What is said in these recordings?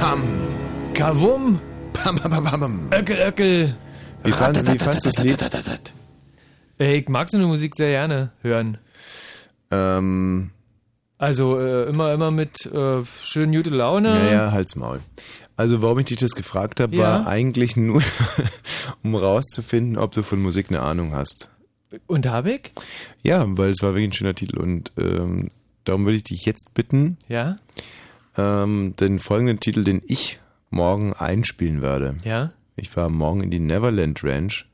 Pam. Kavum. Pam, pam, pam, pam. Öckel, Öckel. Wie, fand, wie fandst du das Lied? Ey, ich mag so eine Musik sehr gerne hören. Ähm, Also äh, immer, immer mit äh, schön gute Laune. ja, ja, halt's Maul. Also warum ich dich das gefragt habe, Ja. war eigentlich nur, um rauszufinden, ob du von Musik eine Ahnung hast. Und hab ich? Ja, weil es war wirklich ein schöner Titel und ähm, darum würde ich dich jetzt bitten, Ja? Ähm, den folgenden Titel, den ich morgen einspielen werde. Ja? Ich fahre morgen in die Neverland Ranch.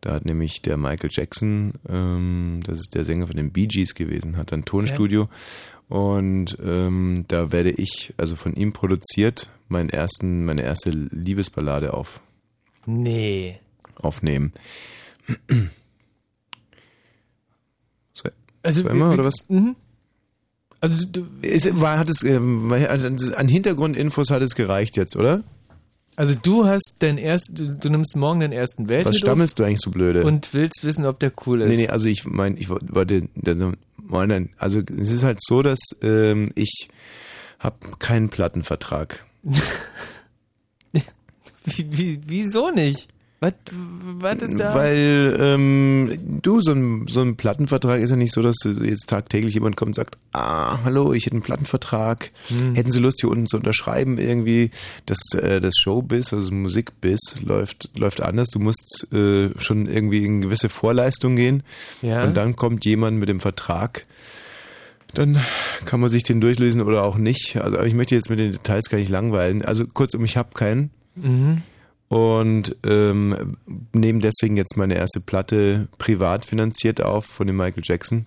Da hat nämlich der Michael Jackson, ähm, das ist der Sänger von den Bee Gees gewesen, hat ein Tonstudio. Und ähm, da werde ich, also von ihm produziert, meinen ersten, meine erste Liebesballade auf, Nee. aufnehmen. So, Also, so immer, oder was? Mhm. Also du, Ist, war, hat es, ähm, an Hintergrundinfos hat es gereicht jetzt, oder? also du hast dein erst, du, du nimmst morgen den ersten Welt Was stammelst du eigentlich so blöde? und willst wissen, ob der cool ist. Nee, nee, also ich meine, ich wollte, also, also es ist halt so, dass ähm, ich habe keinen Plattenvertrag. Wie, wie, wieso nicht? Was, was ist da? Weil ähm, du, so ein, so ein Plattenvertrag ist ja nicht so, dass jetzt tagtäglich jemand kommt und sagt, ah, hallo, ich hätte einen Plattenvertrag, Hm. hätten Sie Lust hier unten zu unterschreiben irgendwie. Das, äh, das Showbiz, also Musikbiz läuft, läuft anders. Du musst äh, schon irgendwie in gewisse Vorleistung gehen Ja. und dann kommt jemand mit dem Vertrag. Dann kann man sich den durchlesen oder auch nicht. Also ich möchte jetzt mit den Details gar nicht langweilen. Also kurzum, ich habe keinen Mhm. Und ähm, nehme deswegen jetzt meine erste Platte privat finanziert auf von dem Michael Jackson.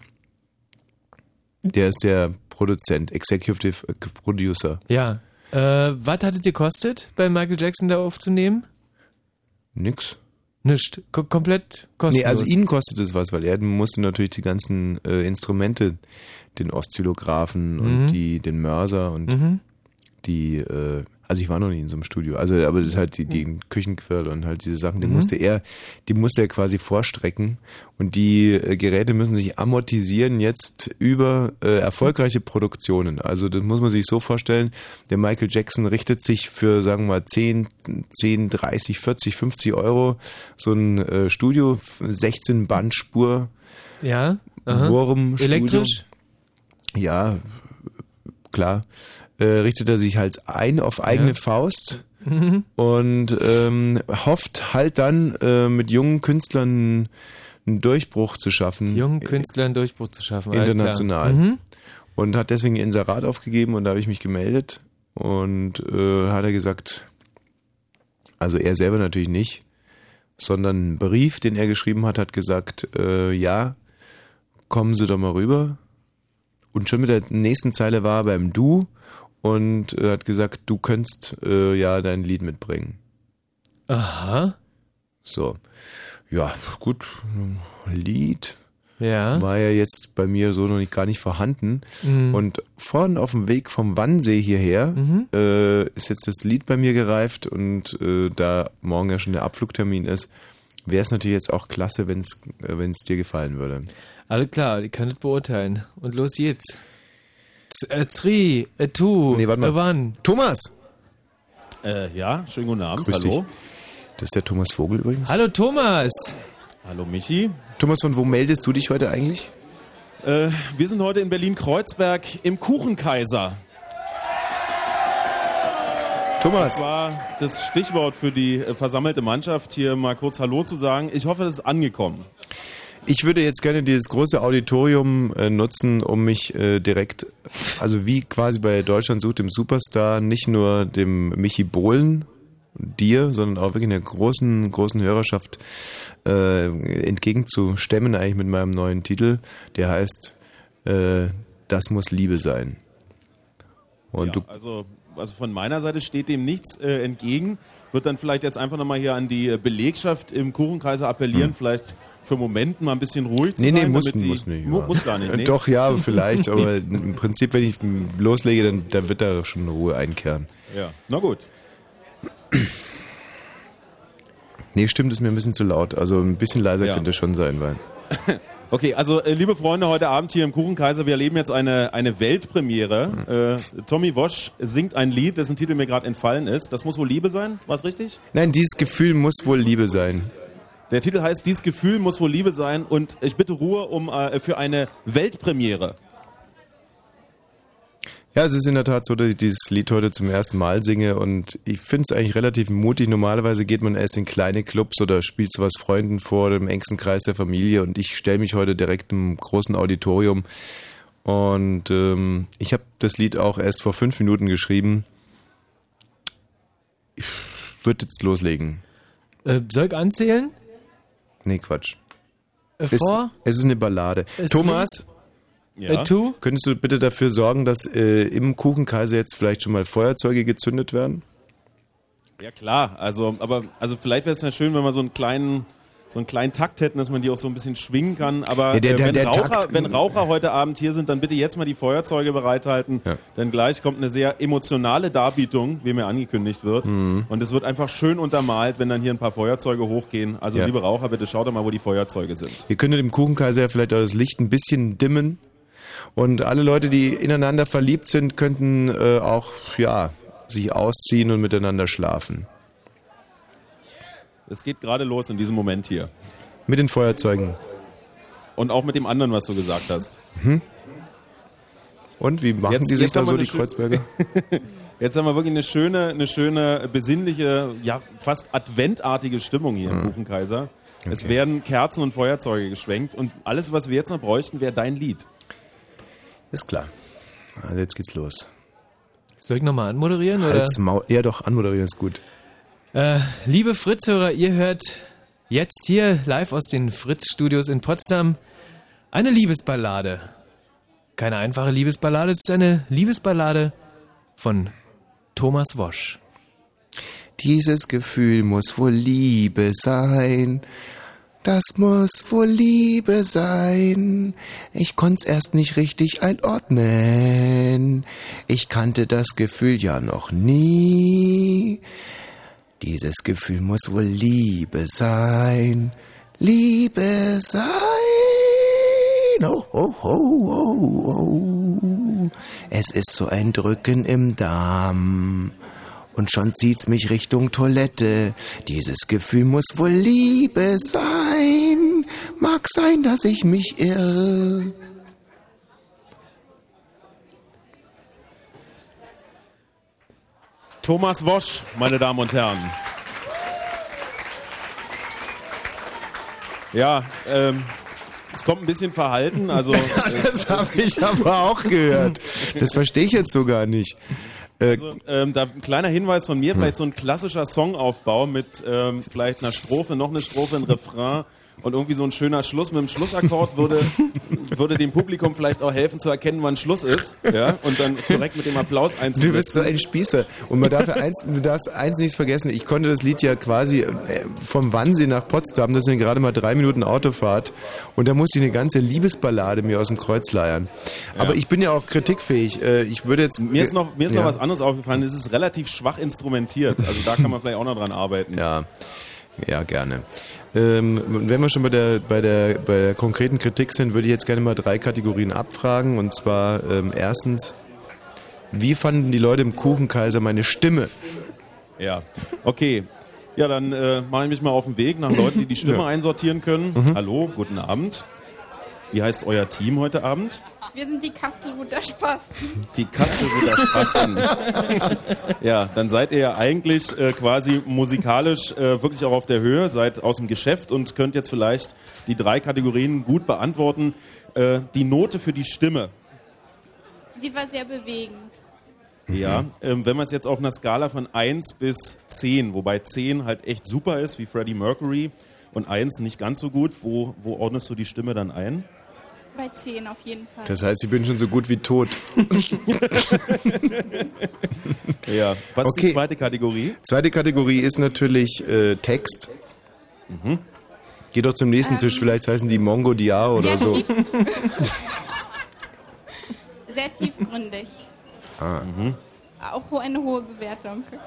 Der ist der Produzent, Executive Producer. Ja. Äh, was hat es dir gekostet, bei Michael Jackson da aufzunehmen? Nix. Nicht. Ko komplett kostenlos. Nee, also ihn kostet es was, weil er musste natürlich die ganzen äh, Instrumente, den Oszillographen Mhm. und die, den Mörser und Mhm. die, äh, also ich war noch nie in so einem Studio, also aber das ist halt die, die Küchenquirl und halt diese Sachen, die Mhm. musste er, die musste er quasi vorstrecken und die äh, Geräte müssen sich amortisieren jetzt über äh, erfolgreiche Produktionen. Also das muss man sich so vorstellen, der Michael Jackson richtet sich für, sagen wir mal, 10, 10, 30, 40, 50 Euro so ein äh, Studio, 16 Bandspur, Ja. aha. Wurm, Elektrisch? ja, klar, äh, richtet er sich halt ein auf eigene Ja. Faust Mhm. und ähm, hofft halt dann äh, mit jungen Künstlern einen Durchbruch zu schaffen. Jungen Künstlern einen Durchbruch zu schaffen. international. Mhm. Und hat deswegen Inserat aufgegeben und da habe ich mich gemeldet und äh, hat er gesagt, also er selber natürlich nicht, sondern ein Brief, den er geschrieben hat, hat gesagt, äh, ja, kommen Sie doch mal rüber. Und schon mit der nächsten Zeile war er beim Du und äh, hat gesagt, du könntest äh, ja dein Lied mitbringen. Aha. So, ja, gut, Lied Ja. war ja jetzt bei mir so noch nicht gar nicht vorhanden. Mhm. Und vorhin auf dem Weg vom Wannsee hierher Mhm. äh, ist jetzt das Lied bei mir gereift und äh, da morgen ja schon der Abflugtermin ist, wäre es natürlich jetzt auch klasse, wenn es äh, dir gefallen würde. Alles klar, die kann das beurteilen. Und los geht's. Äh, Nee, warte mal. a one. Thomas! Äh, ja, schönen guten Abend. Grüß Hallo. dich. Das ist der Thomas Vogel übrigens. Hallo Thomas. Hallo Michi. Thomas, von wo meldest du dich heute eigentlich? Äh, wir sind heute in Berlin-Kreuzberg im Kuchenkaiser. Thomas. Das war das Stichwort für die äh, versammelte Mannschaft, hier mal kurz Hallo zu sagen. Ich hoffe, das ist angekommen. Ich würde jetzt gerne dieses große Auditorium äh, nutzen, um mich äh, direkt, also wie quasi bei Deutschland sucht dem Superstar, nicht nur dem Michi Bohlen, dir, sondern auch wirklich einer großen, großen Hörerschaft äh, entgegenzustemmen, eigentlich mit meinem neuen Titel, der heißt äh, Das muss Liebe sein. Und ja, du also, also von meiner Seite steht dem nichts äh, entgegen. Wird dann vielleicht jetzt einfach nochmal hier an die äh, Belegschaft im Kuchenkaiser appellieren, vielleicht für einen Moment mal ein bisschen ruhig zu. Nee, nee, sein. muss, damit die, muss nicht. Mu ja. muss gar nicht. Nee. Doch, ja, vielleicht, aber im Prinzip, wenn ich loslege, dann, dann wird da schon Ruhe einkehren. Ja, na gut. Nee, stimmt, ist mir ein bisschen zu laut. Also ein bisschen leiser Ja. könnte schon sein, weil. Okay, also äh, liebe Freunde, heute Abend hier im Kuchenkaiser, wir erleben jetzt eine, eine Weltpremiere. Äh, Tommy Wosch singt ein Lied, dessen Titel mir gerade entfallen ist. Das muss wohl Liebe sein, war's richtig? Nein, dieses Gefühl muss wohl Liebe sein. Der Titel heißt Dies Gefühl muss wohl Liebe sein und ich bitte Ruhe um äh, für eine Weltpremiere. Ja, es ist in der Tat so, dass ich dieses Lied heute zum ersten Mal singe und ich finde es eigentlich relativ mutig. Normalerweise geht man erst in kleine Clubs oder spielt es was Freunden vor oder im engsten Kreis der Familie und ich stelle mich heute direkt im großen Auditorium und ähm, ich habe das Lied auch erst vor fünf Minuten geschrieben. Ich würde jetzt loslegen. Äh, soll ich anzählen? Nee, Quatsch. Äh, Es, es ist eine Ballade. Es Thomas, Äh, two? könntest du bitte dafür sorgen, dass äh, im Kuchenkaiser jetzt vielleicht schon mal Feuerzeuge gezündet werden? Ja klar, also aber also vielleicht wäre es ja schön, wenn wir so einen kleinen so einen kleinen Takt hätten, dass man die auch so ein bisschen schwingen kann. Aber Ja, der- äh, der- wenn, der Raucher, Takt- wenn Raucher heute Abend hier sind, dann bitte jetzt mal die Feuerzeuge bereithalten. Ja. Denn gleich kommt eine sehr emotionale Darbietung, wie mir angekündigt wird. Mhm. Und es wird einfach schön untermalt, wenn dann hier ein paar Feuerzeuge hochgehen. Also Ja. liebe Raucher, bitte schaut doch mal, wo die Feuerzeuge sind. Ihr könntet im Kuchenkaiser vielleicht auch das Licht ein bisschen dimmen. Und alle Leute, die ineinander verliebt sind, könnten äh, auch ja, sich ausziehen und miteinander schlafen. Es geht gerade los in diesem Moment hier. Mit den Feuerzeugen. Und auch mit dem anderen, was du gesagt hast. Und wie machen Jetzt- die sich da haben wir so, die Kreuzberger? Jetzt haben wir wirklich eine schöne, eine schöne, besinnliche, ja, fast adventartige Stimmung hier im Buchenkaiser. Es Hm. Okay. werden Kerzen und Feuerzeuge geschwenkt und alles, was wir jetzt noch bräuchten, wäre dein Lied. Ist klar. Also jetzt geht's los. Soll ich nochmal anmoderieren? Oder? Halt's Maul. Ja, doch, anmoderieren ist gut. Äh, liebe Fritz-Hörer, ihr hört jetzt hier live aus den Fritz-Studios in Potsdam eine Liebesballade. Keine einfache Liebesballade, es ist eine Liebesballade von Thomas Wosch. Dieses Gefühl muss wohl Liebe sein. Das muss wohl Liebe sein. Ich konnt's erst nicht richtig einordnen. Ich kannte das Gefühl ja noch nie. Dieses Gefühl muss wohl Liebe sein. Liebe sein. Oh, oh, oh, oh, oh. Es ist so ein Drücken im Darm. Und schon zieht's mich Richtung Toilette. Dieses Gefühl muss wohl Liebe sein. Mag sein, dass ich mich irre. Thomas Wosch, meine Damen und Herren. Ja, ähm, es kommt ein bisschen verhalten, also Das habe ich aber auch gehört. Das verstehe ich jetzt so gar nicht. Äh, Also, ähm, da ein kleiner Hinweis von mir, vielleicht so ein klassischer Songaufbau mit ähm, vielleicht einer Strophe, noch eine Strophe, ein Refrain und irgendwie so ein schöner Schluss mit einem Schlussakkord würde, würde dem Publikum vielleicht auch helfen zu erkennen, wann Schluss ist, ja, und dann korrekt mit dem Applaus Du einzusetzen. bist so ein Spießer. Und man darf ja eins, du darfst eins nicht vergessen. Ich konnte das Lied ja quasi äh, vom Wannsee nach Potsdam, das sind gerade mal drei Minuten Autofahrt. Und da musste ich eine ganze Liebesballade mir aus dem Kreuz leiern. Aber ich bin ja auch kritikfähig. Äh, Ich würde jetzt. Mir ist noch, mir ist ja. noch was anderes aufgefallen, es ist relativ schwach instrumentiert, also da kann man vielleicht auch noch dran arbeiten. Ja, ja, gerne. Ähm, wenn wir schon bei der, bei, der, bei der konkreten Kritik sind, würde ich jetzt gerne mal drei Kategorien abfragen. Und zwar ähm, erstens, wie fanden die Leute im Kuchenkaiser meine Stimme? Ja, okay. Ja, dann äh, mache ich mich mal auf den Weg nach Leuten, die die Stimme Ja. einsortieren können. Hallo, guten Abend. Wie heißt euer Team heute Abend? Wir sind die Kastelruther Spasten. Die Kastelruther Spasten. ja, dann seid ihr ja eigentlich äh, quasi musikalisch äh, wirklich auch auf der Höhe, seid aus dem Geschäft und könnt jetzt vielleicht die drei Kategorien gut beantworten. Äh, die Note für die Stimme. Die war sehr bewegend. Ja, ähm, wenn man es jetzt auf einer Skala von 1 bis 10, wobei 10 halt echt super ist, wie Freddie Mercury, und 1 nicht ganz so gut, wo, wo ordnest du die Stimme dann ein? Bei 10 auf jeden Fall. Das heißt, ich bin schon so gut wie tot. Ja. Was ist Okay. die zweite Kategorie? Zweite Kategorie ist natürlich äh, Text. Geh doch zum nächsten Tisch, vielleicht heißen die Mongo Dia oder so. tief, sehr tiefgründig. Ah. Auch ho- eine hohe Bewertung. Das,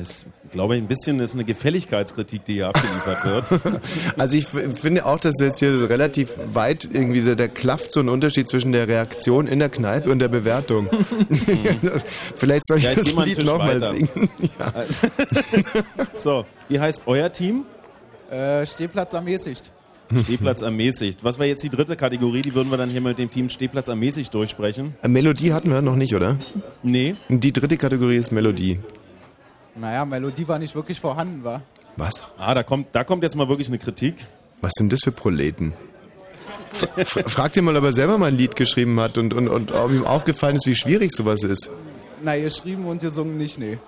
ich glaube, ein bisschen ist eine Gefälligkeitskritik, die hier abgeliefert wird. Also ich finde auch, dass jetzt hier relativ weit irgendwie da, da klafft so ein Unterschied zwischen der Reaktion in der Kneipe und der Bewertung. Vielleicht soll ich Ja, ich das Lied nochmal singen. Ja. So, wie heißt euer Team? Äh, Stehplatz ermäßigt. Stehplatz ermäßigt. Was war jetzt die dritte Kategorie? Die würden wir dann hier mit dem Team Stehplatz ermäßigt durchsprechen. Melodie hatten wir noch nicht, oder? Nee. Die dritte Kategorie ist Melodie. Naja, Melodie war nicht wirklich vorhanden, war. Was? Ah, da kommt, da kommt jetzt mal wirklich eine Kritik. Was sind das für Proleten? Fra- fra- Fragt ihn mal, ob er selber mal ein Lied geschrieben hat und, und, und ob ihm aufgefallen ist, wie schwierig sowas ist. Na, geschrieben und gesungen nicht, nee.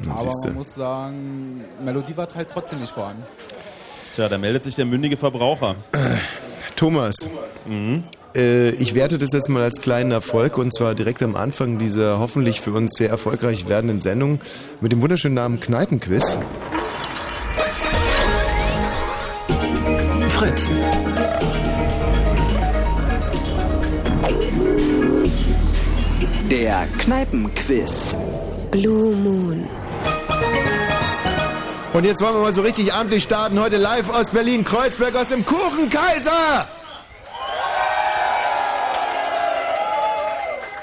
Na, Aber siehste. man muss sagen, Melodie war halt trotzdem nicht vorhanden. Tja, da meldet sich der mündige Verbraucher. Thomas, äh, ich werte das jetzt mal als kleinen Erfolg und zwar direkt am Anfang dieser hoffentlich für uns sehr erfolgreich werdenden Sendung mit dem wunderschönen Namen Kneipenquiz. Fritz. Der Kneipenquiz. Blue Moon. Und jetzt wollen wir mal so richtig amtlich starten. Heute live aus Berlin-Kreuzberg aus dem Kuchenkaiser.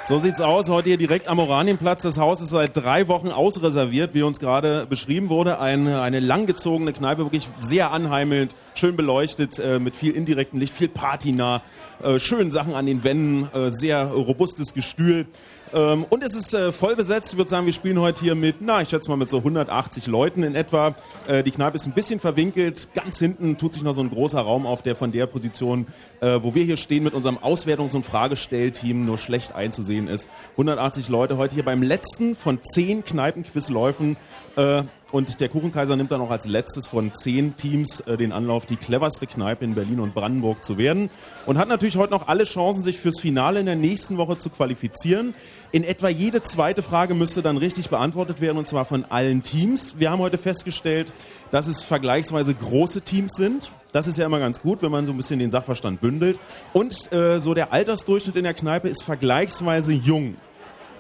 So sieht's aus. Heute hier direkt am Oranienplatz. Das Haus ist seit drei Wochen ausreserviert, wie uns gerade beschrieben wurde. Eine, eine langgezogene Kneipe, wirklich sehr anheimelnd, schön beleuchtet, äh, mit viel indirektem Licht, viel patinah, äh, schönen Sachen an den Wänden, äh, sehr robustes Gestühl. Ähm, und es ist äh, voll besetzt. Ich würde sagen, wir spielen heute hier mit, na, ich schätze mal mit so 180 Leuten in etwa. Äh, die Kneipe ist ein bisschen verwinkelt. Ganz hinten tut sich noch so ein großer Raum auf, der von der Position, äh, wo wir hier stehen, mit unserem Auswertungs- und Fragestellteam nur schlecht einzusehen ist. 180 Leute heute hier beim letzten von zehn Kneipenquizläufen. Und der Kuchenkaiser nimmt dann auch als letztes von zehn Teams äh, den Anlauf, die cleverste Kneipe in Berlin und Brandenburg zu werden. Und hat natürlich heute noch alle Chancen, sich fürs Finale in der nächsten Woche zu qualifizieren. In etwa jede zweite Frage müsste dann richtig beantwortet werden, und zwar von allen Teams. Wir haben heute festgestellt, dass es vergleichsweise große Teams sind. Das ist ja immer ganz gut, wenn man so ein bisschen den Sachverstand bündelt. Und äh, so der Altersdurchschnitt in der Kneipe ist vergleichsweise jung.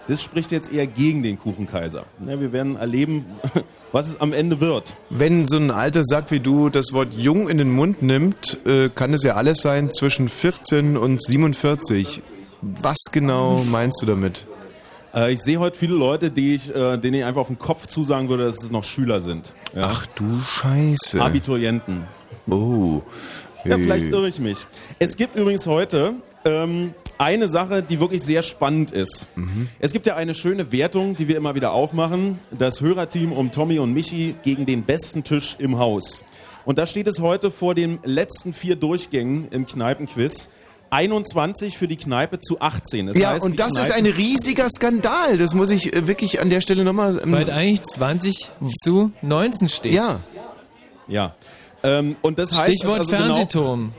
Das spricht jetzt eher gegen den Kuchenkaiser. Ja, wir werden erleben, was es am Ende wird. Wenn so ein alter Sack wie du das Wort jung in den Mund nimmt, äh, kann es ja alles sein zwischen 14 und 47. Was genau meinst du damit? Äh, ich sehe heute viele Leute, die ich, äh, denen ich einfach auf den Kopf zusagen würde, dass es noch Schüler sind. Ja? Ach du Scheiße. Abiturienten. Oh. Ja, vielleicht irre ich mich. Es gibt übrigens heute ähm, eine Sache, die wirklich sehr spannend ist. Es gibt ja eine schöne Wertung, die wir immer wieder aufmachen. Das Hörerteam um Tommy und Michi gegen den besten Tisch im Haus. Und da steht es heute vor den letzten vier Durchgängen im Kneipenquiz. 21 für die Kneipe zu 18. Das Ja, heißt, und das ist Kneipen- ein riesiger Skandal. Das muss ich äh, wirklich an der Stelle nochmal. Ähm, Weil eigentlich 20 zu 19 steht. ja. Ja. Ähm, und das heißt, Stichwort dass also genau, Fernsehturm.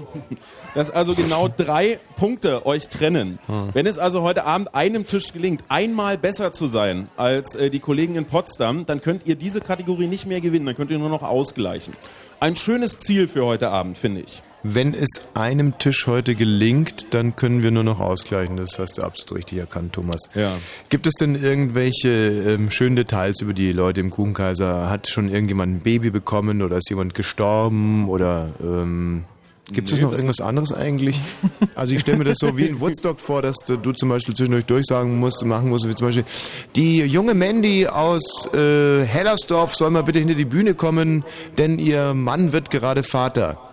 dass also genau drei Punkte euch trennen. Hm. Wenn es also heute Abend einem Tisch gelingt, einmal besser zu sein als äh, die Kollegen in Potsdam, dann könnt ihr diese Kategorie nicht mehr gewinnen, dann könnt ihr nur noch ausgleichen. Ein schönes Ziel für heute Abend, finde ich. Wenn es einem Tisch heute gelingt, dann können wir nur noch ausgleichen. Das hast du absolut richtig erkannt, Thomas. Ja. Gibt es denn irgendwelche ähm, schönen Details über die Leute im Kuchenkaiser? Hat schon irgendjemand ein Baby bekommen oder ist jemand gestorben oder ähm, gibt es Nee, noch irgendwas anderes eigentlich? Also ich stelle mir das so wie in Woodstock vor, dass du, du zum Beispiel zwischendurch durchsagen musst, machen musst, wie zum Beispiel die junge Mandy aus äh, Hellersdorf soll mal bitte hinter die Bühne kommen, denn ihr Mann wird gerade Vater.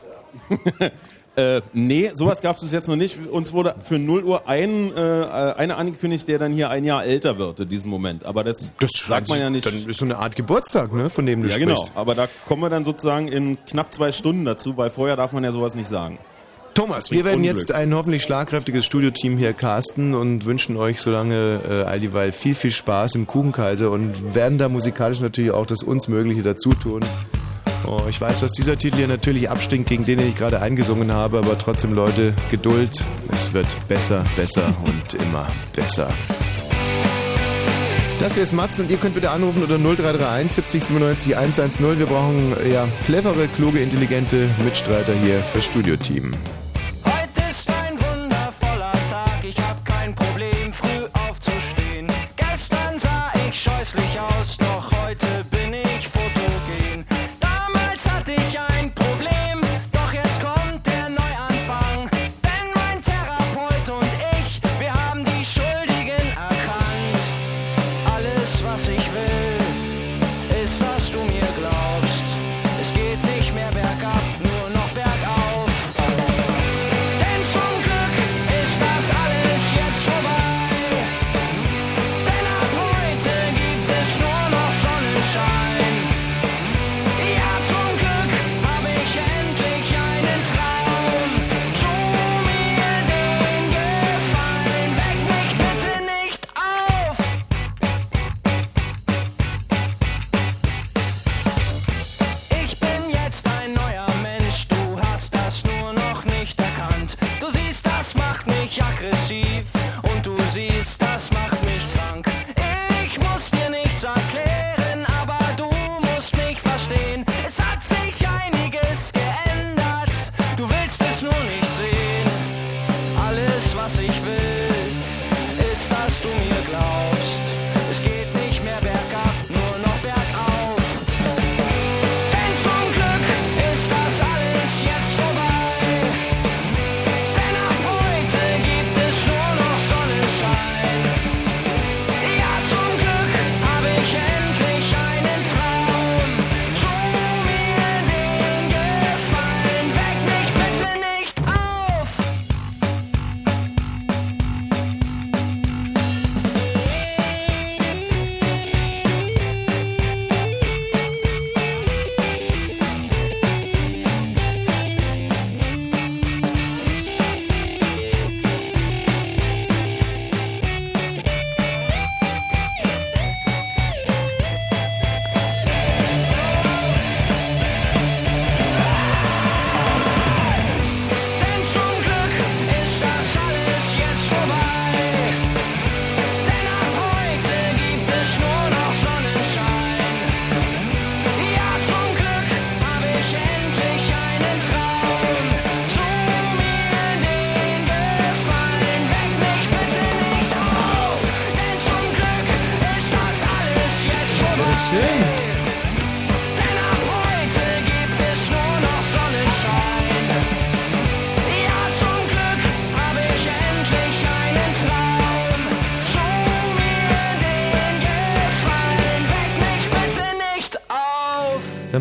Äh, nee, sowas gab es bis jetzt noch nicht. Uns wurde für 0 Uhr ein, äh, einer angekündigt, der dann hier ein Jahr älter wird in diesem Moment. Aber das, sagt man ja nicht. Dann ist so eine Art Geburtstag, ne, von dem du ja, genau. sprichst. Aber da kommen wir dann sozusagen in knapp zwei Stunden dazu, weil vorher darf man ja sowas nicht sagen. Thomas, wir werden Unglück. jetzt ein hoffentlich schlagkräftiges Studioteam hier casten und wünschen euch solange äh, all dieweil viel, viel Spaß im Kuchenkaiser und werden da musikalisch natürlich auch das uns Mögliche dazu tun. Oh, ich weiß, dass dieser Titel hier natürlich abstinkt gegen den, den ich gerade eingesungen habe, aber trotzdem, Leute, Geduld. Es wird besser, besser und immer besser. Das hier ist Mats und ihr könnt bitte anrufen unter 0331 70 97 110. Wir brauchen ja clevere, kluge, intelligente Mitstreiter hier fürs Studioteam.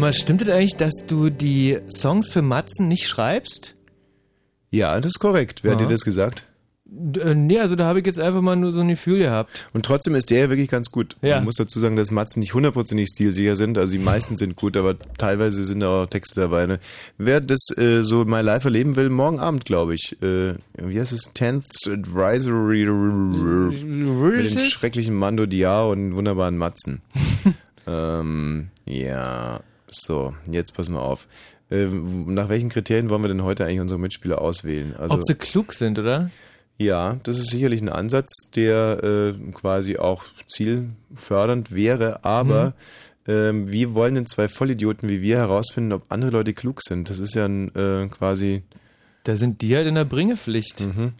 Mal, stimmt es eigentlich, dass du die Songs für Matzen nicht schreibst? Ja, das ist korrekt. Wer hat Ja. dir das gesagt? D äh, nee, also da habe ich jetzt einfach mal nur so ein Gefühl gehabt. Und trotzdem ist der ja wirklich ganz gut. Ja. Man muss dazu sagen, dass Matzen nicht hundertprozentig stilsicher sind. Also die meisten sind gut, aber teilweise sind da auch Texte dabei. Ne? Wer das äh, so My Life erleben will, morgen Abend, glaube ich. Äh, wie heißt es? 10th Advisory mit dem schrecklichen Mando Diao und wunderbaren Matzen. ähm, ja, so, jetzt pass mal auf. Äh, nach welchen Kriterien wollen wir denn heute eigentlich unsere Mitspieler auswählen? Also, Ob sie klug sind, oder? ja, das ist sicherlich ein Ansatz, der äh, quasi auch zielfördernd wäre, aber ähm, wie wollen denn zwei Vollidioten wie wir herausfinden, ob andere Leute klug sind? Das ist ja ein, äh, quasi. Da sind die halt in der Bringepflicht. Mhm.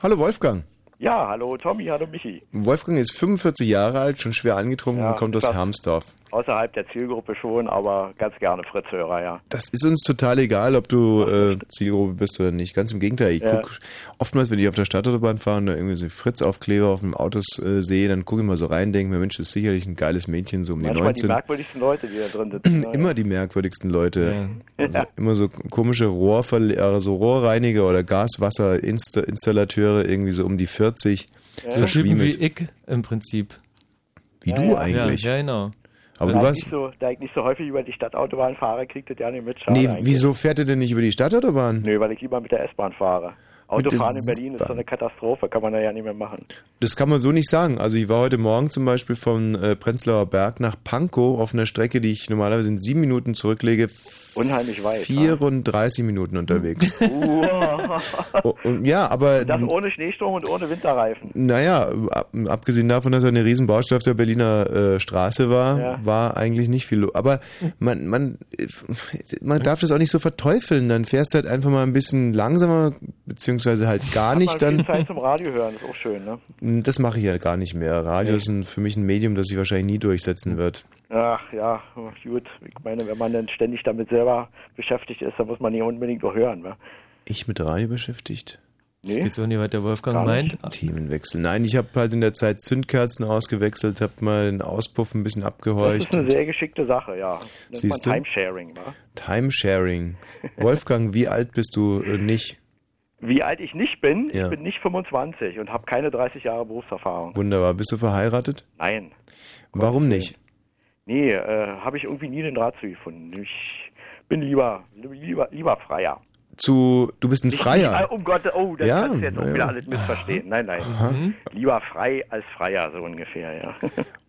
Hallo Wolfgang. Ja, hallo Tommy, hallo Michi. Wolfgang ist 45 Jahre alt, schon schwer angetrunken Ja, und kommt aus. Hermsdorf. Außerhalb der Zielgruppe schon, aber ganz gerne Fritz-Hörer, ja. Das ist uns total egal, ob du äh, Zielgruppe bist oder nicht. Ganz im Gegenteil. Ich Ja. guck oftmals, wenn ich auf der Stadtautobahn fahre und da irgendwie so Fritz-Aufkleber auf dem Autos äh, sehe, dann gucke ich mal so rein, denke mir, Mensch, das ist sicherlich ein geiles Mädchen, so um die Manchmal die 19. merkwürdigsten Leute, die da drin sitzen. Immer die merkwürdigsten Leute. Ja. Also immer so komische Rohrverle also Rohrreiniger oder Gaswasserinstallateure, irgendwie so um die 40. So Typen wie ich im Prinzip. Wie Ja, du ja. eigentlich. Ja, ja genau. Aber da du ich warst. so, da ich nicht so häufig über die Stadtautobahn fahre, kriegt das ja nicht mit. Schade Nee, eigentlich. wieso fährt er denn nicht über die Stadtautobahn? Nö, weil ich lieber mit der S-Bahn fahre. Autofahren in Berlin ist so eine Katastrophe, kann man da ja nicht mehr machen. Das kann man so nicht sagen. Also ich war heute Morgen zum Beispiel von äh, Prenzlauer Berg nach Pankow auf einer Strecke, die ich normalerweise in sieben Minuten zurücklege, Unheimlich weit. 34 Minuten unterwegs. Oh, und ja, aber das ohne Schneesturm und ohne Winterreifen. naja, ab, abgesehen davon, dass er eine riesen Baustelle auf der Berliner äh, Straße war, Ja. war eigentlich nicht viel. Aber man, man, man darf das auch nicht so verteufeln. Dann fährst du halt einfach mal ein bisschen langsamer, beziehungsweise halt gar nicht. Dann Zeit zum Radio hören, ist auch schön, ne? das mache ich ja gar nicht mehr. Radio Nee. ist ein, für mich ein Medium, das sich wahrscheinlich nie durchsetzen wird. Ach ja, gut. Ich meine, wenn man dann ständig damit selber beschäftigt ist, dann muss man nicht unbedingt auch hören. Ne? Ich mit Radio beschäftigt? Ich weiß auch nicht, was der Wolfgang meint. Themenwechsel. Nein, ich habe halt in der Zeit Zündkerzen ausgewechselt, habe mal den Auspuff ein bisschen Das abgehorcht. ist eine sehr geschickte Sache, ja. Man Siehst du? Timesharing. wa? Timesharing. Wolfgang, wie alt bist du äh, nicht? Wie alt ich nicht bin, Ja. ich bin nicht 25 und habe keine 30 Jahre Berufserfahrung. Wunderbar. Bist du verheiratet? Nein. Warum nicht? Nee, äh, habe ich irgendwie nie den Draht zu gefunden. Ich bin lieber, lieber, lieber Freier. Zu, du bist ein Nicht- Freier. Nicht, um Gott, oh, das Ja, kannst du jetzt auch ja. wieder alles missverstehen. Nein, nein. Aha. Lieber frei als Freier, so ungefähr, ja.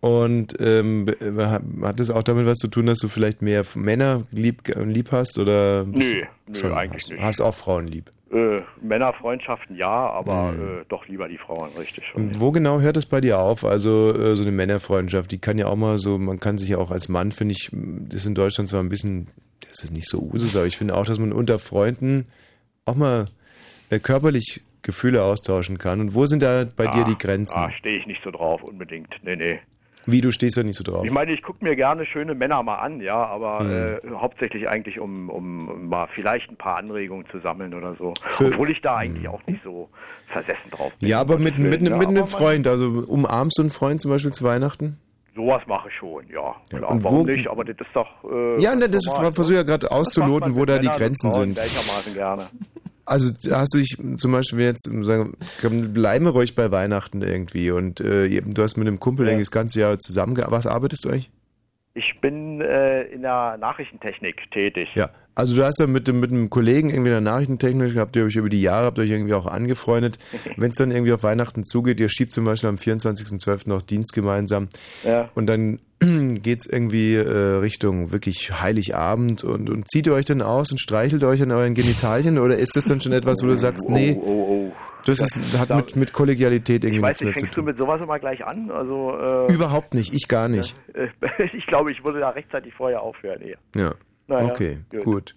Und ähm, äh, hat- das auch damit was zu tun, dass du vielleicht mehr Männer lieb, lieb hast? Oder Nö, nö, schon eigentlich hast, nicht. Hast auch Frauen lieb. Äh, Männerfreundschaften ja, aber Hm. äh, doch lieber die Frauen, richtig Wo genau hört es bei dir auf? Also äh, so eine Männerfreundschaft, die kann ja auch mal so, man kann sich ja auch als Mann, finde ich, das ist in Deutschland zwar ein bisschen, das ist nicht so Usus, aber ich finde auch, dass man unter Freunden auch mal äh, körperlich Gefühle austauschen kann. Und wo sind da bei dir die Grenzen? Ah, stehe ich nicht so drauf, unbedingt. Nee, nee. Wie, du stehst da nicht so drauf? Ich meine, ich gucke mir gerne schöne Männer mal an, ja, aber Hm. äh, hauptsächlich eigentlich, um, um mal vielleicht ein paar Anregungen zu sammeln oder so. Für- Obwohl ich da eigentlich auch nicht so versessen drauf bin. ja, aber mit, mit, mit ja, einem Freund, also umarmst du einen Freund zum Beispiel zu Weihnachten? Sowas mache ich schon, ja. Klar, und warum wo- nicht? Aber das ist doch. Äh, Ja, ne, das versuche ich ja gerade Das macht auszuloten, wo mit da die Grenzen sind. Gleichermaßen gerne. Also hast du dich zum Beispiel jetzt, sagen, komm, bleiben wir ruhig bei Weihnachten irgendwie und äh, du hast mit einem Kumpel irgendwie das ganze Jahr zusammengearbeitet. Was arbeitest du eigentlich? Ich bin äh, in der Nachrichtentechnik tätig. Ja, also du hast ja mit, dem- mit einem Kollegen irgendwie in der Nachrichtentechnik, habt ihr euch über die Jahre, habt ihr euch irgendwie auch angefreundet. Wenn es dann irgendwie auf Weihnachten zugeht, ihr schiebt zum Beispiel am 24.12. noch Dienst gemeinsam Ja. und dann geht's irgendwie äh, Richtung wirklich Heiligabend und, und zieht ihr euch dann aus und streichelt euch an euren Genitalien oder ist das dann schon etwas, wo du sagst, nee, Oh, oh, oh. das ist, hat mit, mit Kollegialität irgendwie nichts mehr zu fängst du tun? mit sowas immer gleich an? Also, äh, Überhaupt nicht, ich gar nicht. ich glaube, ich würde da rechtzeitig vorher aufhören. Eher. Ja. Naja, okay, gut. gut.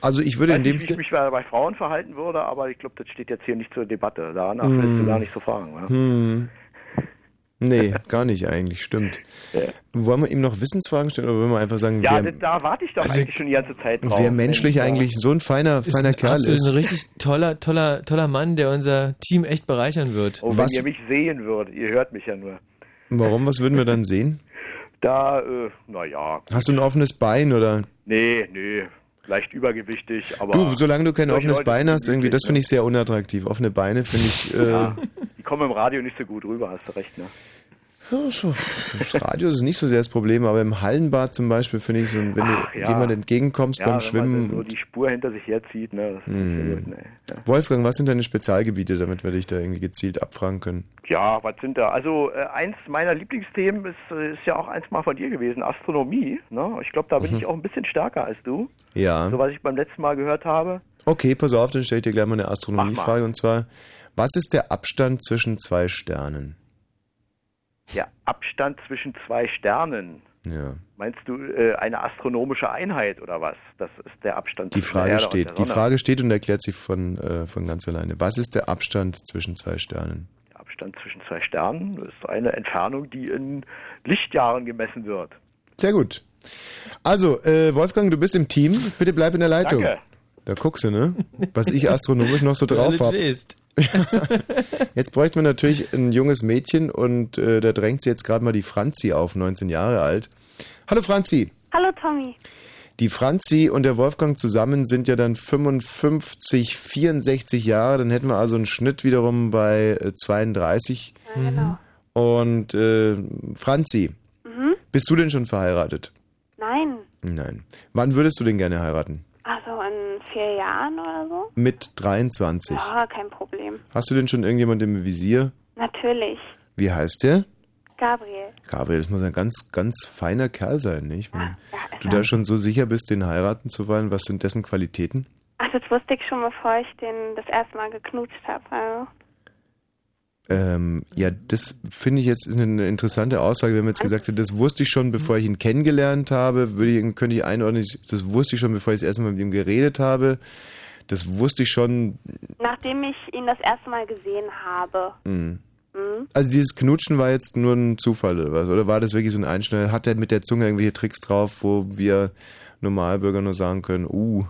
Also ich würde weiß in dem nicht, wie ich mich bei bei Frauen verhalten würde, aber ich glaube, das steht jetzt hier nicht zur Debatte. Danach willst Hm. du gar nicht so fragen. Oder? Hm. Nee, gar nicht eigentlich, stimmt. Wollen wir ihm noch Wissensfragen stellen oder wollen wir einfach sagen, Ja, wer, da warte ich doch Also, eigentlich schon die ganze Zeit drauf. wer menschlich Mensch, ja. eigentlich so ein feiner, Ist feiner ein Kerl ist? ein richtig toller, toller, toller Mann, der unser Team echt bereichern wird. Oh, wenn Was- ihr mich sehen würdet, ihr hört mich ja nur. Warum, was würden wir dann sehen? Da, äh, naja, Hast du ein offenes Bein oder? Nee, nee, leicht übergewichtig, aber... Du, solange du kein offenes Bein hast, irgendwie, das finde ich sehr unattraktiv. Offene Beine finde ich, äh, Ja, die kommen im Radio nicht so gut rüber, hast du recht, ne? Ja, so. Das Radio ist nicht so sehr das Problem, aber im Hallenbad zum Beispiel finde ich so, wenn Ach, du ja. jemand entgegenkommst Ja, beim wenn Schwimmen. man so die Spur hinter sich herzieht, ne, so gut, ne. Ja. Wolfgang, was sind deine Spezialgebiete, damit wir dich da irgendwie gezielt abfragen können? Ja, was sind da? Also äh, eins meiner Lieblingsthemen ist, äh, ist ja auch eins mal von dir gewesen, Astronomie. Ne? Ich glaube, da bin Mhm. ich auch ein bisschen stärker als du. Ja. So was ich beim letzten Mal gehört habe. Okay, pass auf, dann stelle ich dir gleich mal eine Astronomiefrage und zwar, was ist der Abstand zwischen zwei Sternen? Der Abstand zwischen zwei Sternen. Ja. Meinst du äh, eine astronomische Einheit oder was? Das ist der Abstand Die zwischen der Frage steht, die. Frage steht und erklärt sich von, äh, von ganz alleine. Was ist der Abstand zwischen zwei Sternen? Der Abstand zwischen zwei Sternen ist eine Entfernung, die in Lichtjahren gemessen wird. Sehr gut. Also, äh, Wolfgang, du bist im Team. Bitte bleib in der Leitung. Danke. Da guckst du, ne? Was ich astronomisch noch so drauf habe. Jetzt bräuchten wir natürlich ein junges Mädchen und äh, da drängt sie jetzt gerade mal die Franzi auf, 19 Jahre alt. Hallo Franzi. Hallo Tommy. Die Franzi und der Wolfgang zusammen sind ja dann 55, 64 Jahre. Dann hätten wir also einen Schnitt wiederum bei äh, 32. Ja, genau. Und äh, Franzi, Mhm. bist du denn schon verheiratet? Nein. Nein. Wann würdest du denn gerne heiraten? Also in vier Jahren oder so? Mit 23. Ja, kein Problem. Hast du denn schon irgendjemand im Visier? Natürlich. Wie heißt der? Gabriel. Gabriel, das muss ein ganz, ganz feiner Kerl sein, nicht? Wenn du da schon so sicher bist, den heiraten zu wollen, was sind dessen Qualitäten? Ach, das wusste ich schon, bevor ich den das erste Mal geknutscht habe. Also. Ähm, ja, das finde ich jetzt ist eine interessante Aussage, wenn man jetzt gesagt hat, das wusste ich schon, bevor ich ihn kennengelernt habe, würde ich, könnte ich einordnen, das wusste ich schon, bevor ich das erste Mal mit ihm geredet habe. Das wusste ich schon. Nachdem ich ihn das erste Mal gesehen habe. Mh. Mhm. Also dieses Knutschen war jetzt nur ein Zufall oder was? Oder war das wirklich so ein Einschneider? Hat er mit der Zunge irgendwelche Tricks drauf, wo wir Normalbürger nur sagen können, uh,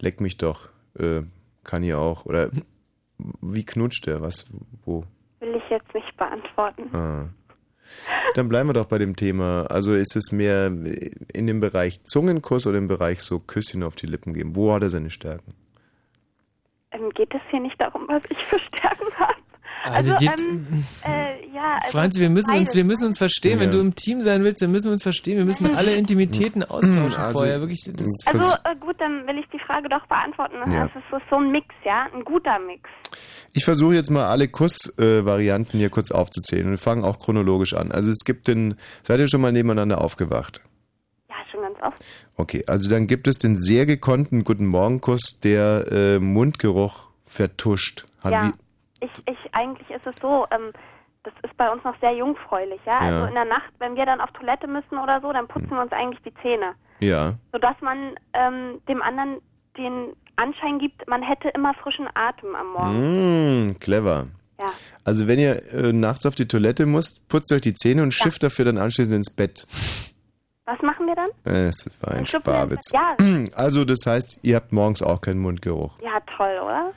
leck mich doch, äh, Kann ich auch. Oder wie knutscht der? Was? Wo? Will ich jetzt nicht beantworten. Ah. Dann bleiben wir doch bei dem Thema. Also ist es mehr in dem Bereich Zungenkuss oder im Bereich so Küsschen auf die Lippen geben? Wo hat er seine Stärken? Ähm, geht es hier nicht darum, was ich für Stärken habe? Also Also, die- ähm, äh, ja, also Franzi, wir müssen uns, wir müssen uns verstehen. Wenn Ja. du im Team sein willst, dann müssen wir uns verstehen. Wir müssen alle Intimitäten austauschen Also- vorher. Wirklich, das, Also äh, gut, dann will ich die Frage doch beantworten. Ja. Es ist so, so ein Mix, ja, ein guter Mix. Ich versuche jetzt mal alle Kuss-Varianten hier kurz aufzuzählen und wir fangen auch chronologisch an. Also es gibt den, seid ihr schon mal nebeneinander aufgewacht? Ja, schon ganz oft. Okay, also dann gibt es den sehr gekonnten Guten Morgen-Kuss, der äh, Mundgeruch vertuscht. Hat ja, wie, ich, ich, eigentlich ist es so, ähm, das ist bei uns noch sehr jungfräulich, ja? Ja. Also in der Nacht, wenn wir dann auf Toilette müssen oder so, dann putzen wir uns eigentlich die Zähne. ja. Sodass man ähm, dem anderen den Anschein gibt, man hätte immer frischen Atem am Morgen. Mm, clever. Ja. Also wenn ihr äh, nachts auf die Toilette müsst, putzt euch die Zähne und schifft dafür dann anschließend ins Bett. Was machen wir dann? Äh, Das war ein Sparwitz. Ja, Also das heißt, ihr habt morgens auch keinen Mundgeruch. ja, toll, oder?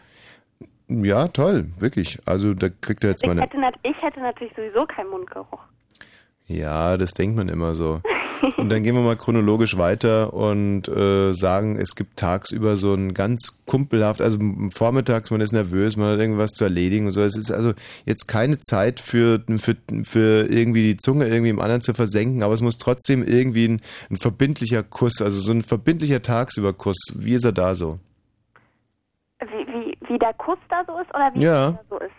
Ja, toll, wirklich. Also da kriegt ihr jetzt mal Ich eine... hätte, ich hätte natürlich sowieso keinen Mundgeruch. Ja, das denkt man immer so. Und dann gehen wir mal chronologisch weiter und äh, sagen, es gibt tagsüber so ein ganz kumpelhaft, also vormittags, man ist nervös, man hat irgendwas zu erledigen und so. Es ist also jetzt keine Zeit für, für, für irgendwie die Zunge irgendwie im anderen zu versenken, aber es muss trotzdem irgendwie ein, ein verbindlicher Kuss, also so ein verbindlicher Tagsüberkuss. Wie ist er da so? Der Kuss da so ist oder wie Ja. da so ist?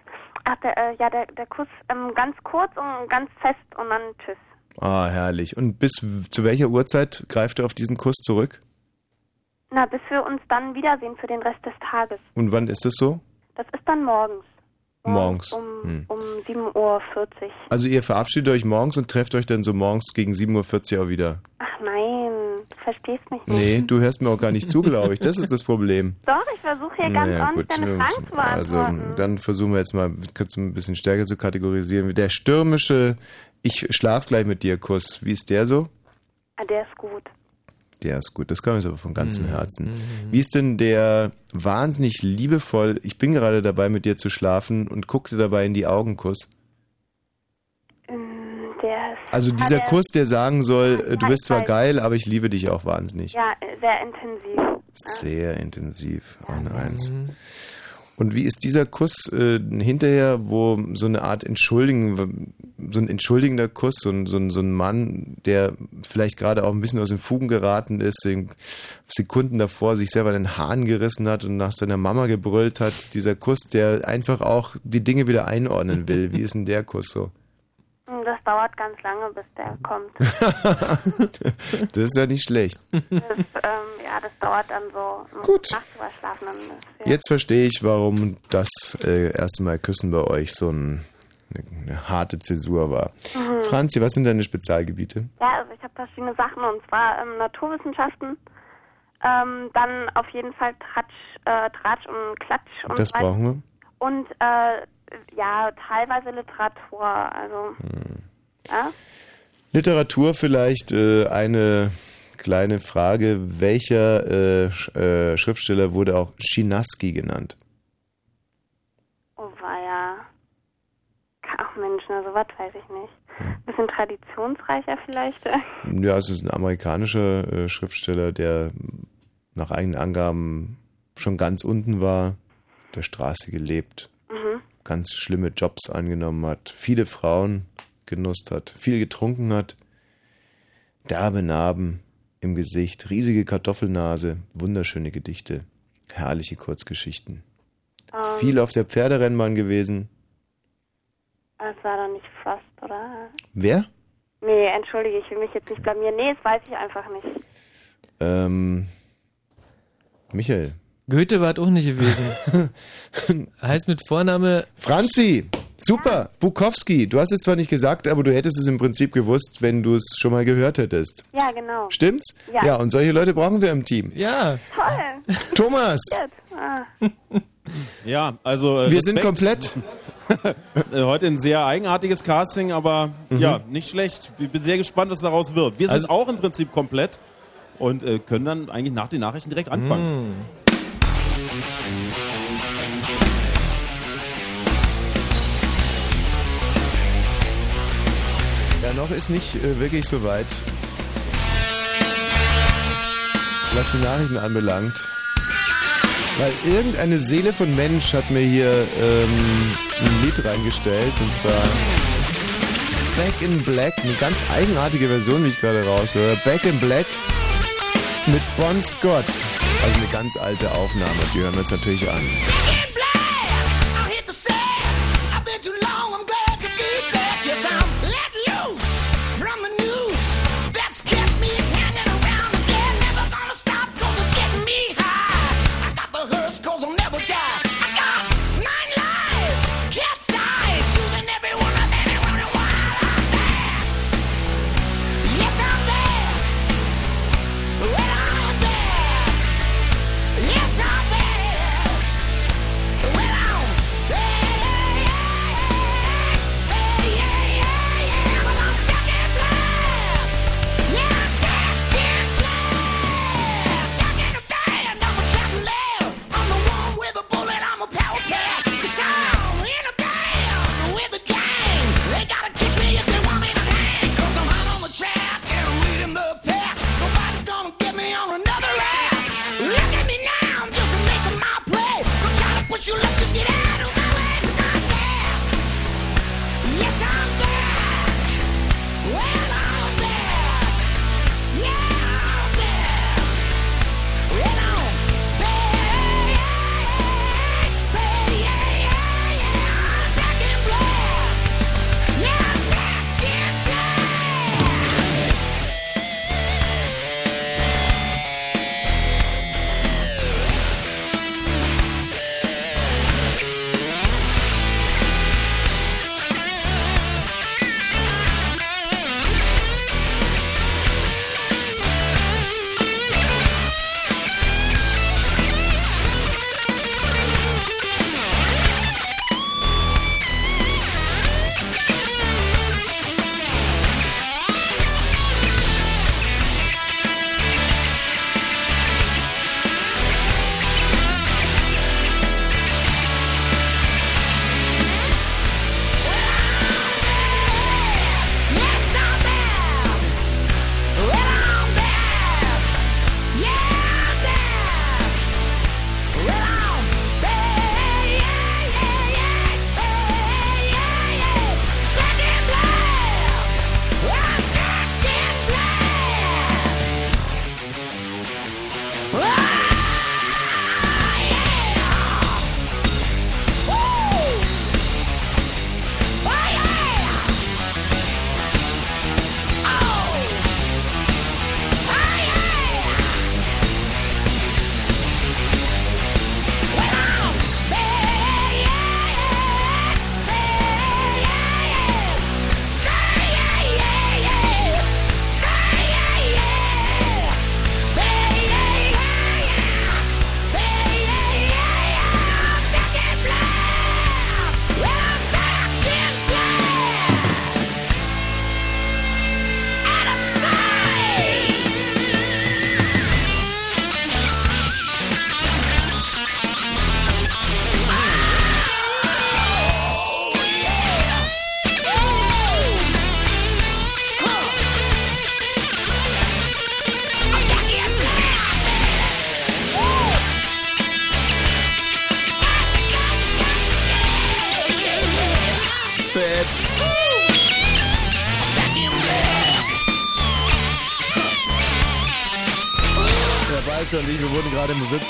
Ach, der, äh, ja, der, der Kuss ähm, ganz kurz und ganz fest und dann tschüss. Ah, herrlich. Und bis zu welcher Uhrzeit greift er auf diesen Kuss zurück? Na, bis wir uns dann wiedersehen für den Rest des Tages. Und wann ist das so? Das ist dann morgens. Morgens. Um, Hm. um 7.40 Uhr. Also ihr verabschiedet euch morgens und trefft euch dann so morgens gegen 7.40 Uhr auch wieder. Ach nein, du verstehst mich nicht. Nee, du hörst mir auch gar nicht zu, glaube ich. Das ist das Problem. Doch, ich versuche hier ganz ordentlich deine Fragen zu Also, dann versuchen wir jetzt mal kurz ein bisschen stärker zu kategorisieren. Der stürmische Ich schlaf gleich mit dir Kuss, wie ist der so? ah, der ist gut. Der ist gut, das kann ich aber von ganzem Mhm. Herzen. Wie ist denn der wahnsinnig liebevoll, ich bin gerade dabei mit dir zu schlafen und guckte dabei in die Augen Kuss? Der ist, Also dieser Kuss, der sagen soll, äh, du bist zwar geil, aber ich liebe dich auch wahnsinnig. Ja, äh, sehr intensiv. Sehr intensiv, eine Eins. Und wie ist dieser Kuss äh, hinterher, wo so eine Art Entschuldigen, so ein entschuldigender Kuss, so ein, so ein, so ein Mann, der vielleicht gerade auch ein bisschen aus den Fugen geraten ist, den Sekunden davor sich selber den Hahn gerissen hat und nach seiner Mama gebrüllt hat, dieser Kuss, der einfach auch die Dinge wieder einordnen will. Wie ist denn der Kuss so? Das dauert ganz lange, bis der kommt. Das ist ja nicht schlecht. Das, ähm, ja, das dauert dann so. Gut. Nachts drüber schlafen. Dann ist, ja. Jetzt verstehe ich, warum das äh, erste Mal Küssen bei euch so ein, eine, eine harte Zäsur war. Mhm. Franzi, was sind deine Spezialgebiete? Ja, also ich habe verschiedene Sachen und zwar ähm, Naturwissenschaften, ähm, dann auf jeden Fall Tratsch, äh, Tratsch und Klatsch und Das brauchen wir. Und äh, ja, teilweise Literatur, also Hm. Ja. Literatur vielleicht äh, eine kleine Frage. Welcher äh, Sch äh, Schriftsteller wurde auch Chinaski genannt? Oh weia. Ach Mensch, na sowas weiß ich nicht. Bisschen traditionsreicher vielleicht. Ja, es ist ein amerikanischer äh, Schriftsteller, der nach eigenen Angaben schon ganz unten war, der Straße gelebt, mhm. ganz schlimme Jobs angenommen hat, viele Frauen genusst hat, viel getrunken hat, derbe Narben im Gesicht, riesige Kartoffelnase, wunderschöne Gedichte, herrliche Kurzgeschichten. Ähm, Viel auf der Pferderennbahn gewesen. Das war doch nicht Frost, oder? Wer? Nee, entschuldige, ich will mich jetzt nicht blamieren. Nee, das weiß ich einfach nicht. Ähm, Michael. Goethe war es auch nicht gewesen. heißt mit Vorname Franzi, super. Bukowski, du hast es zwar nicht gesagt, aber du hättest es im Prinzip gewusst, wenn du es schon mal gehört hättest. Ja, genau. Stimmt's? Ja. Ja, und solche Leute brauchen wir im Team. Ja. Toll. Thomas, Jetzt. Ah. Ja, also. äh, wir sind komplett. Äh, Heute ein sehr eigenartiges Casting, aber Mhm. ja, nicht schlecht. Ich bin sehr gespannt, was daraus wird. Wir sind Also- auch im Prinzip komplett und äh, können dann eigentlich nach den Nachrichten direkt anfangen. Noch ist nicht äh, wirklich so weit, was die Nachrichten anbelangt. Weil irgendeine Seele von Mensch hat mir hier ähm, ein Lied reingestellt und zwar Back in Black, eine ganz eigenartige Version, wie ich gerade raushöre. Back in Black mit Bon Scott. Also eine ganz alte Aufnahme, die hören wir uns natürlich an.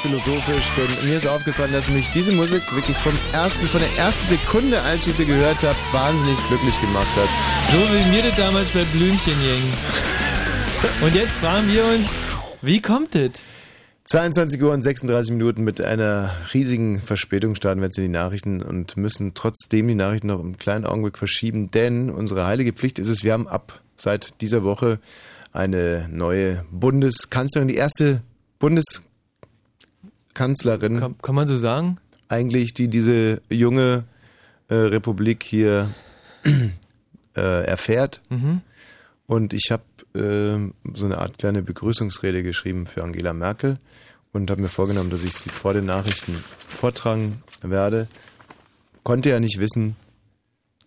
Musikphilosophisch, denn mir ist aufgefallen, dass mich diese Musik wirklich vom ersten, von der ersten Sekunde, als ich sie gehört habe, wahnsinnig glücklich gemacht hat. So wie mir das damals bei Blümchen ging. Und jetzt fragen wir uns, wie kommt das? 22 Uhr und 36 Minuten mit einer riesigen Verspätung starten wir jetzt in die Nachrichten und müssen trotzdem die Nachrichten noch einen kleinen Augenblick verschieben, denn unsere heilige Pflicht ist es, wir haben ab seit dieser Woche eine neue Bundeskanzlerin, die erste Bundeskanzlerin. Kann, kann man so sagen? Eigentlich, die diese junge äh, Republik hier äh, erfährt. Mhm. Und ich habe äh, so eine Art kleine Begrüßungsrede geschrieben für Angela Merkel und habe mir vorgenommen, dass ich sie vor den Nachrichten vortragen werde. Konnte ja nicht wissen,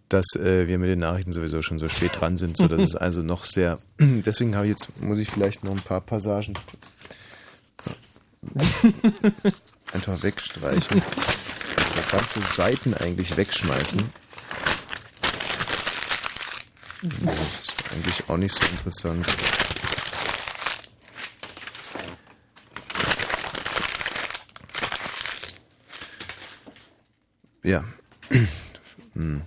dass äh, wir mit den Nachrichten sowieso schon so spät dran sind, so dass es also noch sehr. Deswegen habe ich jetzt muss ich vielleicht noch ein paar Passagen einfach wegstreichen, oder ganze Seiten eigentlich wegschmeißen. Das ist eigentlich auch nicht so interessant. Ja. Hm.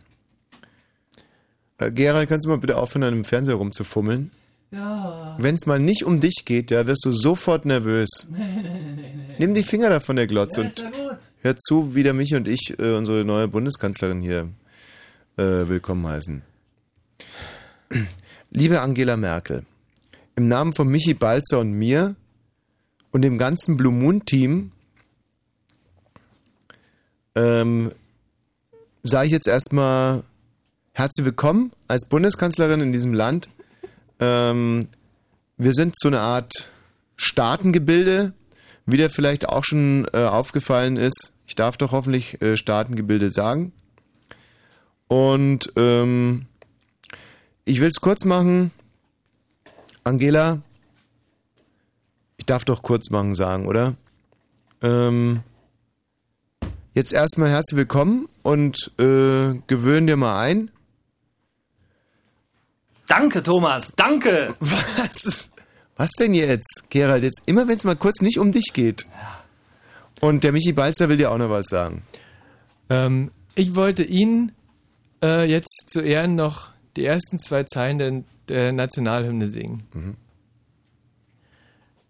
Gerald, kannst du mal bitte aufhören, an dem Fernseher rumzufummeln? Ja. Wenn es mal nicht um dich geht, da wirst du sofort nervös. Nee, nee, nee. Nimm die Finger da von der Glotze Ja, und ja hör zu, wie der mich und ich äh, unsere neue Bundeskanzlerin hier äh, willkommen heißen. Liebe Angela Merkel, im Namen von Michi Balzer und mir und dem ganzen Blue Moon Team ähm, sage ich jetzt erstmal herzlich willkommen als Bundeskanzlerin in diesem Land. Ähm, wir sind so eine Art Staatengebilde, wie dir vielleicht auch schon äh, aufgefallen ist. Ich darf doch hoffentlich äh, Staatengebilde sagen. Und ähm, ich will es kurz machen. Angela, ich darf doch kurz machen sagen, oder? Ähm, jetzt erstmal herzlich willkommen und äh, gewöhn dir mal ein. Danke, Thomas, danke. Was? Was denn jetzt, Gerald? Jetzt immer, wenn es mal kurz nicht um dich geht. Und der Michi Balzer will dir auch noch was sagen. Ähm, ich wollte Ihnen äh, jetzt zu Ehren noch die ersten zwei Zeilen der, der Nationalhymne singen. Mhm.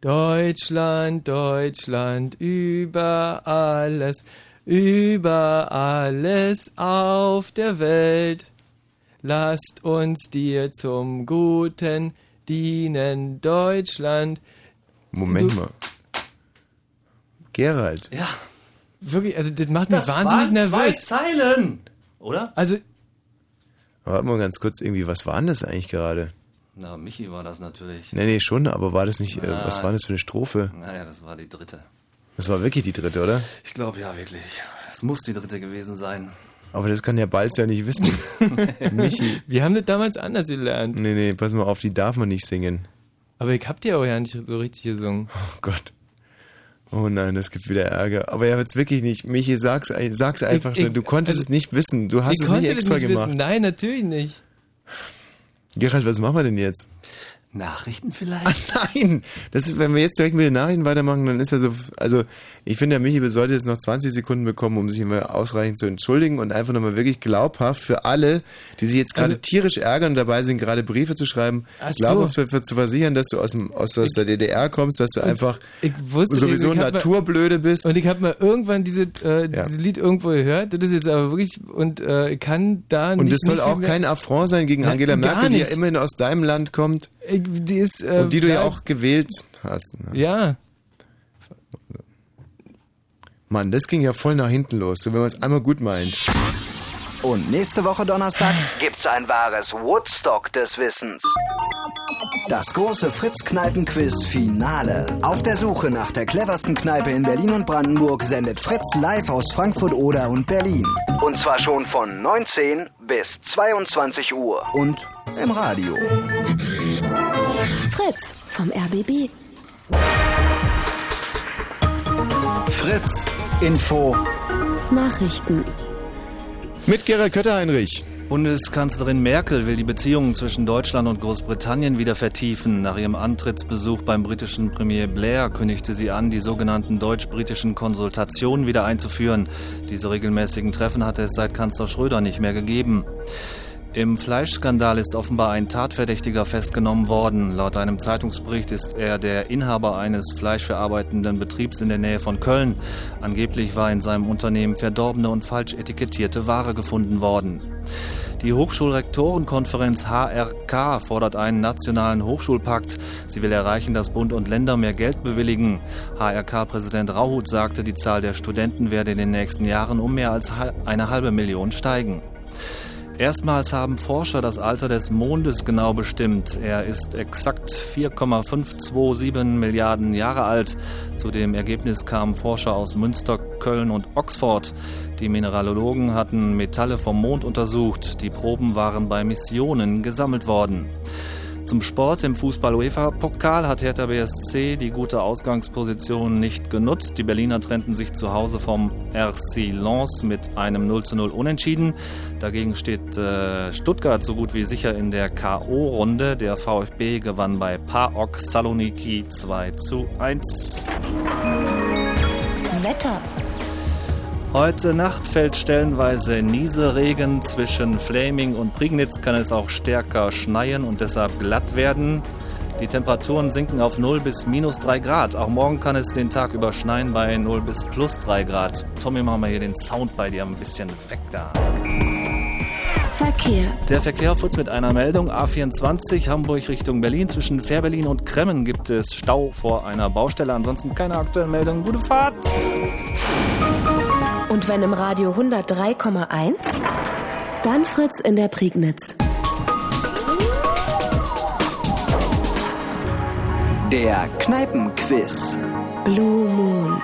Deutschland, Deutschland, über alles, über alles auf der Welt. Lasst uns dir zum Guten dienen, Deutschland. Moment Du- mal. Gerald. Ja. Wirklich, also das macht mich Das wahnsinnig waren zwei nervös. Zeilen, oder? Also, Warte mal ganz kurz, irgendwie, was war denn das eigentlich gerade? Na, Michi war das natürlich. Nee, nee, schon, aber war das nicht, äh, Na, was war das für eine Strophe? Naja, das war die dritte. Das war wirklich die dritte, oder? Ich glaube ja, wirklich. Es muss die dritte gewesen sein. Aber das kann der Balzer nicht wissen. Michi. wir haben das damals anders gelernt. Nee, nee, pass mal auf, die darf man nicht singen. Aber ich hab dir auch ja nicht so richtig gesungen. Oh Gott. Oh nein, es gibt wieder Ärger. Aber er wird's wirklich nicht. Michi, sag's, sag's einfach Ich- schnell. ich- Du konntest also- es nicht wissen. Du hast ich es nicht das extra nicht gemacht. Wissen. Nein, natürlich nicht. Gerald, was machen wir denn jetzt? Nachrichten vielleicht? Nein, das ist, wenn wir jetzt direkt mit den Nachrichten weitermachen, dann ist er so, also ich finde, der Michi sollte jetzt noch 20 Sekunden bekommen, um sich immer ausreichend zu entschuldigen und einfach nochmal wirklich glaubhaft für alle, die sich jetzt gerade Also- tierisch ärgern und dabei sind, gerade Briefe zu schreiben, so. glaubhaft für, zu versichern, dass du aus, dem, aus, aus der DDR kommst, dass du einfach Ich wusste sowieso ich mal- naturblöde bist. Und ich habe mal irgendwann diese, äh, Ja. dieses Lied irgendwo gehört. Das ist jetzt aber wirklich, und äh, ich kann da Und nicht das soll auch kein Affront sein gegen Angela Merkel, die ja immerhin aus deinem Land kommt Ich, die ist, äh, und die du ja auch gewählt hast. ne? Ja. Mann, das ging ja voll nach hinten los, so wenn man es einmal gut meint. Und nächste Woche Donnerstag gibt's ein wahres Woodstock des Wissens. Das große Fritz-Kneipen-Quiz-Finale. Auf der Suche nach der cleversten Kneipe in Berlin und Brandenburg sendet Fritz live aus Frankfurt oder und Berlin. Und zwar schon von 19 bis 22 Uhr. Und im Radio. Fritz vom RBB. Fritz Info. Nachrichten. Mit Gerald Kötter-Heinrich. Bundeskanzlerin Merkel will die Beziehungen zwischen Deutschland und Großbritannien wieder vertiefen. Nach ihrem Antrittsbesuch beim britischen Premier Blair kündigte sie an, die sogenannten deutsch-britischen Konsultationen wieder einzuführen. Diese regelmäßigen Treffen hatte es seit Kanzler Schröder nicht mehr gegeben. Im Fleischskandal ist offenbar ein Tatverdächtiger festgenommen worden. Laut einem Zeitungsbericht ist er der Inhaber eines fleischverarbeitenden Betriebs in der Nähe von Köln. Angeblich war in seinem Unternehmen verdorbene und falsch etikettierte Ware gefunden worden. Die Hochschulrektorenkonferenz HRK fordert einen nationalen Hochschulpakt. Sie will erreichen, dass Bund und Länder mehr Geld bewilligen. HRK-Präsident Rauhut sagte, die Zahl der Studenten werde in den nächsten Jahren um mehr als eine halbe Million steigen. Erstmals haben Forscher das Alter des Mondes genau bestimmt. Er ist exakt 4,527 Milliarden Jahre alt. Zu dem Ergebnis kamen Forscher aus Münster, Köln und Oxford. Die Mineralogen hatten Metalle vom Mond untersucht. Die Proben waren bei Missionen gesammelt worden. Zum Sport im Fußball-UEFA-Pokal hat Hertha BSC die gute Ausgangsposition nicht genutzt. Die Berliner trennten sich zu Hause vom RC Lens mit einem 0 zu 0 Unentschieden. Dagegen steht äh, Stuttgart so gut wie sicher in der K.O.-Runde. Der VfB gewann bei PAOK Saloniki 2 zu 1. Wetter. Heute Nacht fällt stellenweise Nieselregen. Zwischen Flaming und Prignitz kann es auch stärker schneien und deshalb glatt werden. Die Temperaturen sinken auf 0 bis minus 3 Grad. Auch morgen kann es den Tag über schneien bei 0 bis plus 3 Grad. Tommy, machen wir hier den Sound bei dir ein bisschen weg da. Verkehr. Der Verkehr Fritz mit einer Meldung. A24 Hamburg Richtung Berlin. Zwischen Fährberlin und Kremmen gibt es Stau vor einer Baustelle. Ansonsten keine aktuellen Meldungen. Gute Fahrt! Und wenn im Radio 103,1, dann Fritz in der Prignitz. Der Kneipenquiz. Blue Moon.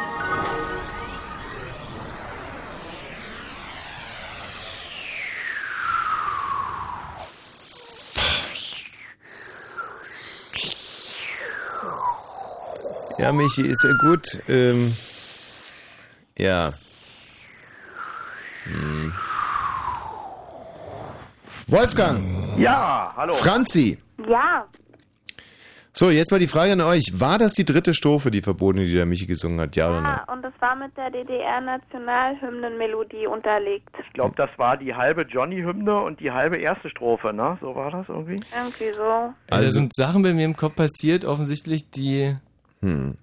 Ja, Michi, ist ja gut. Ähm, ja. Wolfgang. Ja, hallo. Franzi. Ja, So, jetzt mal die Frage an euch. War das die dritte Strophe, die verbotene, die der Michi gesungen hat? Ja oder nein? ja, und das war mit der DDR-Nationalhymnenmelodie unterlegt. Ich glaube, das war die halbe Johnny-Hymne und die halbe erste Strophe, ne? So war das irgendwie? Irgendwie so. Also, Also- da sind Sachen bei mir im Kopf passiert, offensichtlich, die. Hm.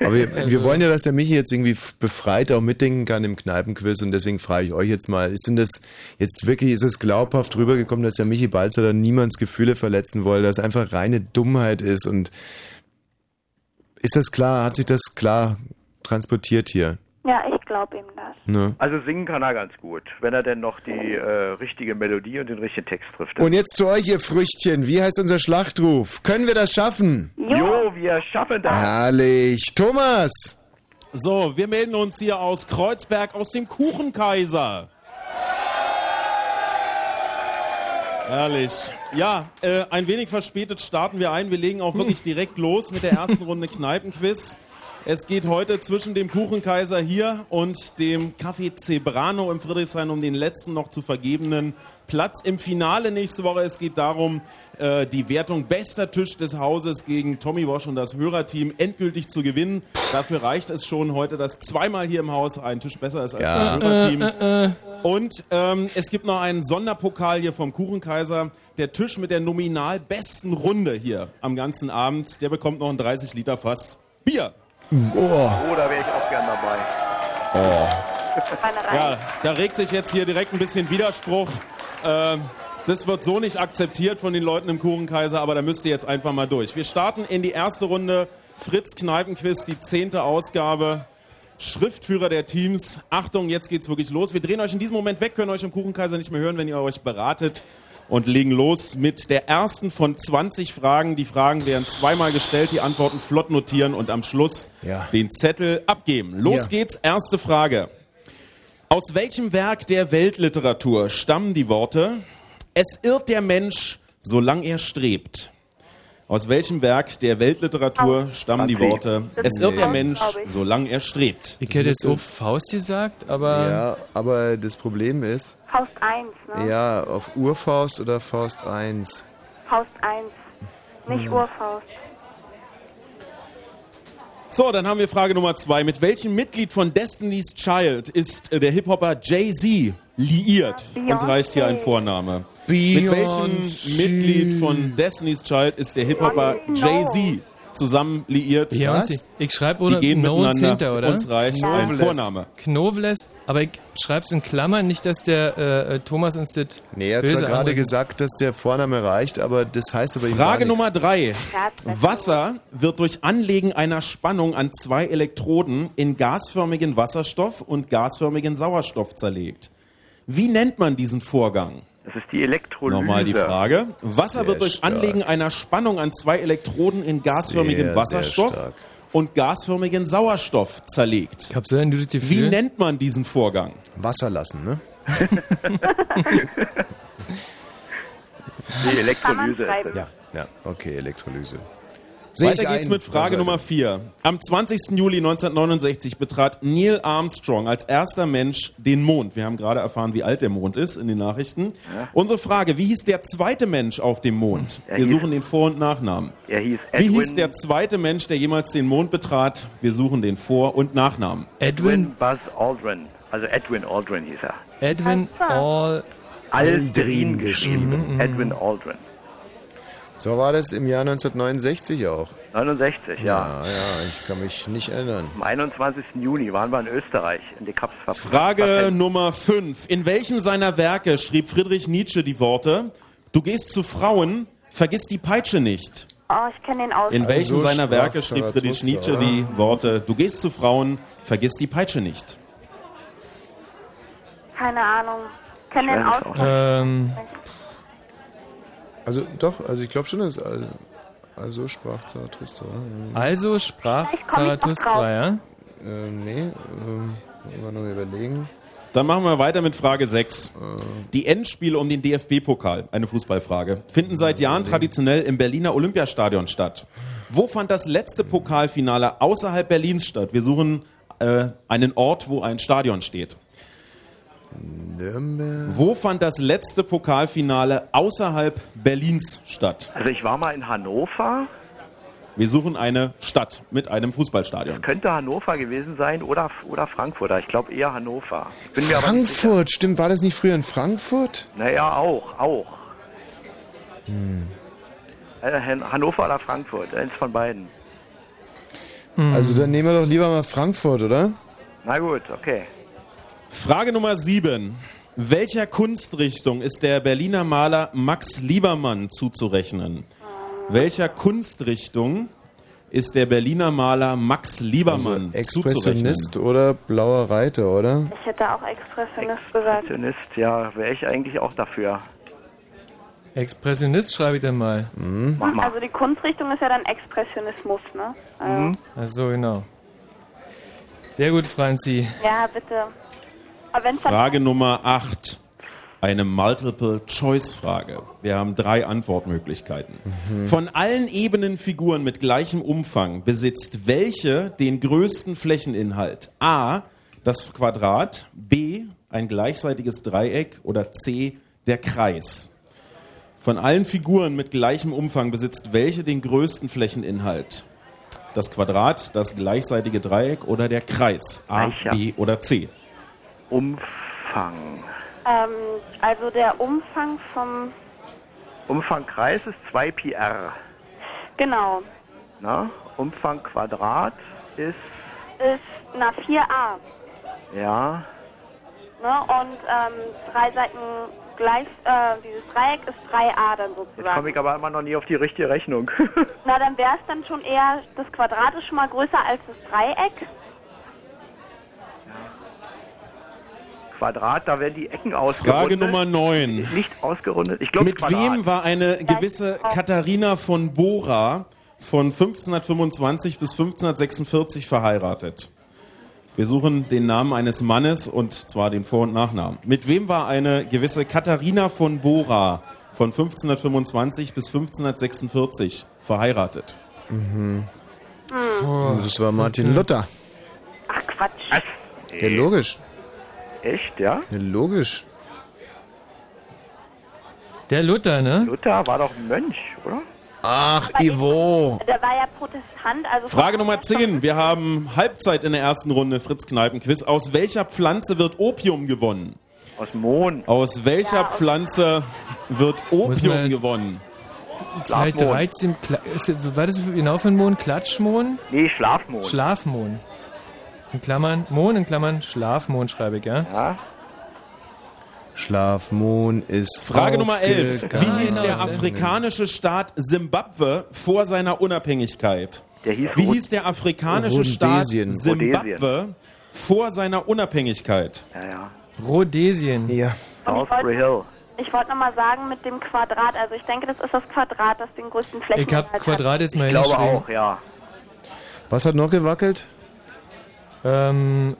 Aber wir, wir wollen ja, dass der Michi jetzt irgendwie befreit auch mitdenken kann im Kneipenquiz und deswegen frage ich euch jetzt mal, ist denn das jetzt wirklich, ist es glaubhaft rübergekommen, dass der Michi Balzer da niemands Gefühle verletzen wollte, dass es einfach reine Dummheit ist und ist das klar, hat sich das klar transportiert hier? Ja, ich glaube ihm das. Ne? Also singen kann er ganz gut, wenn er denn noch die äh, richtige Melodie und den richtigen Text trifft. Und jetzt zu euch, ihr Früchtchen, wie heißt unser Schlachtruf? Können wir das schaffen? Jo, wir schaffen das. Herrlich. Thomas! So, wir melden uns hier aus Kreuzberg aus dem Kuchenkaiser. Herrlich. Ja, äh, ein wenig verspätet starten wir ein. Wir legen auch wirklich direkt los mit der ersten Runde Kneipenquiz. Es geht heute zwischen dem Kuchenkaiser hier und dem Café Zebrano im Friedrichshain um den letzten noch zu vergebenen Platz im Finale nächste Woche. Es geht darum, äh, die Wertung bester Tisch des Hauses gegen Tommy Walsh und das Hörerteam endgültig zu gewinnen. Dafür reicht es schon heute, dass zweimal hier im Haus ein Tisch besser ist als Ja. das Hörerteam. Äh, äh, äh. Und ähm, es gibt noch einen Sonderpokal hier vom Kuchenkaiser. Der Tisch mit der nominal besten Runde hier am ganzen Abend, der bekommt noch ein 30 Liter Fass Bier. Oh. Oh, da wäre ich auch gern dabei. Ja, da regt sich jetzt hier direkt ein bisschen Widerspruch. Ähm, das wird so nicht akzeptiert von den Leuten im Kuchenkaiser, aber da müsst ihr jetzt einfach mal durch. Wir starten in die erste Runde. Fritz Kneipenquiz, die zehnte Ausgabe. Schriftführer der Teams. Achtung, jetzt geht's wirklich los. Wir drehen euch in diesem Moment weg, können euch im Kuchenkaiser nicht mehr hören, wenn ihr euch beratet. Und legen los mit der ersten von 20 Fragen. Die Fragen werden zweimal gestellt, die Antworten flott notieren und am Schluss Ja. den Zettel abgeben. Los Ja. geht's, erste Frage. Aus welchem Werk der Weltliteratur stammen die Worte Es irrt der Mensch, solange er strebt? Aus welchem Werk der Weltliteratur stammen die Worte Es irrt der Mensch, solange er strebt? Ich hätte jetzt so Faust gesagt, aber. Ja, aber das Problem ist, Faust 1, ne? ja, auf Urfaust oder Faust 1. Faust 1. Nicht Hm. Urfaust. So, dann haben wir Frage Nummer zwei. Mit welchem Mitglied von Destiny's Child ist der Hip-Hopper Jay-Z liiert? Uns reicht hier ein Vorname. Mit welchem. Mitglied von Destiny's Child ist der Hip-Hopper Jay-Z zusammen liiert? Beyoncé. Ich schreibe Die ohne gehen Knowles miteinander. hinter, oder? Uns reicht ein Knowles. Vorname. Knowles, aber ich schreibe es in Klammern, nicht, dass der äh, äh, Thomas uns das Nee, er hat zwar gerade gesagt, dass der Vorname reicht, aber das heißt aber Frage. Nummer drei. Wasser wird durch Anlegen einer Spannung an zwei Elektroden in gasförmigen Wasserstoff und gasförmigen Sauerstoff zerlegt. Wie nennt man diesen Vorgang? Das ist die Elektrolyse. Nochmal die Frage. Wasser Sehr wird durch stark. Anlegen einer Spannung an zwei Elektroden in gasförmigen Sehr, sehr Wasserstoff stark. und gasförmigen Sauerstoff zerlegt. Ich habe so ein Wie nennt man diesen Vorgang? Wasser lassen, ne? Die Elektrolyse. Ja, ja, okay, Elektrolyse. Weiter geht's ein. mit Frage. Nummer 4. Am 20. Juli 1969 betrat Neil Armstrong als erster Mensch den Mond. Wir haben gerade erfahren, wie alt der Mond ist in den Nachrichten. Unsere Frage, wie hieß der zweite Mensch auf dem Mond? Er Wir hieß- suchen den Vor- und Nachnamen. Er hieß Wie Edwin, hieß der zweite Mensch, der jemals den Mond betrat? Wir suchen den Vor- und Nachnamen. Edwin, Edwin Buzz Aldrin. Also Edwin Aldrin hieß er. Edwin All. Aldrin geschrieben. Edwin Aldrin. So war das im Jahr 1969 auch. 69, ja. Ja, ja, ich kann mich nicht erinnern. Am 21. Juni waren wir in Österreich in die Cups Frage Nummer 5. In welchem seiner Werke schrieb Friedrich Nietzsche die Worte, du gehst zu Frauen, vergiss die Peitsche nicht? Oh, ich kenne den aus. In welchem so seiner Werke schrieb Friedrich Nietzsche oder? die Worte, du gehst zu Frauen, vergiss die Peitsche nicht? Keine Ahnung. Kenne den aus. auch Ähm, Also doch, also ich glaube schon, dass also, also sprach Zarathustra. oder? also sprach. Zarathustra, ja? Äh, nee, ähm, immer noch überlegen. Dann machen wir weiter mit Frage 6. Die Endspiele um den DFB-Pokal, eine Fußballfrage, finden seit Jahren traditionell im Berliner Olympiastadion statt. Wo fand das letzte Pokalfinale außerhalb Berlins statt? Wir suchen äh, einen Ort, wo ein Stadion steht. Nürnberg. Wo fand das letzte Pokalfinale außerhalb Berlins statt? Also ich war mal in Hannover. Wir suchen eine Stadt mit einem Fußballstadion. Könnte Hannover gewesen sein oder, oder Frankfurt. Ich glaube eher Hannover. Frankfurt, stimmt, war das nicht früher in Frankfurt? Naja, auch, auch. Äh, Han- Hannover oder Frankfurt, eins von beiden. Also dann nehmen wir doch lieber mal Frankfurt, oder? Na gut, okay. Frage Nummer 7. Welcher Kunstrichtung ist der Berliner Maler Max Liebermann zuzurechnen? Welcher Kunstrichtung ist der Berliner Maler Max Liebermann Also zuzurechnen? Expressionist oder blauer Reiter, oder? Ich hätte auch Expressionist gesagt. Expressionist, ja, wäre ich eigentlich auch dafür. Expressionist schreibe ich dann mal. Mal. Also die Kunstrichtung ist ja dann Expressionismus, ne? Also, Ach so, genau. Sehr gut, Franzi. Ja, bitte. Aber wenn es dann Frage Nummer 8. Eine Multiple-Choice-Frage. Wir haben drei Antwortmöglichkeiten. Von allen ebenen Figuren mit gleichem Umfang besitzt welche den größten Flächeninhalt? A. Das Quadrat, B. Ein gleichseitiges Dreieck oder C. Der Kreis. Von allen Figuren mit gleichem Umfang besitzt welche den größten Flächeninhalt? Das Quadrat, das gleichseitige Dreieck oder der Kreis? A, Gleicher. B oder C? Umfang. ähm, also der Umfang vom Umfang Kreis ist 2 PR. genau Na? Umfang Quadrat ist, ist na 4a, ja, ne? Und ähm, drei Seiten gleich, äh, dieses Dreieck ist 3a dann jetzt komme sozusagen. ich aber immer noch nie auf die richtige Rechnung. Na, dann wäre es dann schon eher das Quadrat ist schon mal größer als das Dreieck. Quadrat, da werden die Ecken ausgerundet. Frage Nummer 9. Nicht ausgerundet. Ich glaube, Mit wem war eine gewisse Katharina von Bora von 1525 bis 1546 verheiratet? Wir suchen den Namen eines Mannes und zwar den Vor- und Nachnamen. Mit wem war eine gewisse Katharina von Bora von 1525 bis 1546 verheiratet? Mhm. Oh, Das war Martin Luther. Ach Quatsch. Was? Ja, logisch. Echt, ja? Ja, logisch. Der Luther, ne? Luther war doch ein Mönch, oder? Ach, Ivo. Der war ja Protestant, also Frage Nummer 10. Wir haben Halbzeit in der ersten Runde Fritz Kneipenquiz. Aus welcher Pflanze wird Opium gewonnen? Aus Mohn. Aus welcher Ja, aus- Pflanze wird Opium gewonnen? 2013, Kla- ist, war das genau für ein Mohn? Klatschmohn? Nee, Schlafmohn. Schlafmohn. In Klammern, Mohn in Klammern, Schlafmohn schreibe ich, ja? ja? Schlafmohn ist Frage Nummer 11. Wie hieß der afrikanische Staat Simbabwe vor seiner Unabhängigkeit? Der hieß Wie hieß der afrikanische Staat Rhodesien. Simbabwe vor seiner Unabhängigkeit? Ja, ja. Rhodesien. Ja. Salisbury Hill. Ich wollte nochmal sagen mit dem Quadrat, also ich denke, das ist das Quadrat, das den größten Flächen Ich habe Quadrat jetzt mal Ich glaube auch, ja. Was hat noch gewackelt? Ähm,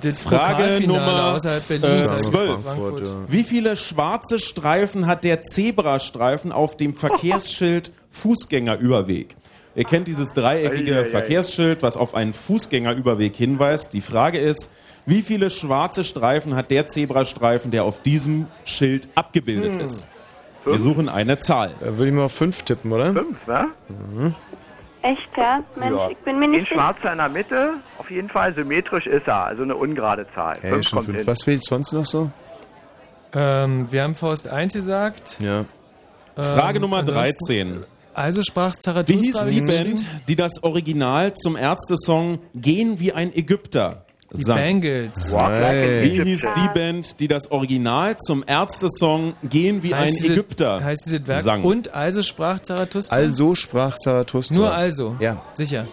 das Frage Nummer außerhalb äh, Berlins, also 12. Frankfurt. Wie viele schwarze Streifen hat der Zebrastreifen auf dem Verkehrsschild Fußgängerüberweg? Ihr kennt dieses dreieckige Eieiei. Verkehrsschild, was auf einen Fußgängerüberweg hinweist. Die Frage ist, wie viele schwarze Streifen hat der Zebrastreifen, der auf diesem Schild abgebildet Hm. ist? Wir suchen eine Zahl. Da würde ich mal auf 5 tippen, oder? Fünf, ne? Echt, ja? Mensch, Ja. ich bin mir Den nicht sicher. schwarzer in der Mitte, auf jeden Fall symmetrisch ist er, also eine ungerade Zahl. Ja, Fünf schon kommt fünf. hin. Was fehlt sonst noch so? Ähm, wir haben Faust 1 gesagt. Ja. Frage Ähm, Nummer ansonsten- 13. Also sprach Zarathustra. Wie hieß die Band, die das Original zum Ärzte-Song Gehen wie ein Ägypter Die sang? Bangles. An Wie hieß die Band, die das Original zum Ärzte-Song Gehen wie ein Heißt dieses- Ägypter Heißt dieses Werk. sang? Und also sprach Zarathustra. Also sprach Zarathustra. Nur also. Ja. Sicher.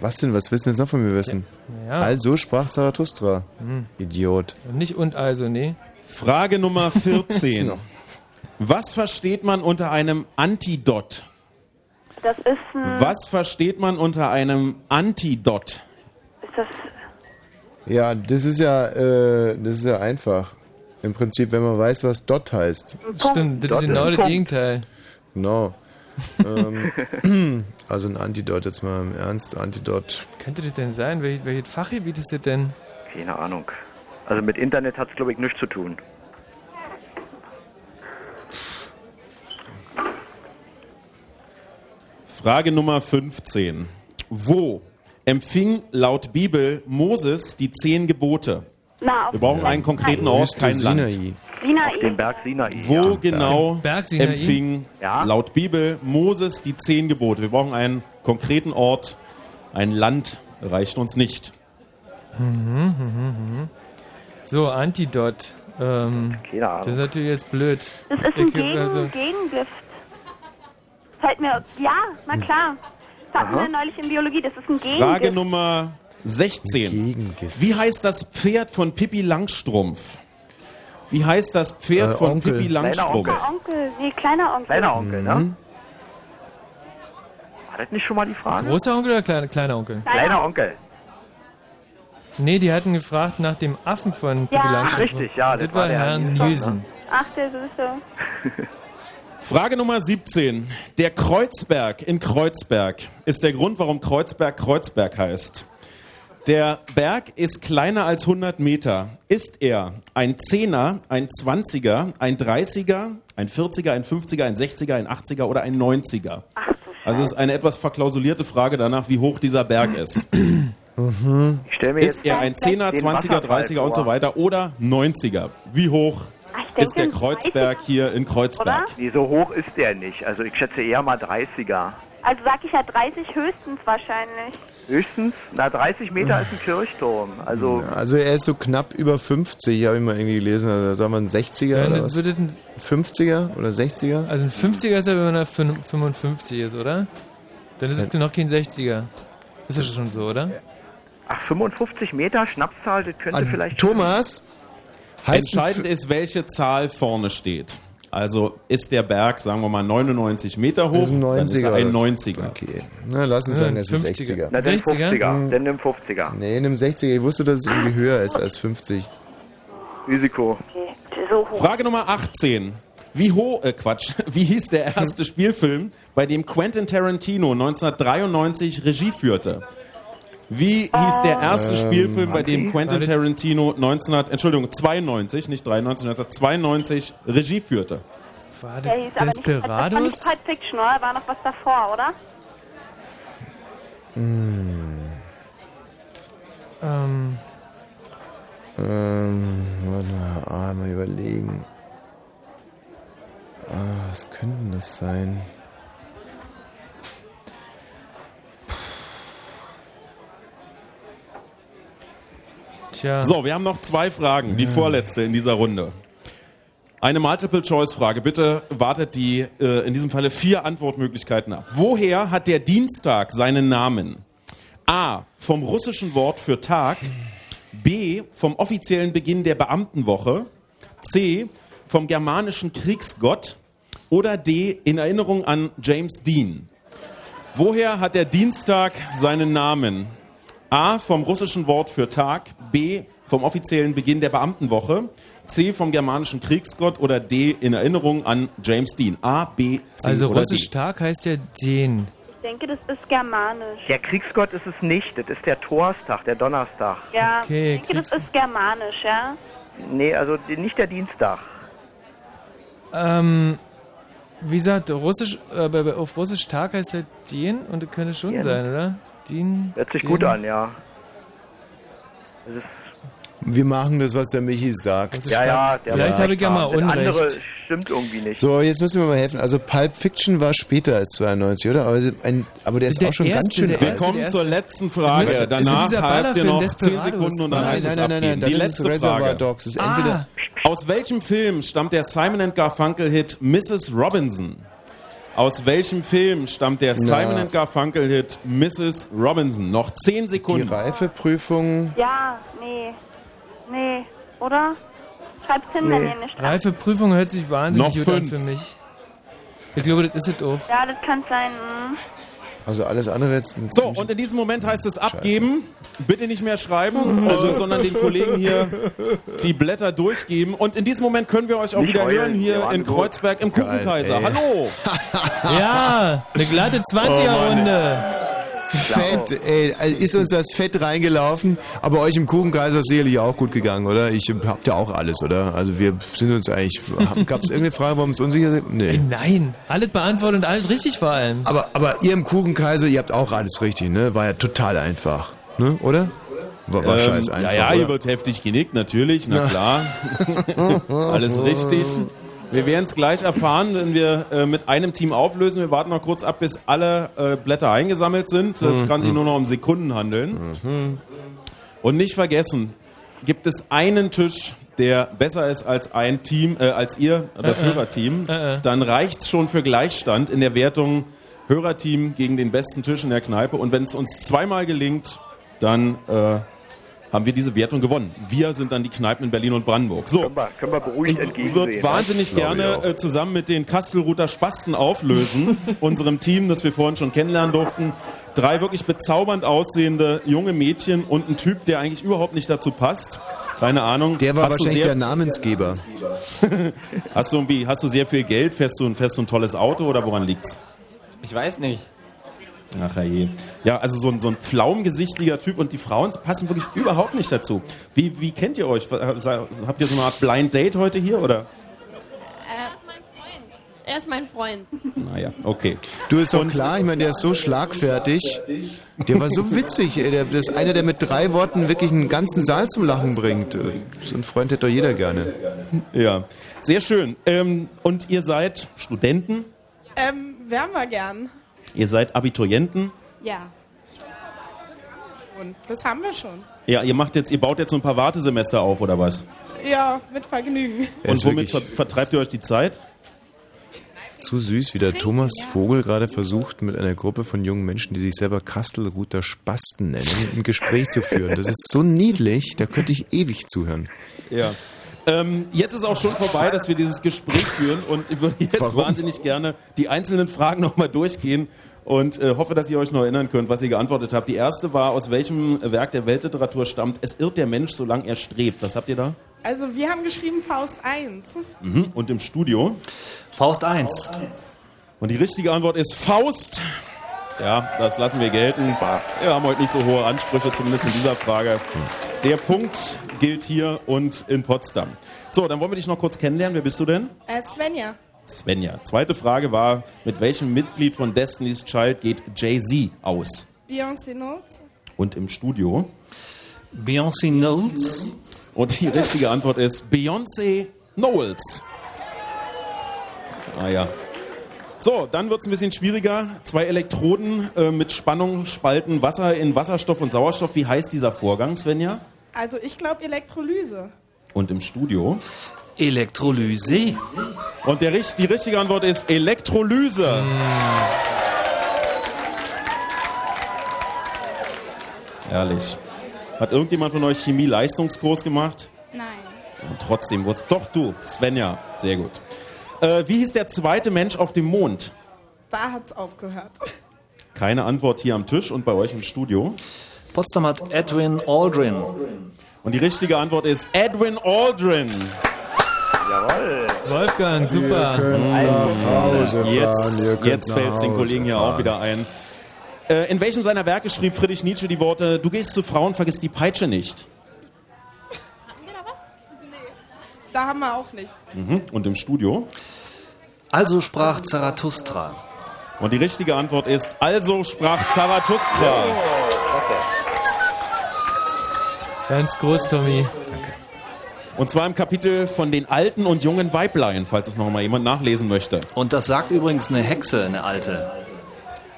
Was denn? Was willst du jetzt noch von mir wissen? Ja. Also sprach Zarathustra. Hm. Idiot. Nicht und also, nee. Frage Nummer 14. noch. Was versteht man unter einem Antidot? Das ist ein. Was versteht man unter einem Antidot? Ist das. Ja, das ist ja, äh, das ist ja einfach. Im Prinzip, wenn man weiß, was Dot heißt. Stimmt, das Dort ist genau das. Gegenteil. Genau. ähm, also ein Antidot, jetzt mal im Ernst, Antidot. Könnte das denn sein? Wel welches Fachgebiet ist das denn? Keine Ahnung. Also mit Internet hat es, glaube ich, nichts zu tun. Frage Nummer 15. Wo empfing laut Bibel Moses die zehn Gebote? Na, auf Wir brauchen einen konkreten Ort, Wüste kein Land. Sinai. Sinai. Den Berg Sinai. Wo ja. genau Berg Sinai? empfing Ja. laut Bibel Moses die zehn Gebote? Wir brauchen einen konkreten Ort, ein Land reicht uns nicht. So, Antidot. Ähm, Keine das ist Ahnung. natürlich jetzt blöd. Das ist ein Ich- Gegen also- Gegengift. Fällt mir. Ja, na klar. Das hatten wir neulich in Biologie. Das ist ein Gegengift. Frage Nummer 16. Gegengift. Wie heißt das Pferd von Pippi Langstrumpf? Wie heißt das Pferd Äh, von Onkel. Pippi Kleiner Langstrumpf? Onkel. Onkel. Nee, kleiner Onkel. Kleiner Onkel, Mhm. ne? War das nicht schon mal die Frage? Großer Onkel oder kleiner, kleiner Onkel? Kleiner Onkel. Nee, die hatten gefragt nach dem Affen von Pippi Ja. Langstrumpf. Ach, richtig, ja, Das, das war war der Herr Nielsen, Nielsen. Ach, der Süße. Frage Nummer 17. Der Kreuzberg in Kreuzberg ist der Grund, warum Kreuzberg Kreuzberg heißt. Der Berg ist kleiner als 100 Meter. Ist er ein Zehner, ein 20er, ein 30er, ein 40er, ein 50er, ein 60er, ein 80er oder ein 90er? Also es ist eine etwas verklausulierte Frage danach, wie hoch dieser Berg ist. Ich stelle mir jetzt Ist er ein 10er, den 20er, Wasserfall 30er und so weiter oder 90er? Wie hoch ist der Kreuzberg 30er, hier in Kreuzberg? Oder? Nee, so hoch ist der nicht. Also ich schätze eher mal 30er. Also sag ich ja 30 höchstens wahrscheinlich. Höchstens, na 30 Meter ist ein Kirchturm. Also Also er ist so knapp über 50, habe ich mal irgendwie gelesen. Also sagen wir ein 60er Ja, oder was? ein, 50er oder 60er? also ein 50er ist ja, wenn man da 55 ist, oder? Dann ist es noch kein 60er. Ist das schon so, oder? ach 55 Meter Schnapszahl, das könnte Ah, vielleicht Thomas? Heißt Entscheidend ist, welche Zahl vorne steht. Also ist der Berg, sagen wir mal, 99 Meter hoch, Das ist ein dann ist er 90er ein oder 90er. Okay. Na, lass uns sagen, es ist ein 50er. 60er. Na, dann 60er? 50er. Hm. Dann nimm 50er. Nee, in einem 60er. Ich wusste, dass es irgendwie höher ist als 50. Risiko. Okay, so hoch. Frage Nummer 18. Wie hoch, äh Quatsch, wie hieß der erste Spielfilm, bei dem Quentin Tarantino 1993 Regie führte? Wie hieß der erste Spielfilm, bei dem Quentin Warte. Tarantino 19, Entschuldigung, 92, nicht 93, 1992 Regie führte? War Der hieß aber nicht, das war nicht? Pulp Fiction, oder? War noch was davor, oder? Ähm, Ähm, warte mal, ah, mal überlegen. Ah, was könnte denn das sein? Tja. So, wir haben noch zwei Fragen, die vorletzte in dieser Runde. Eine Multiple-Choice-Frage. Bitte wartet die äh, in diesem Falle vier Antwortmöglichkeiten ab. Woher hat der Dienstag seinen Namen? A. Vom russischen Wort für Tag. B. Vom offiziellen Beginn der Beamtenwoche. C. vom germanischen Kriegsgott oder D. in Erinnerung an James Dean? Woher hat der Dienstag seinen Namen? A. vom russischen Wort für Tag, B. vom offiziellen Beginn der Beamtenwoche, C. vom germanischen Kriegsgott oder D. in Erinnerung an James Dean? A, B, C Also oder russisch D? Tag heißt ja den. Ich denke, das ist germanisch. Der Kriegsgott ist es nicht, das ist der Torstag, der Donnerstag. Ja, Okay, ich denke, das ist germanisch, ja. Nee, also nicht der Dienstag. Ähm, wie gesagt, russisch, äh, auf russisch Tag heißt ja den und das könnte schon Den. sein, oder? Den. Hört sich den. gut an, ja. Wir machen das, was der Michi sagt. ja, ja. Der Vielleicht habe ich ja mal Das andere Unrecht. stimmt irgendwie nicht. So, jetzt müssen wir mal helfen. Also Pulp Fiction war später als 92, oder? Aber, ein, aber der ist Der auch schon ganz erste, schön der Wir alt. erste, kommen zur letzten Frage. Ist Danach habt ihr noch 10 Desperados. Sekunden und dann Nein, heißt nein, es nein, nein, nein, dann Die letzte Frage. Dogs. Ist Ah, entweder Aus welchem Film stammt der Simon Garfunkel-Hit Mrs. Robinson? Aus welchem Film stammt der Simon Garfunkel-Hit Mrs. Robinson? Noch 10 die Sekunden. Reifeprüfung. Ja, nee. Nee, oder? Schreib's hin, wenn ihr nicht Reife Prüfung hört sich wahnsinnig Noch gut an für mich. Ich glaube, das ist es auch. Ja, das kann sein. hm. Also alles andere jetzt. ein So, und in diesem Moment heißt es abgeben. Bitte nicht mehr schreiben, also, sondern den Kollegen hier die Blätter durchgeben. Und in diesem Moment können wir euch auch Nicht wieder hören hier in. Kreuzberg im Kuchenkaiser. ey. Hallo! Ja, eine glatte 20er-Runde. Fett, ey, also ist uns das Fett reingelaufen, aber euch im Kuchenkaiser ist sicherlich auch gut gegangen, oder? Ich habt ja auch alles, oder? Also wir sind uns eigentlich. Gab es irgendeine Frage, warum es unsicher sind? Nee. Nein, alles beantwortet und alles richtig vor allem. Aber, aber ihr im Kuchenkaiser, ihr habt auch alles richtig, ne? War ja total einfach, ne? Oder? War, war scheiß Ähm, einfach. ja, ja, oder? hier wird heftig genickt, natürlich, na klar. Alles richtig. Wir werden es gleich erfahren, wenn wir äh, mit einem Team auflösen. Wir warten noch kurz ab, bis alle äh, Blätter eingesammelt sind. Das Mhm. kann sich nur noch um Sekunden handeln. Und nicht vergessen, gibt es einen Tisch, der besser ist als ein Team, äh, als ihr, das Äh, äh. Hörerteam, Äh, dann reicht's schon für Gleichstand in der Wertung Hörerteam gegen den besten Tisch in der Kneipe. Und wenn es uns zweimal gelingt, dann äh, haben wir diese Wertung gewonnen. Wir sind dann die Kneipen in Berlin und Brandenburg. So. Können wir, können wir beruhigt Ich entgegensehen. würde wahnsinnig Glaube ich gerne äh, zusammen mit den Kastelruther Spasten auflösen, unserem Team, das wir vorhin schon kennenlernen durften. Drei wirklich bezaubernd aussehende junge Mädchen und ein Typ, der eigentlich überhaupt nicht dazu passt. Keine Ahnung. Der war Hast wahrscheinlich sehr, der Namensgeber. Hast du irgendwie, hast du sehr viel Geld? Fährst du, ein- fährst du ein tolles Auto oder woran liegt's? Ich weiß nicht. Ach je. Ja, also so ein, so ein pflaumgesichtiger Typ und die Frauen passen wirklich überhaupt nicht dazu. Wie, wie kennt ihr euch? Habt ihr so eine Art Blind Date heute hier oder? Er ist mein Freund. Naja, okay. Du ist doch klar, ich meine, der ist so schlagfertig. Der war so witzig. Ey. Der, das ist einer, der mit drei Worten wirklich einen ganzen Saal zum Lachen bringt. So einen Freund hätte doch jeder gerne. Ja, sehr schön. Ähm, und ihr seid Studenten, Ähm, wären wir gern. Ihr seid Abiturienten. Ja. Das haben wir schon. Ja, ihr macht jetzt, ihr baut jetzt so ein paar Wartesemester auf oder was? Ja, mit Vergnügen. Und womit ver vertreibt ihr euch die Zeit? Zu süß, wie der Thomas Vogel gerade versucht, mit einer Gruppe von jungen Menschen, die sich selber Kastelruther Spasten nennen, ein Gespräch zu führen. Das ist so niedlich, da könnte ich ewig zuhören. Ja. Ähm, jetzt ist auch schon vorbei, dass wir dieses Gespräch führen und ich würde jetzt Warum? wahnsinnig gerne die einzelnen Fragen nochmal durchgehen und äh, hoffe, dass ihr euch noch erinnern könnt, was ihr geantwortet habt. Die erste war, aus welchem Werk der Weltliteratur stammt Es irrt der Mensch, solange er strebt. Was habt ihr da? Also wir haben geschrieben Faust 1. Mhm. Und im Studio? Faust 1. Und die richtige Antwort ist Faust. Ja, das lassen wir gelten. Wir haben heute nicht so hohe Ansprüche, zumindest in dieser Frage. Der Punkt gilt hier und in Potsdam. So, dann wollen wir dich noch kurz kennenlernen. Wer bist du denn? Äh, Svenja. Svenja. Zweite Frage war, mit welchem Mitglied von Destiny's Child geht Jay-Z aus? Beyoncé Notes. Und im Studio? Beyoncé Knowles. Und die richtige Antwort ist Beyoncé Knowles. Ah ja. So, dann wird es ein bisschen schwieriger. Zwei Elektroden äh, mit Spannung spalten Wasser in Wasserstoff und Sauerstoff. Wie heißt dieser Vorgang, Svenja? Also ich glaube Elektrolyse. Und im Studio? Elektrolyse. Und der, richt- die richtige Antwort ist Elektrolyse. Herrlich. Hat irgendjemand von euch Chemie-Leistungskurs gemacht? Nein. trotzdem wusste. Doch du, Svenja, sehr gut. Äh, wie hieß der zweite Mensch auf dem Mond? Da hat's aufgehört. Keine Antwort hier am Tisch und bei euch im Studio. Potsdam hat Edwin Aldrin. Und die richtige Antwort ist Edwin Aldrin. Jawohl. Wolfgang, super. Jetzt, jetzt fällt es den Kollegen hier auch wieder ein. Äh, in welchem seiner Werke schrieb Friedrich Nietzsche die Worte, du gehst zu Frauen, vergiss die Peitsche nicht? Da haben wir auch nicht. Mhm. Und im Studio? Also sprach Zarathustra. Und die richtige Antwort ist, also sprach Zarathustra. Ganz groß, Tommy. Und zwar im Kapitel von den alten und jungen Weiblein, falls es noch mal jemand nachlesen möchte. Und das sagt übrigens eine Hexe, eine alte.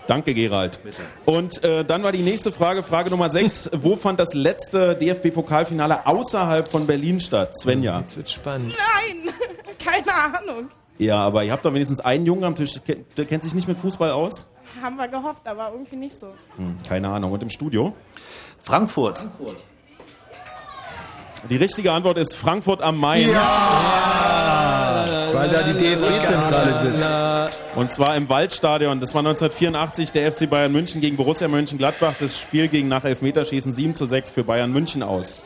Danke, Gerald. Und äh, dann war die nächste Frage, Frage Nummer 6. Wo fand das letzte DFB-Pokalfinale außerhalb von Berlin statt? Svenja. Jetzt wird spannend. Nein, keine Ahnung. Ja, aber ihr habt doch wenigstens einen Jungen am Tisch, der kennt sich nicht mit Fußball aus? Haben wir gehofft, aber irgendwie nicht so. Hm, keine Ahnung. Und im Studio? Frankfurt. Die richtige Antwort ist Frankfurt am Main. Weil da die DFB-Zentrale sitzt. Und zwar im Waldstadion. Das war 1984 der FC Bayern München gegen Borussia Mönchengladbach. Das Spiel ging nach Elfmeterschießen 7 zu 6 für Bayern München aus.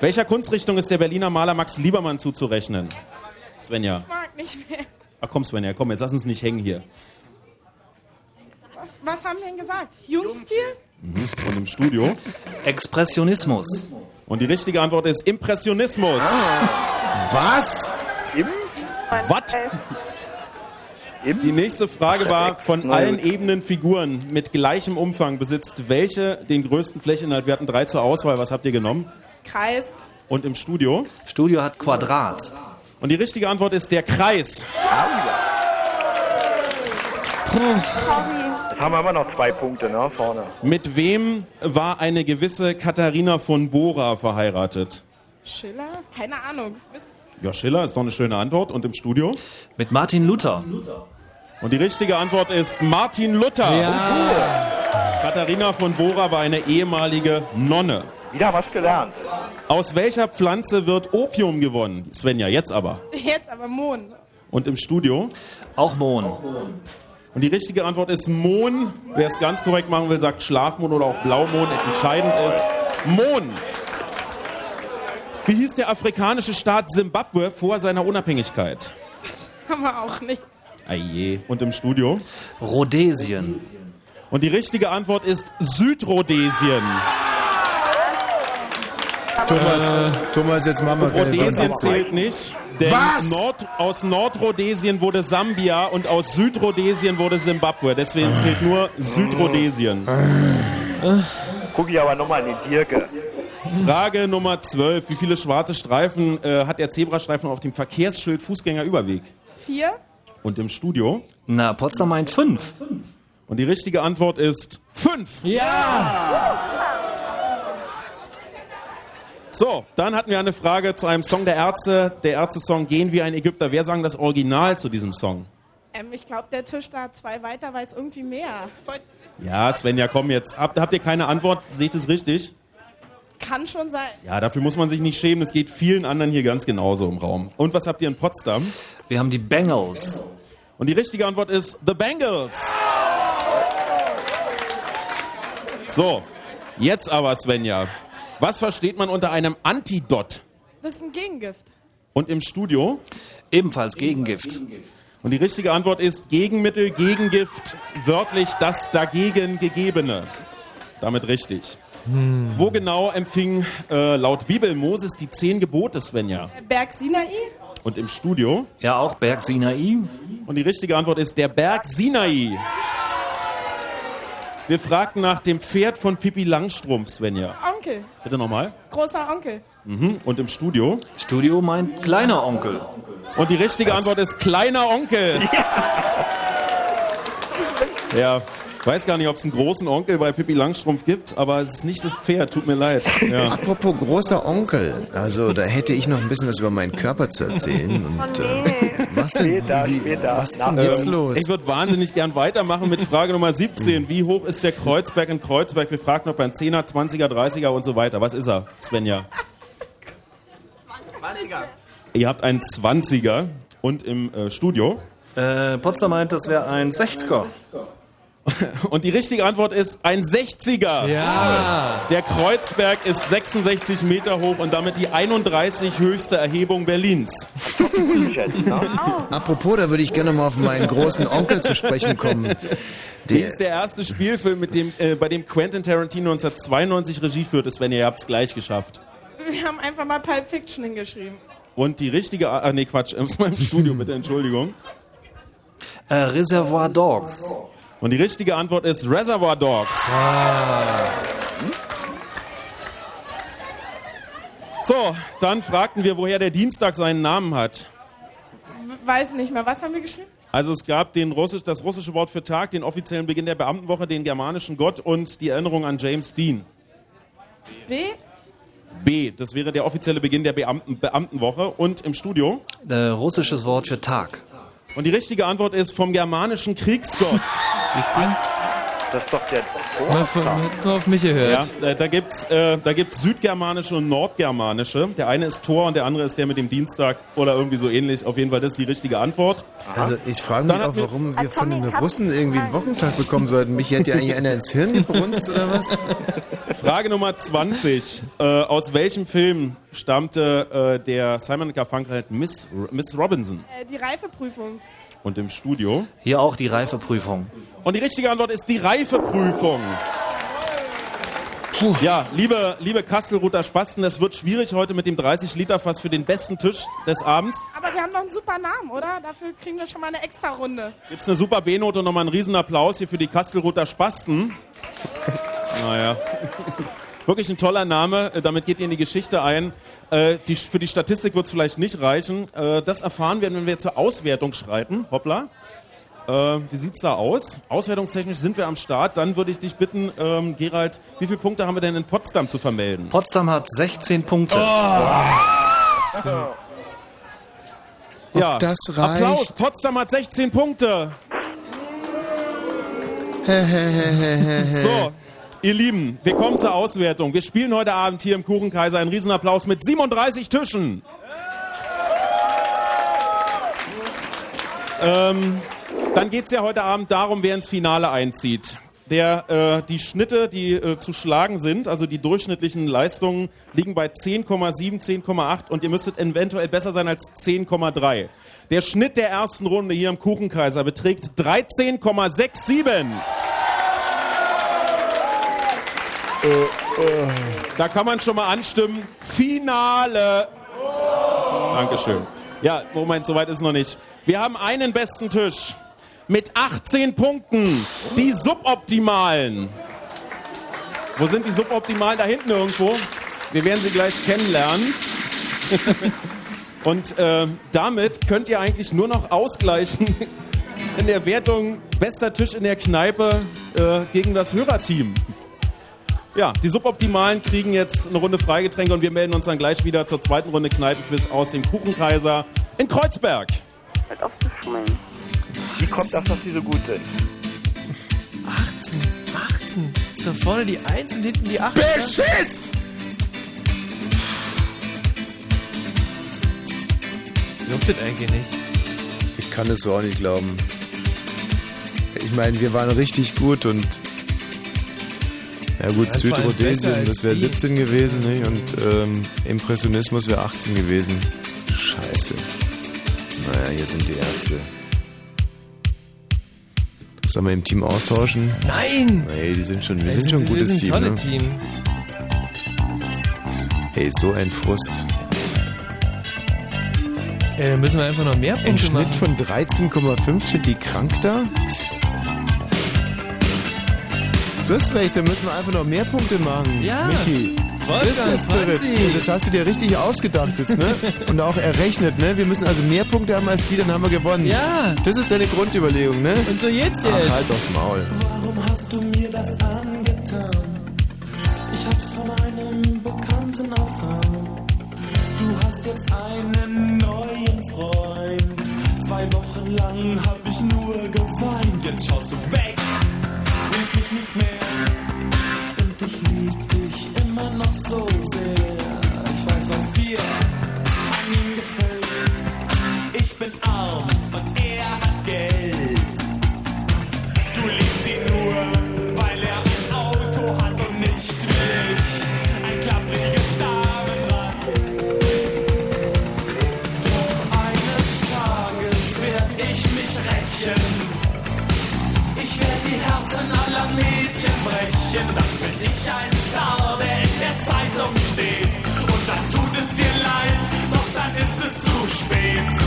Welcher Kunstrichtung ist der Berliner Maler Max Liebermann zuzurechnen? Svenja. Ich mag nicht mehr. Ach komm, Svenja, komm, jetzt lass uns nicht hängen hier. Was, haben wir denn gesagt? Jugendstil? Mhm. Und im Studio? Expressionismus. Und die richtige Antwort ist Impressionismus. Was? Im? Was? Die nächste Frage war, von allen ebenen Figuren mit gleichem Umfang besitzt welche den größten Flächeninhalt? Wir hatten drei zur Auswahl. Was habt ihr genommen? Kreis. Und im Studio? Studio hat Quadrat. Und die richtige Antwort ist der Kreis. Jetzt haben wir immer noch zwei Punkte, ne, vorne. Mit wem war eine gewisse Katharina von Bora verheiratet? Schiller? Keine Ahnung. Ja, Schiller ist doch eine schöne Antwort. Und im Studio? Mit Martin Luther. Und die richtige Antwort ist Martin Luther. Katharina von Bora war eine ehemalige Nonne. Wieder was gelernt. Aus welcher Pflanze wird Opium gewonnen? Svenja, jetzt aber. Jetzt aber Mond. Und im Studio? Auch Mohn. Und die richtige Antwort ist Mohn. Wer es ganz korrekt machen will, sagt Schlafmond oder auch Blaumond. Entscheidend ist Mohn. Wie hieß der afrikanische Staat Simbabwe vor seiner Unabhängigkeit? Haben wir auch nicht. Aje. Und im Studio? Rhodesien. Und die richtige Antwort ist Südrhodesien. Thomas, Thomas, jetzt machen wir Rhodesien zählt nicht. Denn Was? Nord, aus Nordrhodesien wurde Sambia und aus Südrhodesien wurde Simbabwe. Deswegen zählt nur Südrhodesien. Guck ich aber nochmal in die Dirke. Frage Nummer 12. Wie viele schwarze Streifen äh, hat der Zebrastreifen auf dem Verkehrsschild Fußgängerüberweg? Vier? Und im Studio? Na, Potsdam meint fünf. Und die richtige Antwort ist fünf. Ja! So, dann hatten wir eine Frage zu einem Song der Ärzte. Der Ärzte-Song Gehen wie ein Ägypter. Wer sang das Original zu diesem Song? Ähm, ich glaube, der Tisch da zwei weiter weiß irgendwie mehr. Ja, Svenja, komm jetzt. Habt, habt ihr keine Antwort? Seht es richtig? Kann schon sein. Ja, dafür muss man sich nicht schämen. Es geht vielen anderen hier ganz genauso im Raum. Und was habt ihr in Potsdam? Wir haben die Bengals. Und die richtige Antwort ist The Bengals. So, jetzt aber Svenja. Was versteht man unter einem Antidot? Das ist ein Gegengift. Und im Studio? Ebenfalls Gegengift. Und die richtige Antwort ist Gegenmittel, Gegengift, wörtlich das dagegen Gegebene. Damit richtig. Wo genau empfing äh, laut Bibel Moses die zehn Gebote, Svenja? Der Berg Sinai? Und im Studio? Ja, auch Berg Sinai. Und die richtige Antwort ist der Berg Sinai. Wir fragten nach dem Pferd von Pippi Langstrumpf, Svenja. Onkel. Bitte nochmal. Großer Onkel. Mhm. Und im Studio? Studio meint kleiner Onkel. Und die richtige Antwort ist kleiner Onkel. Ja, ich weiß gar nicht, ob es einen großen Onkel bei Pippi Langstrumpf gibt, aber es ist nicht das Pferd, tut mir leid. Ja. Apropos großer Onkel, also da hätte ich noch ein bisschen was über meinen Körper zu erzählen. Und, äh, was denn, Später, wie, später. was ist denn jetzt Ähm, los? Ich würde wahnsinnig gern weitermachen mit Frage Nummer 17. Wie hoch ist der Kreuzberg in Kreuzberg? Wir fragten, ob er ein 10er, 20er, 30er und so weiter. Was ist er, Svenja? 20er. Ihr habt einen 20er und im äh, Studio. Äh, Potsdam meint, das wäre ein 60er. Und die richtige Antwort ist ein 60er. Ja. Der Kreuzberg ist 66 Meter hoch und damit die 31 höchste Erhebung Berlins. Apropos, da würde ich gerne mal auf meinen großen Onkel zu sprechen kommen. Wie ist der erste Spielfilm, mit dem, äh, bei dem Quentin Tarantino 1992 Regie führt, ist, wenn ihr habt es gleich geschafft. Wir haben einfach mal Pulp Fiction hingeschrieben. Und die richtige, ah nee Quatsch, aus meinem Studio bitte, Entschuldigung. Äh, Reservoir Dogs. Und die richtige Antwort ist Reservoir Dogs. So, dann fragten wir, woher der Dienstag seinen Namen hat. Weiß nicht mehr. Was haben wir geschrieben? Also es gab den Russisch, das russische Wort für Tag, den offiziellen Beginn der Beamtenwoche, den germanischen Gott und die Erinnerung an James Dean. W? B, das wäre der offizielle Beginn der Beamten, Beamtenwoche. Und im Studio? Äh, russisches Wort für Tag. Und die richtige Antwort ist vom germanischen Kriegsgott. Das ist doch der auf, mal auf mich gehört. Ja, äh, da gibt's, äh, da gibt's südgermanische und nordgermanische. Der eine ist Thor und der andere ist der mit dem Dienstag oder irgendwie so ähnlich. Auf jeden Fall, das ist die richtige Antwort. Also ich frage mich auch, warum wir von den Russen irgendwie einen Wochentag bekommen sollten. Mich hätte ja eigentlich einer ins Hirn gebrunst oder was? Frage Nummer 20. Äh, aus welchem Film stammte äh, der Simon Garfunkel Miss, Miss Robinson? Äh, die Reifeprüfung. Und im Studio? Hier auch die Reifeprüfung. Und die richtige Antwort ist die Reifeprüfung. Ja, liebe, liebe Kastelruther Spasten, es wird schwierig heute mit dem 30-Liter-Fass für den besten Tisch des Abends. Aber wir haben doch einen super Namen, oder? Dafür kriegen wir schon mal eine extra Runde. Gibt's eine super B-Note und nochmal einen riesen Applaus hier für die Kastelruther Spasten. Naja. Wirklich ein toller Name, äh, damit geht ihr in die Geschichte ein. Äh, die, für die Statistik wird es vielleicht nicht reichen. Äh, das erfahren wir, wenn wir zur Auswertung schreiten. Hoppla. Äh, wie sieht's da aus? Auswertungstechnisch sind wir am Start. Dann würde ich dich bitten, ähm, Gerald, wie viele Punkte haben wir denn in Potsdam zu vermelden? Potsdam hat 16 Punkte. ja, das reicht? Applaus, Potsdam hat 16 Punkte. So, ihr Lieben, wir kommen zur Auswertung. Wir spielen heute Abend hier im Kuchenkaiser einen Riesenapplaus mit 37 Tischen. Ähm, dann geht es ja heute Abend darum, wer ins Finale einzieht. Der, äh, die Schnitte, die äh, zu schlagen sind, also die durchschnittlichen Leistungen, liegen bei 10,7, 10,8 und ihr müsstet eventuell besser sein als 10,3. Der Schnitt der ersten Runde hier im Kuchenkaiser beträgt 13,67. Da kann man schon mal anstimmen. Finale. Dankeschön. Ja, Moment, soweit ist noch nicht. Wir haben einen besten Tisch mit 18 Punkten. Die Suboptimalen. Wo sind die Suboptimalen? Da hinten irgendwo. Wir werden sie gleich kennenlernen. Und äh, damit könnt ihr eigentlich nur noch ausgleichen in der Wertung bester Tisch in der Kneipe äh, gegen das Hörerteam. Ja, die Suboptimalen kriegen jetzt eine Runde Freigetränke und wir melden uns dann gleich wieder zur zweiten Runde Kneipenquiz aus dem Kuchenkaiser in Kreuzberg. Halt auf zu schummeln. Wie kommt das, dass die so gut sind? 18, 18. Ist da vorne die 1 und hinten die 8. Beschiss! Juckt das eigentlich nicht. Ich kann das so auch nicht glauben. Ich meine, wir waren richtig gut und ja gut, besser Südrhodesien, das wäre die. 17 gewesen, nicht? Und ähm, Impressionismus wäre 18 gewesen. Scheiße. Naja, hier sind die Ärzte. Sollen wir im Team austauschen? Nein! Nee, die sind schon, wir Wir sind schon ein gutes sind Team, ein ne? Team. Ey, so ein Frust. Ja, dann müssen wir einfach noch mehr Ein Punkte Schnitt machen. von 13,5 sind die krank da? Du hast recht, da müssen wir einfach noch mehr Punkte machen. Ja. Michi. Wolfgang, das ist der Spirit. 20. Das hast du dir richtig ausgedacht jetzt, ne? Und auch errechnet, ne? Wir müssen also mehr Punkte haben als die, dann haben wir gewonnen. Ja. Das ist deine Grundüberlegung, ne? Und so jetzt Ach, jetzt. halt doch's Maul. Warum hast du mir das angetan? Ich hab's von einem Bekannten erfahren. Du hast jetzt einen neuen Freund. Zwei Wochen lang hab ich nur geweint. Jetzt schaust du weg, nicht mehr. Und ich lieb dich immer noch so sehr. Ich weiß, was dir an ihm gefällt. Ich bin arm und er Mädchen, dann bin ich ein Star, der in der Zeitung steht. Und dann tut es dir leid, doch dann ist es zu spät.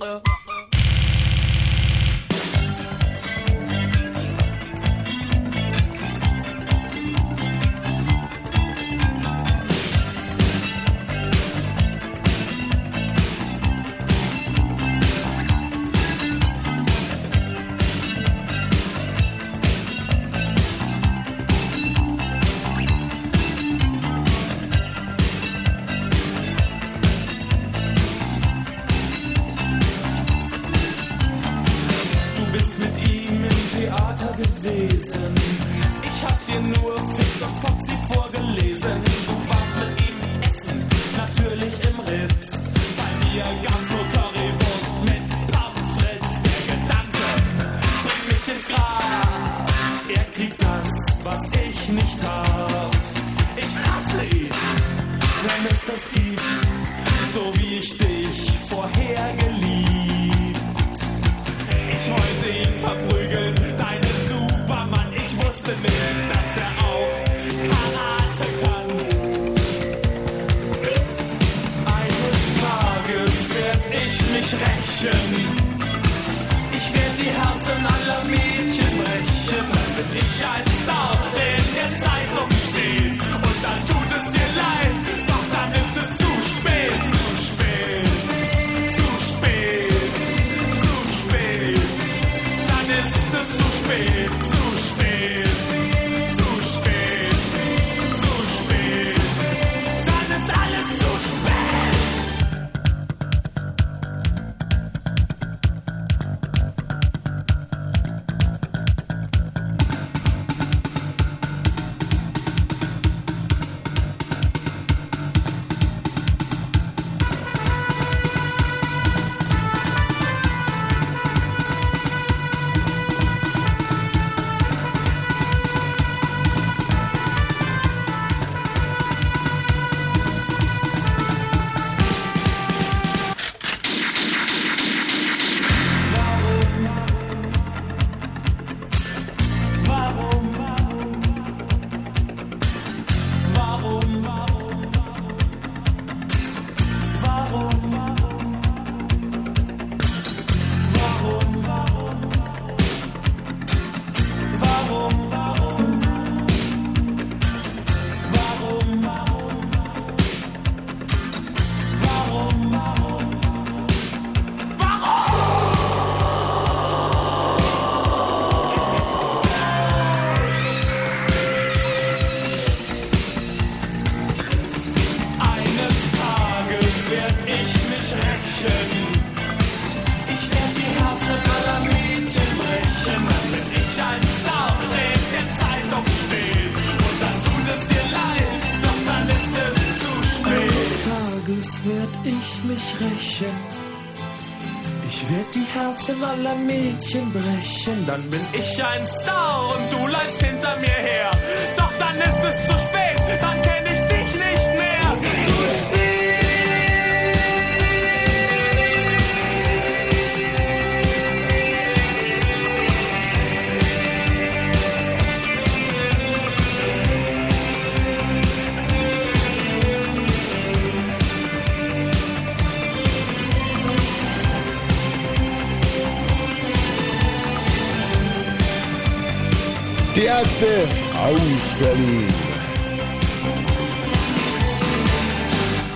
Uh. alle Mädchen brechen, dann bin ich ein Star und du bleibst Berlin.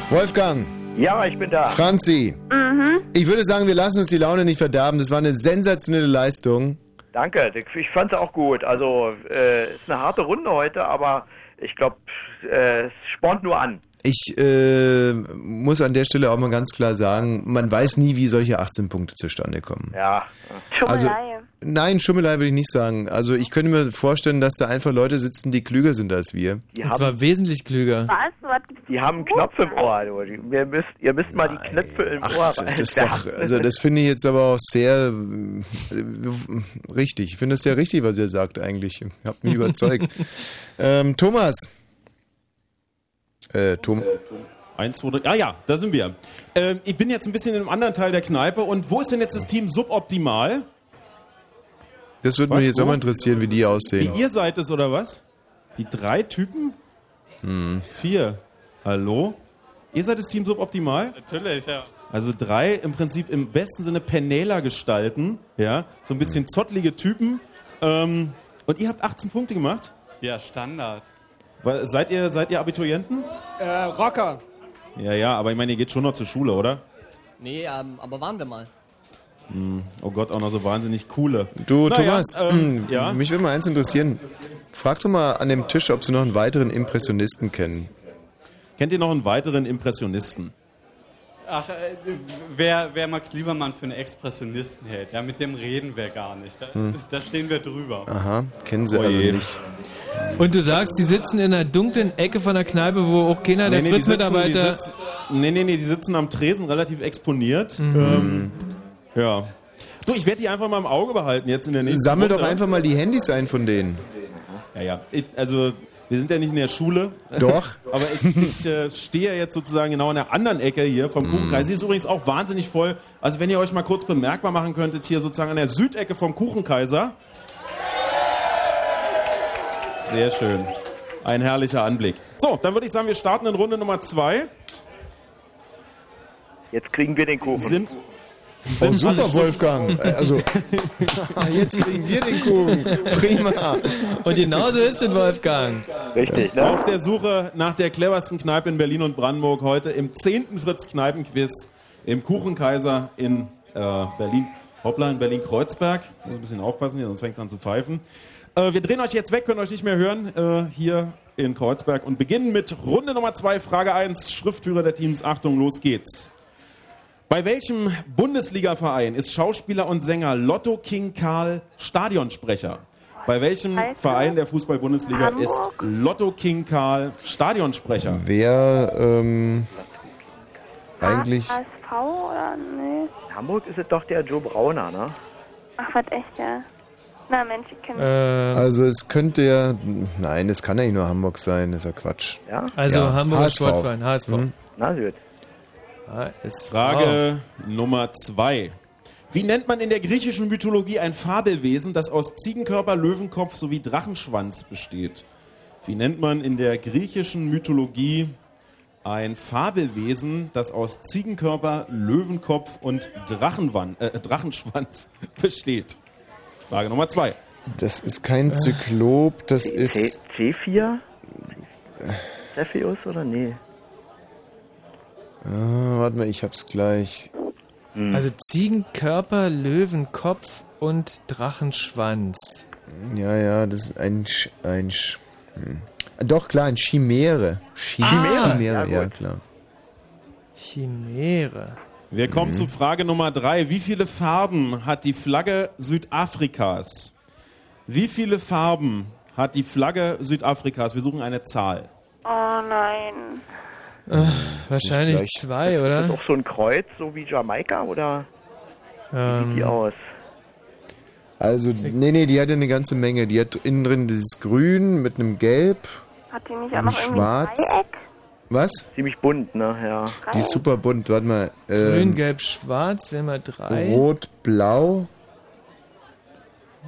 Wolfgang. Ja, ich bin da. Franzi. Mhm. Ich würde sagen, wir lassen uns die Laune nicht verderben. Das war eine sensationelle Leistung. Danke, ich fand es auch gut. Also, äh, ist eine harte Runde heute, aber ich glaube, äh, es spornt nur an ich äh, muss an der Stelle auch mal ganz klar sagen, man weiß nie, wie solche 18 Punkte zustande kommen. Ja. Schummelei. Also, nein, Schummelei würde ich nicht sagen. Also ich könnte mir vorstellen, dass da einfach Leute sitzen, die klüger sind als wir. Die Und haben, zwar wesentlich klüger. Was? Was? Die haben Knopf im Ohr. Du. Ihr müsst, ihr müsst mal die Knöpfe im Ach, Ohr das ist doch, Also das finde ich jetzt aber auch sehr äh, richtig. Ich finde es sehr richtig, was ihr sagt eigentlich. Ihr habt mich überzeugt. ähm, Thomas. Äh, Tom. Eins, zwei, drei. Ah ja, da sind wir. Ähm, ich bin jetzt ein bisschen in einem anderen Teil der Kneipe. Und wo ist denn jetzt das Team suboptimal? Das würde mich jetzt auch mal interessieren, wie die Wie aussehen. ihr seid es, oder was? Die drei Typen? Hm. Vier. Hallo? Ihr seid das Team suboptimal? Natürlich, ja. Also drei im Prinzip im besten Sinne Penela-Gestalten, ja, so ein bisschen zottlige Typen. Ähm, und ihr habt 18 Punkte gemacht? Ja, Standard. Seid, ihr, seid ihr Abiturienten? Äh, Rocker. Ja, ja, aber ich meine, ihr geht schon noch zur Schule, oder? Nee, ähm, aber waren wir mal. Hm, oh Gott, auch noch so wahnsinnig coole. Du, Naja, Thomas, ähm, mh, ja? mich würde mal eins interessieren. Frag doch mal an dem Tisch, ob sie noch einen weiteren Impressionisten kennen. Kennt ihr noch einen weiteren Impressionisten? Ach, äh, wer, wer Max Liebermann für einen Expressionisten hält, ja, mit dem reden wir gar nicht. Da, Hm. da stehen wir drüber. Aha, kennen sie Oh also nicht. Und du sagst, die sitzen in einer dunklen Ecke von der Kneipe, wo auch keiner der Nee, nee, die sitzen- Fritz-Mitarbeiter... die sitzen- Nee, nee, nee, die sitzen am Tresen relativ exponiert. Mhm. Ähm, ja. Du, ich werde die einfach mal im Auge behalten jetzt in der nächsten Sammel doch Runde. einfach mal die Handys ein von denen. Ja, ja. Ich, also, wir sind ja nicht in der Schule. Doch. Aber ich, ich äh, stehe jetzt sozusagen genau an der anderen Ecke hier vom Kuchenkaiser. Sie ist übrigens auch wahnsinnig voll. Also, wenn ihr euch mal kurz bemerkbar machen könntet, hier sozusagen an der Südecke vom Kuchenkaiser. Sehr schön. Ein herrlicher Anblick. So, dann würde ich sagen, wir starten in Runde Nummer zwei. Jetzt kriegen wir den Kuchen. Sind, Oh, super, Wolfgang. Äh, Also, jetzt kriegen wir den Kuchen. Prima. Und genauso ist es, Wolfgang. Richtig, ne? Auf der Suche nach der cleversten Kneipe in Berlin und Brandenburg heute im 10. Fritz-Kneipen-Quiz im Kuchenkaiser in äh, Berlin. Hoppla, in Berlin-Kreuzberg. Muss ein bisschen aufpassen hier, sonst fängt es an zu pfeifen. Äh, wir drehen euch jetzt weg, können euch nicht mehr hören, äh, hier in Kreuzberg und beginnen mit Runde Nummer 2, Frage 1, Schriftführer der Teams. Achtung, los geht's. Bei welchem Bundesligaverein ist Schauspieler und Sänger Lotto King Karl Stadionsprecher? Bei welchem Heißt Verein der Fußball-Bundesliga Hamburg? ist Lotto King Karl Stadionsprecher? Wer ähm, eigentlich. HSV oder? Nee. In Hamburg ist es doch der Joe Brauner, ne? Ach, was echt, ja. Na Mensch, ich kenne Äh, Also es könnte ja. Nein, es kann ja nicht nur Hamburg sein, das ist ja Quatsch. Ja? Also Ja, Hamburger HSV. Sportverein, HSV. Mhm. Na gut. HSV. Frage Nummer 2. Wie nennt man in der griechischen Mythologie ein Fabelwesen, das aus Ziegenkörper, Löwenkopf sowie Drachenschwanz besteht? Wie nennt man in der griechischen Mythologie ein Fabelwesen, das aus Ziegenkörper, Löwenkopf und Drachenwan äh, Drachenschwanz besteht? Frage Nummer 2. Das ist kein Zyklop, das C- ist. C4? Cepheus oder nee? Ah, warte mal, ich hab's gleich. Also Ziegenkörper, Löwenkopf und Drachenschwanz. Ja, ja, das ist ein. Sch, ein Sch, hm. Doch, klar, ein Chimäre. Chimäre, Ah, Chimäre ja, ja, klar. Chimäre. Wir kommen zu Frage Nummer 3. Wie viele Farben hat die Flagge Südafrikas? Wie viele Farben hat die Flagge Südafrikas? Wir suchen eine Zahl. Oh nein. Äh, wahrscheinlich gleich. zwei, Ist oder? das auch so ein Kreuz, so wie Jamaika, oder wie sieht die Ähm, aus? Also, nee, nee, die hat ja eine ganze Menge. Die hat innen drin dieses Grün mit einem Gelb, Hat die nicht auch einem noch Schwarz. Dreieck? Was? Ziemlich bunt, ne? Ja. Die ist super bunt. Warte mal. Grün, Ähm, Gelb, Schwarz, wären wir drei. Rot, Blau.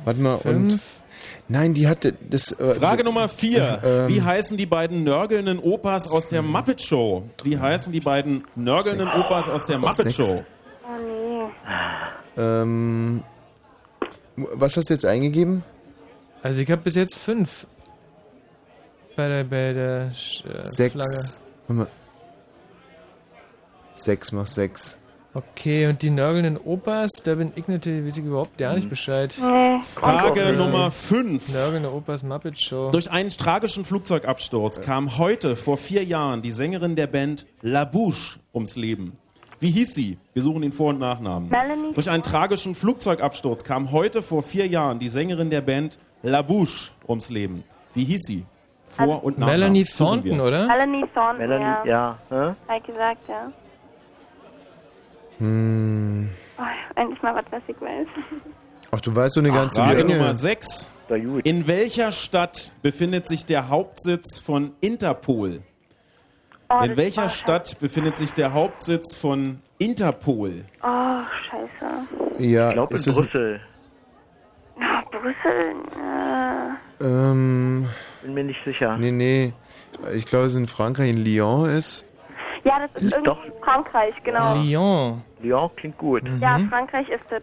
Warte mal, und. Nein, die hatte das. Äh, Frage Nummer 4. Ähm. Wie heißen die beiden nörgelnden Opas aus der Muppet Show? Wie heißen die beiden nörgelnden Opas aus der Muppet Sechs. Show? Oh nee. Ähm, was hast du jetzt eingegeben? Also ich habe bis jetzt fünf. Bei der, bei der Sch- äh, Sechs. Flagge. Sechs mach sechs. Okay, und die nörgelnden Opas, da bin ich natürlich, weiß ich überhaupt gar nicht Bescheid. Nee. Frage. Nummer 5. Nörgelnde Opas Muppet Show. Durch einen tragischen Flugzeugabsturz kam heute vor vier Jahren die Sängerin der Band La Bouche ums Leben. Wie hieß sie? Wir suchen den Vor- und Nachnamen. Melanie Durch einen tragischen Flugzeugabsturz kam heute vor vier Jahren die Sängerin der Band La Bouche ums Leben. Wie hieß sie? Vor- und Nachnamen. Melanie. Thornton, oder? Melanie Thornton, Melanie, ja. ja. hä? Ich gesagt, ja. Hm. Oh, endlich mal was, was ich weiß. Ach, du weißt so eine ganze Frage Menge. Nummer 6. In welcher Stadt befindet sich der Hauptsitz von Interpol? Oh, In welcher Stadt befindet sich der Hauptsitz von Interpol? Oh, scheiße. Ja, Ich glaube in Brüssel. Na, Brüssel, äh, Ähm, Bin mir nicht sicher. nee, nee. Ich glaube, es ist in Frankreich, in Lyon ist. Ja, das ist irgendwie Frankreich, genau. Lyon. Lyon klingt gut. Ja, Frankreich ist das.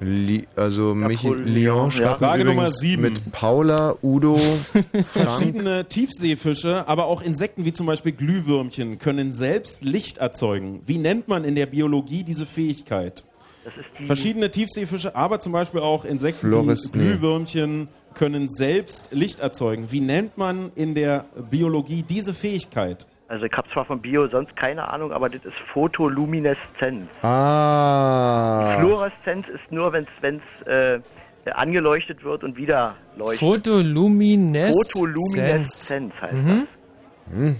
Li also Michi, Lyon, Lyon ja. schreibt Frage Nummer sieben. mit Paula, Udo, Frank. Verschiedene Tiefseefische, aber auch Insekten wie zum Beispiel Glühwürmchen können selbst Licht erzeugen. Wie nennt man in der Biologie diese Fähigkeit? Das ist die Verschiedene Tiefseefische, aber zum Beispiel auch Insekten Flores- wie. Glühwürmchen können selbst Licht erzeugen. Wie nennt man in der Biologie diese Fähigkeit? Also ich habe zwar von Bio sonst keine Ahnung, aber das ist Photolumineszenz. Ah. Fluoreszenz ist nur, wenn es äh, angeleuchtet wird und wieder leuchtet. Photolumineszenz. Photolumineszenz heißt Mhm. Hm.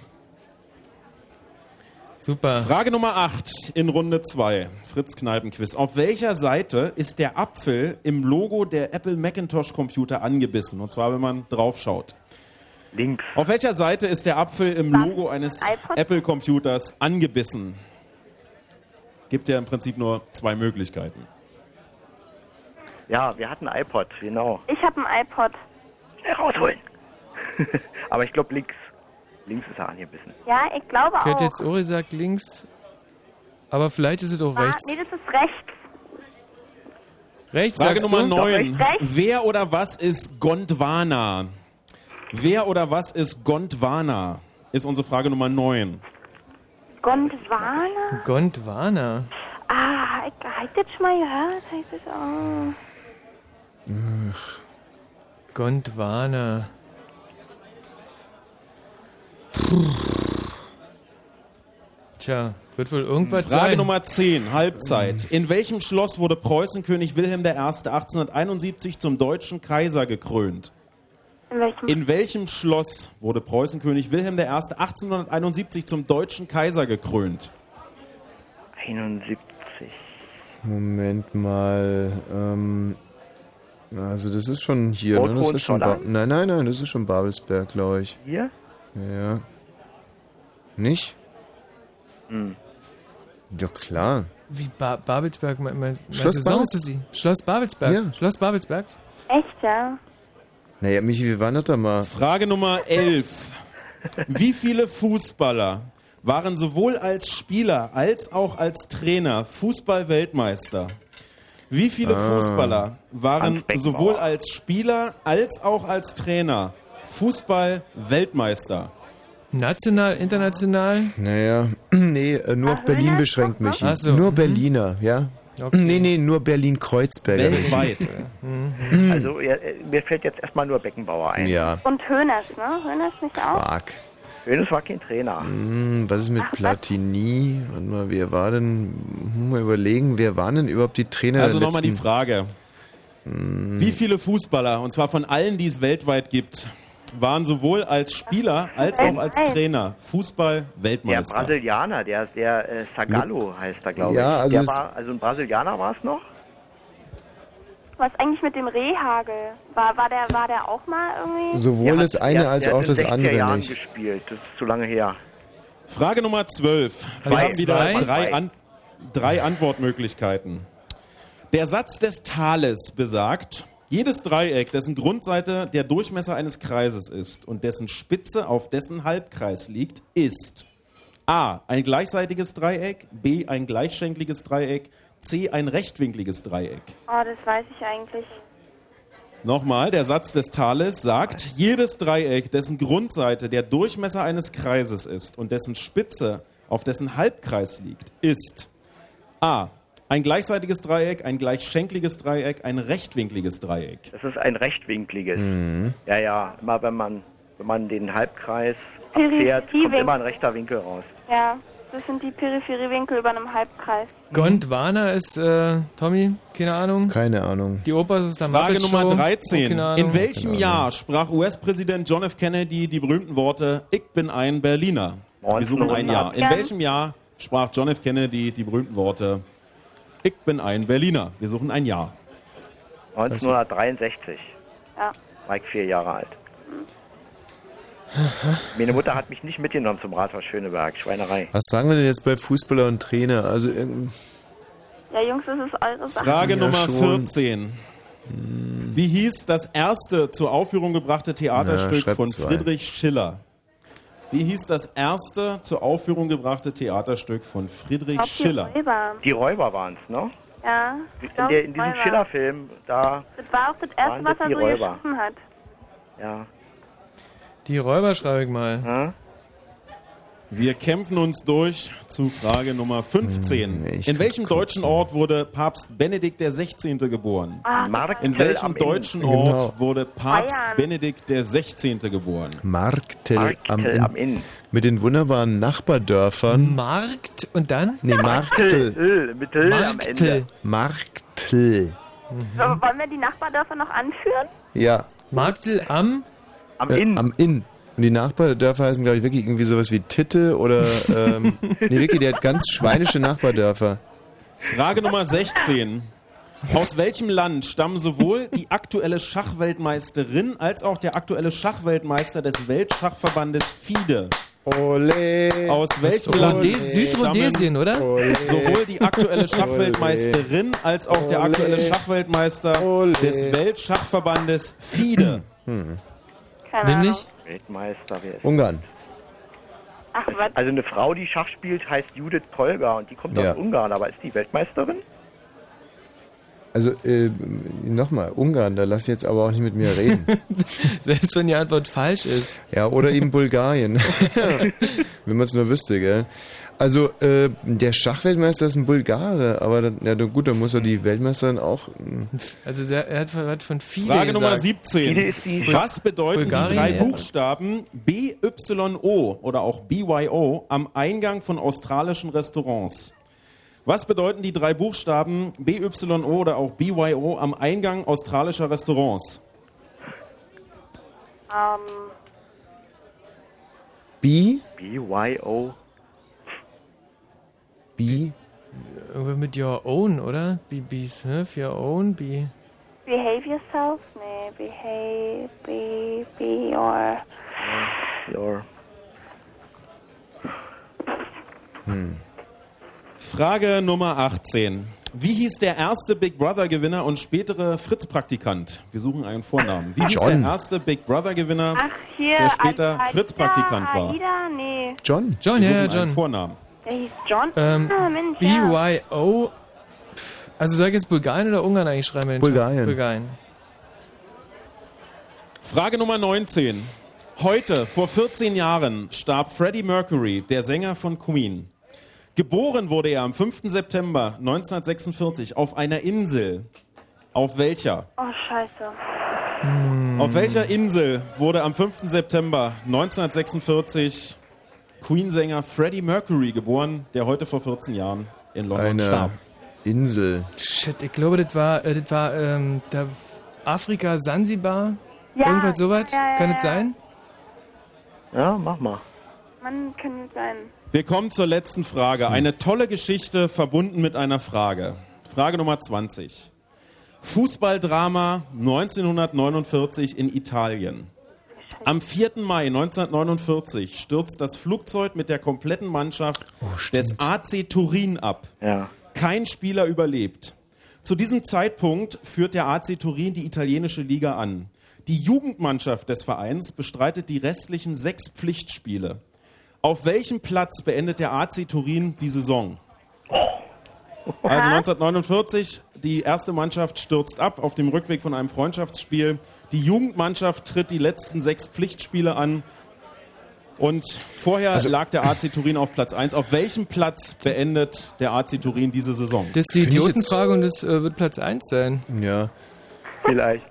Super. Frage Nummer 8 in Runde 2. Fritz Kneipenquiz. Auf welcher Seite ist der Apfel im Logo der Apple Macintosh Computer angebissen? Und zwar, wenn man draufschaut. Links. Auf welcher Seite ist der Apfel im Logo eines Apple Computers angebissen? Gibt ja im Prinzip nur zwei Möglichkeiten. Ja, wir hatten iPod, genau. Ich habe ein iPod. Schnell rausholen. aber ich glaube links. Links ist er angebissen. Ja, ich glaube auch. jetzt Uri sagt links. Aber vielleicht ist es auch Ah, rechts. nee, das ist rechts. Rechts Frage sagst Nummer du? 9. Wer oder was ist Gondwana? Wer oder was ist Gondwana? Ist unsere Frage Nummer 9. Gondwana? Gondwana. Ah, ich hab das schon mal gehört. Ich das auch. Ach. Gondwana. Puh. Tja, wird wohl irgendwas Frage sein. Nummer 10, Halbzeit. In welchem Schloss wurde Preußenkönig Wilhelm I. 1871 zum deutschen Kaiser gekrönt? In welchem? In welchem Schloss wurde Preußenkönig Wilhelm I. 1871 zum deutschen Kaiser gekrönt? 71. Moment mal. Ähm, also das ist schon hier, ne? Das ist schon ba? Nein, nein, nein, das ist schon Babelsberg, glaube ich. Hier? Ja. Nicht? Hm. Ja klar. Wie ba Babelsberg? Me me Schloss meinst du Babels- Sanssouci? Schloss Babelsberg? Ja. Schloss Babelsberg? Echt, ja? Naja, Michi, wie war das da mal? Frage Nummer 11. Wie viele Fußballer waren sowohl als Spieler als auch als Trainer Fußball-Weltmeister? Wie viele Ah. Fußballer waren sowohl als Spieler als auch als Trainer Fußball-Weltmeister? National, international? Naja, nee, äh, nur auf Berlin beschränkt, Michi. Ach so, Nur mhm. Berliner, ja? Nee, nee, nur Berlin-Kreuzberg. Weltweit. Also ja, mir fällt jetzt erstmal nur Beckenbauer ein. Ja, Und Hönes, ne? Hönes nicht auch? fuck. Hönes war kein Trainer. Hm, was ist mit Platini? Warte mal, wer war denn? Hm, Mal überlegen, wer waren denn überhaupt die Trainer Also nochmal die Frage. Wie viele Fußballer, und zwar von allen, die es weltweit gibt, waren sowohl als Spieler als auch als Trainer Der Fußball-Weltmeister? Brasilianer, der, der äh, Sagallo heißt er, glaube Ja, ich. also der es- war, also ein Brasilianer war es noch? Was eigentlich mit dem Rehagel? War, war, der, war der auch mal irgendwie? Sowohl Der hat- das eine der- als der auch das 60er andere Jahren nicht. gespielt, das ist zu lange her. Frage Nummer 12. Wir Also haben wieder zwei? drei, An drei Antwortmöglichkeiten. Der Satz des Tales besagt, jedes Dreieck, dessen Grundseite der Durchmesser eines Kreises ist und dessen Spitze auf dessen Halbkreis liegt, ist A. ein gleichseitiges Dreieck, B. ein gleichschenkliges Dreieck, C. ein rechtwinkliges Dreieck. Oh, das weiß ich eigentlich. Nochmal, der Satz des Tales sagt, jedes Dreieck, dessen Grundseite der Durchmesser eines Kreises ist und dessen Spitze auf dessen Halbkreis liegt, ist A. Ein gleichseitiges Dreieck, ein gleichschenkliges Dreieck, ein rechtwinkliges Dreieck. Das ist ein rechtwinkliges. Mhm. Ja, ja, immer wenn man, wenn man den Halbkreis abfährt, kommt immer ein rechter Winkel raus. Ja. Das sind die Peripheriewinkel über einem Halbkreis. Gondwana ist, äh, Tommy, keine Ahnung. Keine Ahnung. Die Oper ist der Frage Muppet Nummer Show. 13. Oh. In welchem Jahr sprach US-Präsident John F. Kennedy die berühmten Worte Ich bin ein Berliner? Wir suchen ein Jahr. In 1900. welchem Jahr sprach John F. Kennedy die berühmten Worte Ich bin ein Berliner? Wir suchen ein Jahr. 1963. Ja. War ich vier Jahre alt. Meine Mutter hat mich nicht mitgenommen zum Rathaus Schöneberg. Schweinerei. Was sagen wir denn jetzt bei Fußballer und Trainer? Also irgend- Ja, Jungs, das ist eure Sache. Frage Ja, Nummer schon. 14. Wie hieß das erste zur Aufführung gebrachte Ja, Theaterstück schreibt von. Friedrich Schiller? Wie hieß das erste zur Aufführung gebrachte Theaterstück von Friedrich Ob die Schiller? Räuber. Die Räuber waren es, ne? Ja. ich In, der, in diesem. Schiller-Film, da, Das war auch das erste, was er die so Räuber? geschaffen hat. ja. Die Räuber schreibe ich mal. Wir kämpfen uns durch zu Frage Nummer 15. Hm, ich In welchem deutschen Ort wurde Papst Benedikt XVI. geboren? Ah, Marktel In welchem deutschen Genau. Ort wurde Papst Bayern. Benedikt XVI. geboren? Marktel, am, Marktel Inn. am Inn. Mit den wunderbaren Nachbardörfern. Markt und dann? Nee, Marktel. Marktel. Ende. Marktel. So, wollen wir die Nachbardörfer noch anführen? Ja, Marktel am? Am äh, Inn. am Inn. Und die Nachbardörfer heißen, glaube ich, wirklich irgendwie sowas wie Titte oder. Ähm, nee, wirklich, der hat ganz schweinische Nachbardörfer. Frage Nummer 16. Aus welchem Land stammen sowohl die aktuelle Schachweltmeisterin als auch der aktuelle Schachweltmeister des Weltschachverbandes FIDE? Ole. Aus welchem Land Rhodes Südrhodesien, oder? Ole. sowohl die aktuelle Schachweltmeisterin als auch der aktuelle. Schachweltmeister Ole. des Weltschachverbandes FIDE? Keine Bin Ahnung. ich? Weltmeister, wer ist Ungarn. Ach, was? Also eine Frau, die Schach spielt, heißt Judith Polgar und die kommt Ja. aus Ungarn, aber ist die Weltmeisterin? Also, äh, nochmal, Ungarn, da lass jetzt aber auch nicht mit mir reden. Selbst wenn die Antwort falsch ist. Ja, oder eben Bulgarien. Wenn man es nur wüsste, gell? Also, äh, der Schachweltmeister ist ein Bulgare, aber dann, ja, gut, dann muss er die Weltmeisterin auch. mm. Also sehr, er hat, hat von viele Frage Nummer gesagt. 17. Ist die- Was bedeuten Bulgarien, die drei ja. Buchstaben BYO oder auch BYO am Eingang von australischen Restaurants? Was bedeuten die drei Buchstaben BYO oder auch BYO am Eingang australischer Restaurants? Ähm, B? BYO. B? Irgendwas mit your own, oder? Be, be surf your own, be... behave yourself? Nee, behave, be, be, or... Your. Frage Nummer 18. Wie hieß der erste Big Brother Gewinner und spätere Fritz-Praktikant? Wir suchen einen Vornamen. Wie hieß John. der erste Big Brother Gewinner? Ach, hier, Der später Fritz-Praktikant war. John? John, Wir ja, ja, suchen einen John. Vornamen. Der hieß John. Ähm, ah, Mensch. BYO... Pff, Also soll ich jetzt Bulgarien oder Ungarn eigentlich schreiben? Bulgarien. Bulgarien. Frage Nummer 19. Heute, vor 14 Jahren, starb Freddie Mercury, der Sänger von Queen. Geboren wurde er am 5. September 1946 auf einer Insel. Auf welcher? Oh, scheiße. Auf welcher Insel wurde am 5. September 1946 Queen-Sänger Freddie Mercury geboren, der heute vor 14 Jahren in London Eine starb? Insel. Shit, ich glaube, das war, äh, das war ähm, da Afrika, Sansibar, Ja, irgendwas sowas. ja, ja, Kann es ja. sein? Ja, mach mal. Mann, kann nicht sein. Wir kommen zur letzten Frage. Eine tolle Geschichte verbunden mit einer Frage. Frage Nummer 20. Fußballdrama 1949 in Italien. Am 4. Mai 1949 stürzt das Flugzeug mit der kompletten Mannschaft des AC Turin ab. Ja. Kein Spieler überlebt. Zu diesem Zeitpunkt führt der AC Turin die italienische Liga an. Die Jugendmannschaft des Vereins bestreitet die restlichen sechs Pflichtspiele. Auf welchem Platz beendet der AC Turin die Saison? Also 1949, die erste Mannschaft stürzt ab auf dem Rückweg von einem Freundschaftsspiel. Die Jugendmannschaft tritt die letzten sechs Pflichtspiele an. Und vorher Also- lag der AC Turin auf Platz 1. Auf welchem Platz beendet der AC Turin diese Saison? Das ist die Idiotenfrage und das äh, wird Platz 1 sein. Ja. Vielleicht.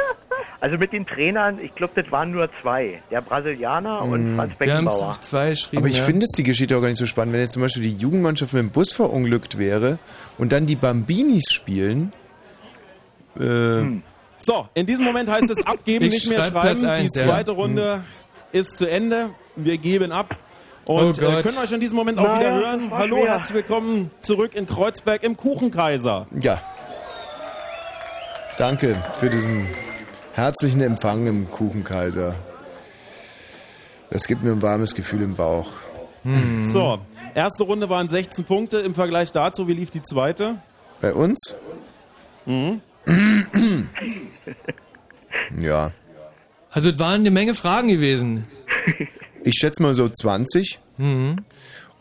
Also mit den Trainern, ich glaube, das waren nur zwei. Der Brasilianer und Mm. Franz Wir haben Beckenbauer. zwei geschrieben. Aber ich ja. finde es die Geschichte auch gar nicht so spannend. Wenn jetzt zum Beispiel die Jugendmannschaft mit dem Bus verunglückt wäre und dann die Bambinis spielen. Äh, So, in diesem Moment heißt es abgeben, Ich nicht mehr schreib schreiben. Eins, die ja. zweite Runde ist zu Ende. Wir geben ab. Und Oh äh, können euch in diesem Moment auch Naja, wieder hören. Hallo, schwer. herzlich willkommen zurück in Kreuzberg im Kuchenkaiser. ja. Danke für diesen herzlichen Empfang im Kuchenkaiser. Das gibt mir ein warmes Gefühl im Bauch. Mhm. So, erste Runde waren 16 Punkte. Im Vergleich dazu, wie lief die zweite? Bei uns? Mhm. Ja. Also es waren eine Menge Fragen gewesen. Ich schätze mal so 20. Mhm.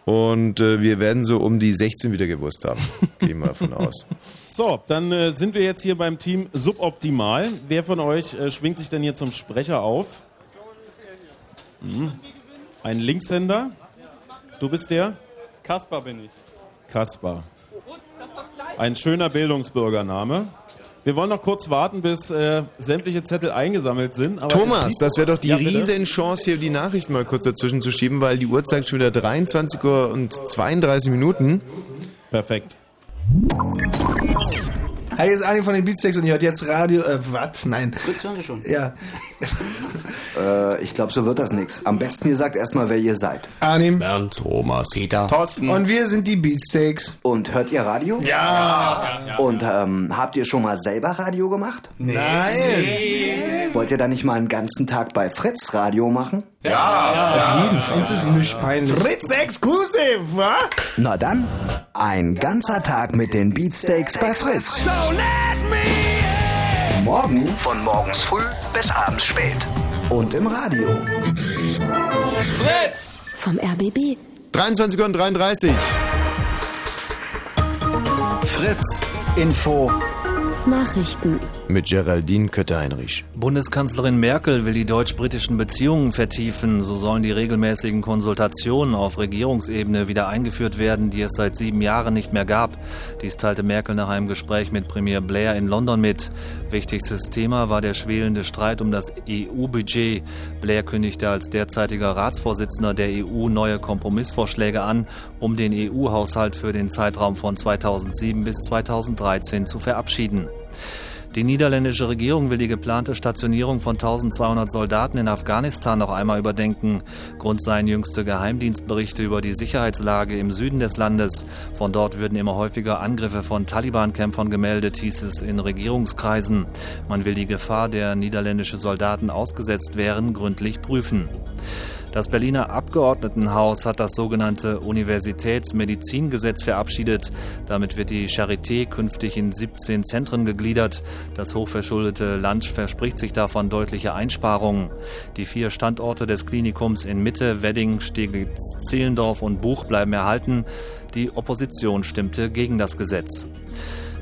Und äh, wir werden so um die 16 wieder gewusst haben. Gehen wir davon aus. So, dann äh, sind wir jetzt hier beim Team Suboptimal. Wer von euch äh, schwingt sich denn hier zum Sprecher auf? Mhm. Ein Linkshänder. Du bist der? Kaspar bin ich. Kaspar. Ein schöner Bildungsbürgername. Wir wollen noch kurz warten, bis äh, sämtliche Zettel eingesammelt sind. Thomas, das wäre doch die Ja? Riesenchance, hier die Nachrichten mal kurz dazwischen zu schieben, weil die Uhr zeigt schon wieder 23 Uhr und 32 Minuten. Perfekt. Hi, hier ist Arne von den Beatsteaks und ihr hört jetzt Radio. Äh, was? Nein. Fritz hören Sie schon. Ja. Äh, ich glaube, so wird das nichts. Am besten ihr sagt erstmal, wer ihr seid. Arnim. Bernd. Thomas. Peter. Thorsten. Und wir sind die Beatsteaks. Und hört ihr Radio? Ja. Und ähm, habt ihr schon mal selber Radio gemacht? Nein. Wollt ihr da nicht mal einen ganzen Tag bei Fritz Radio machen? Auf jeden Fall. Uns ist nicht peinlich. Fritz Exclusive, wa? Na dann, ein ganzer Tag mit den Beatsteaks bei Fritz. Morgen von morgens früh bis abends spät. Und im Radio. Fritz! Vom RBB. 23 Uhr und 33. Fritz Info. Nachrichten. Mit Geraldine Kötter-Heinrich. Bundeskanzlerin Merkel will die deutsch-britischen Beziehungen vertiefen. So sollen die regelmäßigen Konsultationen auf Regierungsebene wieder eingeführt werden, die es seit sieben Jahren nicht mehr gab. Dies teilte Merkel nach einem Gespräch mit Premier Blair in London mit. Wichtigstes Thema war der schwelende Streit um das EU-Budget. Blair kündigte als derzeitiger Ratsvorsitzender der EU neue Kompromissvorschläge an, um den EU-Haushalt für den Zeitraum von 2007 bis 2013 zu verabschieden. Die niederländische Regierung will die geplante Stationierung von 1200 Soldaten in Afghanistan noch einmal überdenken. Grund seien jüngste Geheimdienstberichte über die Sicherheitslage im Süden des Landes. Von dort würden immer häufiger Angriffe von Taliban-Kämpfern gemeldet, hieß es in Regierungskreisen. Man will die Gefahr, der niederländische Soldaten ausgesetzt wären, gründlich prüfen. Das Berliner Abgeordnetenhaus hat das sogenannte Universitätsmedizingesetz verabschiedet. Damit wird die Charité künftig in 17 Zentren gegliedert. Das hochverschuldete Land verspricht sich davon deutliche Einsparungen. Die vier Standorte des Klinikums in Mitte, Wedding, Steglitz-Zehlendorf und Buch bleiben erhalten. Die Opposition stimmte gegen das Gesetz.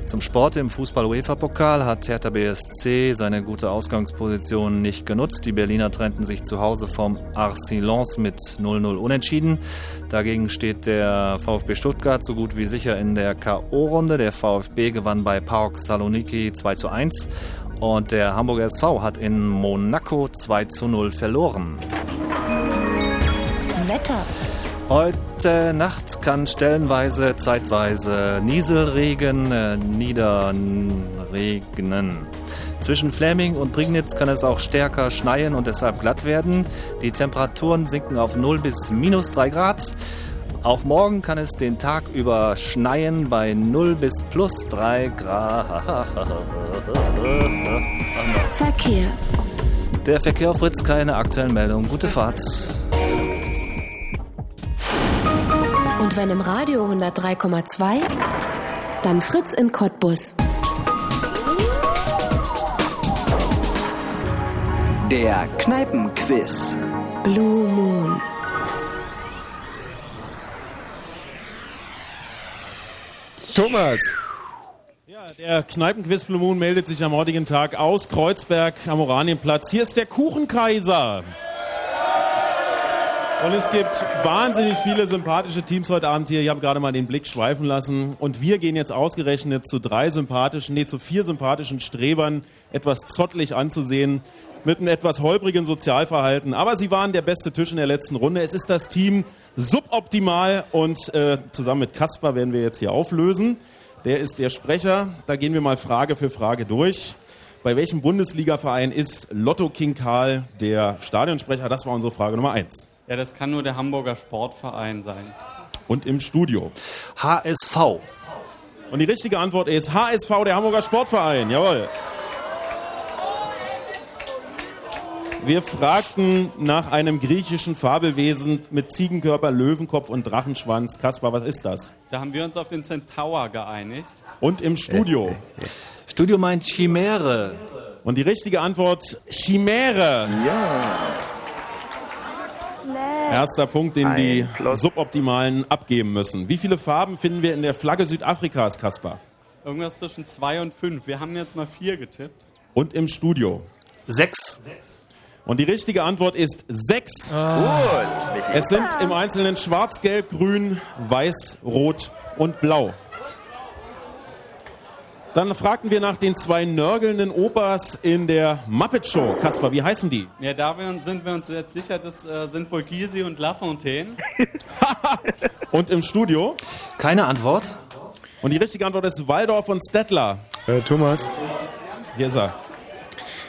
Zum Sport im Fußball-UEFA-Pokal hat Hertha BSC seine gute Ausgangsposition nicht genutzt. Die Berliner trennten sich zu Hause vom Arcelons mit 0-0 unentschieden. Dagegen steht der VfB Stuttgart so gut wie sicher in der K.O.-Runde. Der VfB gewann bei PAOK Saloniki 2 zu 1 und der Hamburger SV hat in Monaco 2 zu 0 verloren. Wetter. Heute Nacht kann stellenweise, zeitweise Nieselregen äh, niederregnen. Zwischen Fläming und Prignitz kann es auch stärker schneien und deshalb glatt werden. Die Temperaturen sinken auf 0 bis minus 3 Grad. Auch morgen kann es den Tag über schneien bei 0 bis plus 3 Grad. Verkehr. Der Verkehr auf Fritz, keine aktuellen Meldungen. Gute Fahrt. Und wenn im Radio 103,2, dann Fritz in Cottbus. Der Kneipenquiz. Blue Moon. Thomas. Der Kneipenquiz Blue Moon meldet sich am heutigen Tag aus Kreuzberg am Oranienplatz. Hier ist der Kuchenkaiser. Und es gibt wahnsinnig viele sympathische Teams heute Abend hier. Ich habe gerade mal den Blick schweifen lassen. Und wir gehen jetzt ausgerechnet zu drei sympathischen, nee, zu vier sympathischen Strebern, etwas zottelig anzusehen, mit einem etwas holprigen Sozialverhalten. Aber sie waren der beste Tisch in der letzten Runde. Es ist das Team Suboptimal und äh, zusammen mit Kaspar werden wir jetzt hier auflösen. Der ist der Sprecher. Da gehen wir mal Frage für Frage durch. Bei welchem Bundesligaverein ist Lotto King Karl der Stadionsprecher? Das war unsere Frage Nummer eins. Ja, das kann nur der Hamburger Sportverein sein. Und im Studio. HSV. Und die richtige Antwort ist HSV, der Hamburger Sportverein. Jawohl. Wir fragten nach einem griechischen Fabelwesen mit Ziegenkörper, Löwenkopf und Drachenschwanz. Kaspar, was ist das? Da haben wir uns auf den Centaur geeinigt. Und im Studio. Studio meint Chimäre. Und die richtige Antwort Chimäre. Ja. Erster Punkt, den Ein die Plus. Suboptimalen abgeben müssen. Wie viele Farben finden wir in der Flagge Südafrikas, Kaspar? Irgendwas zwischen zwei und fünf. Wir haben jetzt mal vier getippt. Und im Studio? Sechs. Und die richtige Antwort ist sechs. Gut. Es sind im Einzelnen schwarz, gelb, grün, weiß, rot und blau. Dann fragten wir nach den zwei nörgelnden Opas in der Muppet Show. Kaspar, wie heißen die? Ja, da sind wir uns jetzt sicher, das äh, sind wohl Gysi und Lafontaine. Und im Studio? Keine Antwort. Und die richtige Antwort ist Waldorf und Stettler. Äh, Thomas, Hier ist er.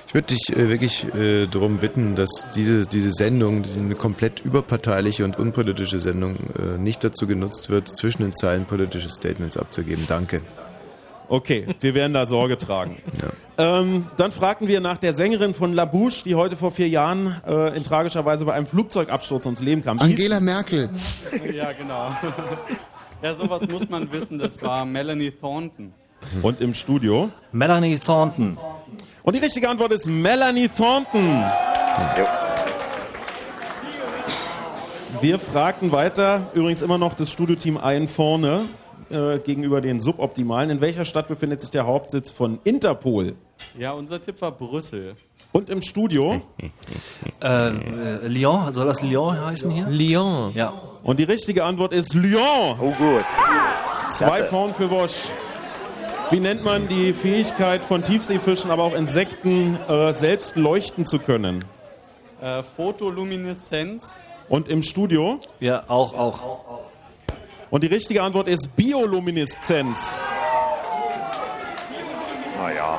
ich würde dich äh, wirklich äh, darum bitten, dass diese, diese Sendung, diese eine komplett überparteiliche und unpolitische Sendung, äh, nicht dazu genutzt wird, zwischen den Zeilen politische Statements abzugeben. Danke. Okay, wir werden da Sorge tragen. Ähm, dann fragten wir nach der Sängerin von La Bouche, die heute vor vier Jahren äh, in tragischer Weise bei einem Flugzeugabsturz ums Leben kam. Wie hieß Angela Merkel. ja, genau. ja, sowas muss man wissen. Das war Melanie Thornton. Und im Studio? Melanie Thornton. Und die richtige Antwort ist Melanie Thornton. Wir fragten weiter, übrigens immer noch das Studioteam ein vorne äh, gegenüber den Suboptimalen. In welcher Stadt befindet sich der Hauptsitz von Interpol? Ja, unser Tipp war Brüssel. Und im Studio? Äh, äh, Lyon, soll das Lyon heißen hier? Lyon. Ja. Und die richtige Antwort ist Lyon. Oh gut. Zwei vorn für Wosch. Wie nennt man die Fähigkeit von Tiefseefischen, aber auch Insekten, äh, selbst leuchten zu können? Äh, Photolumineszenz. Und im Studio? Ja, auch, auch. Und die richtige Antwort ist Biolumineszenz. Naja.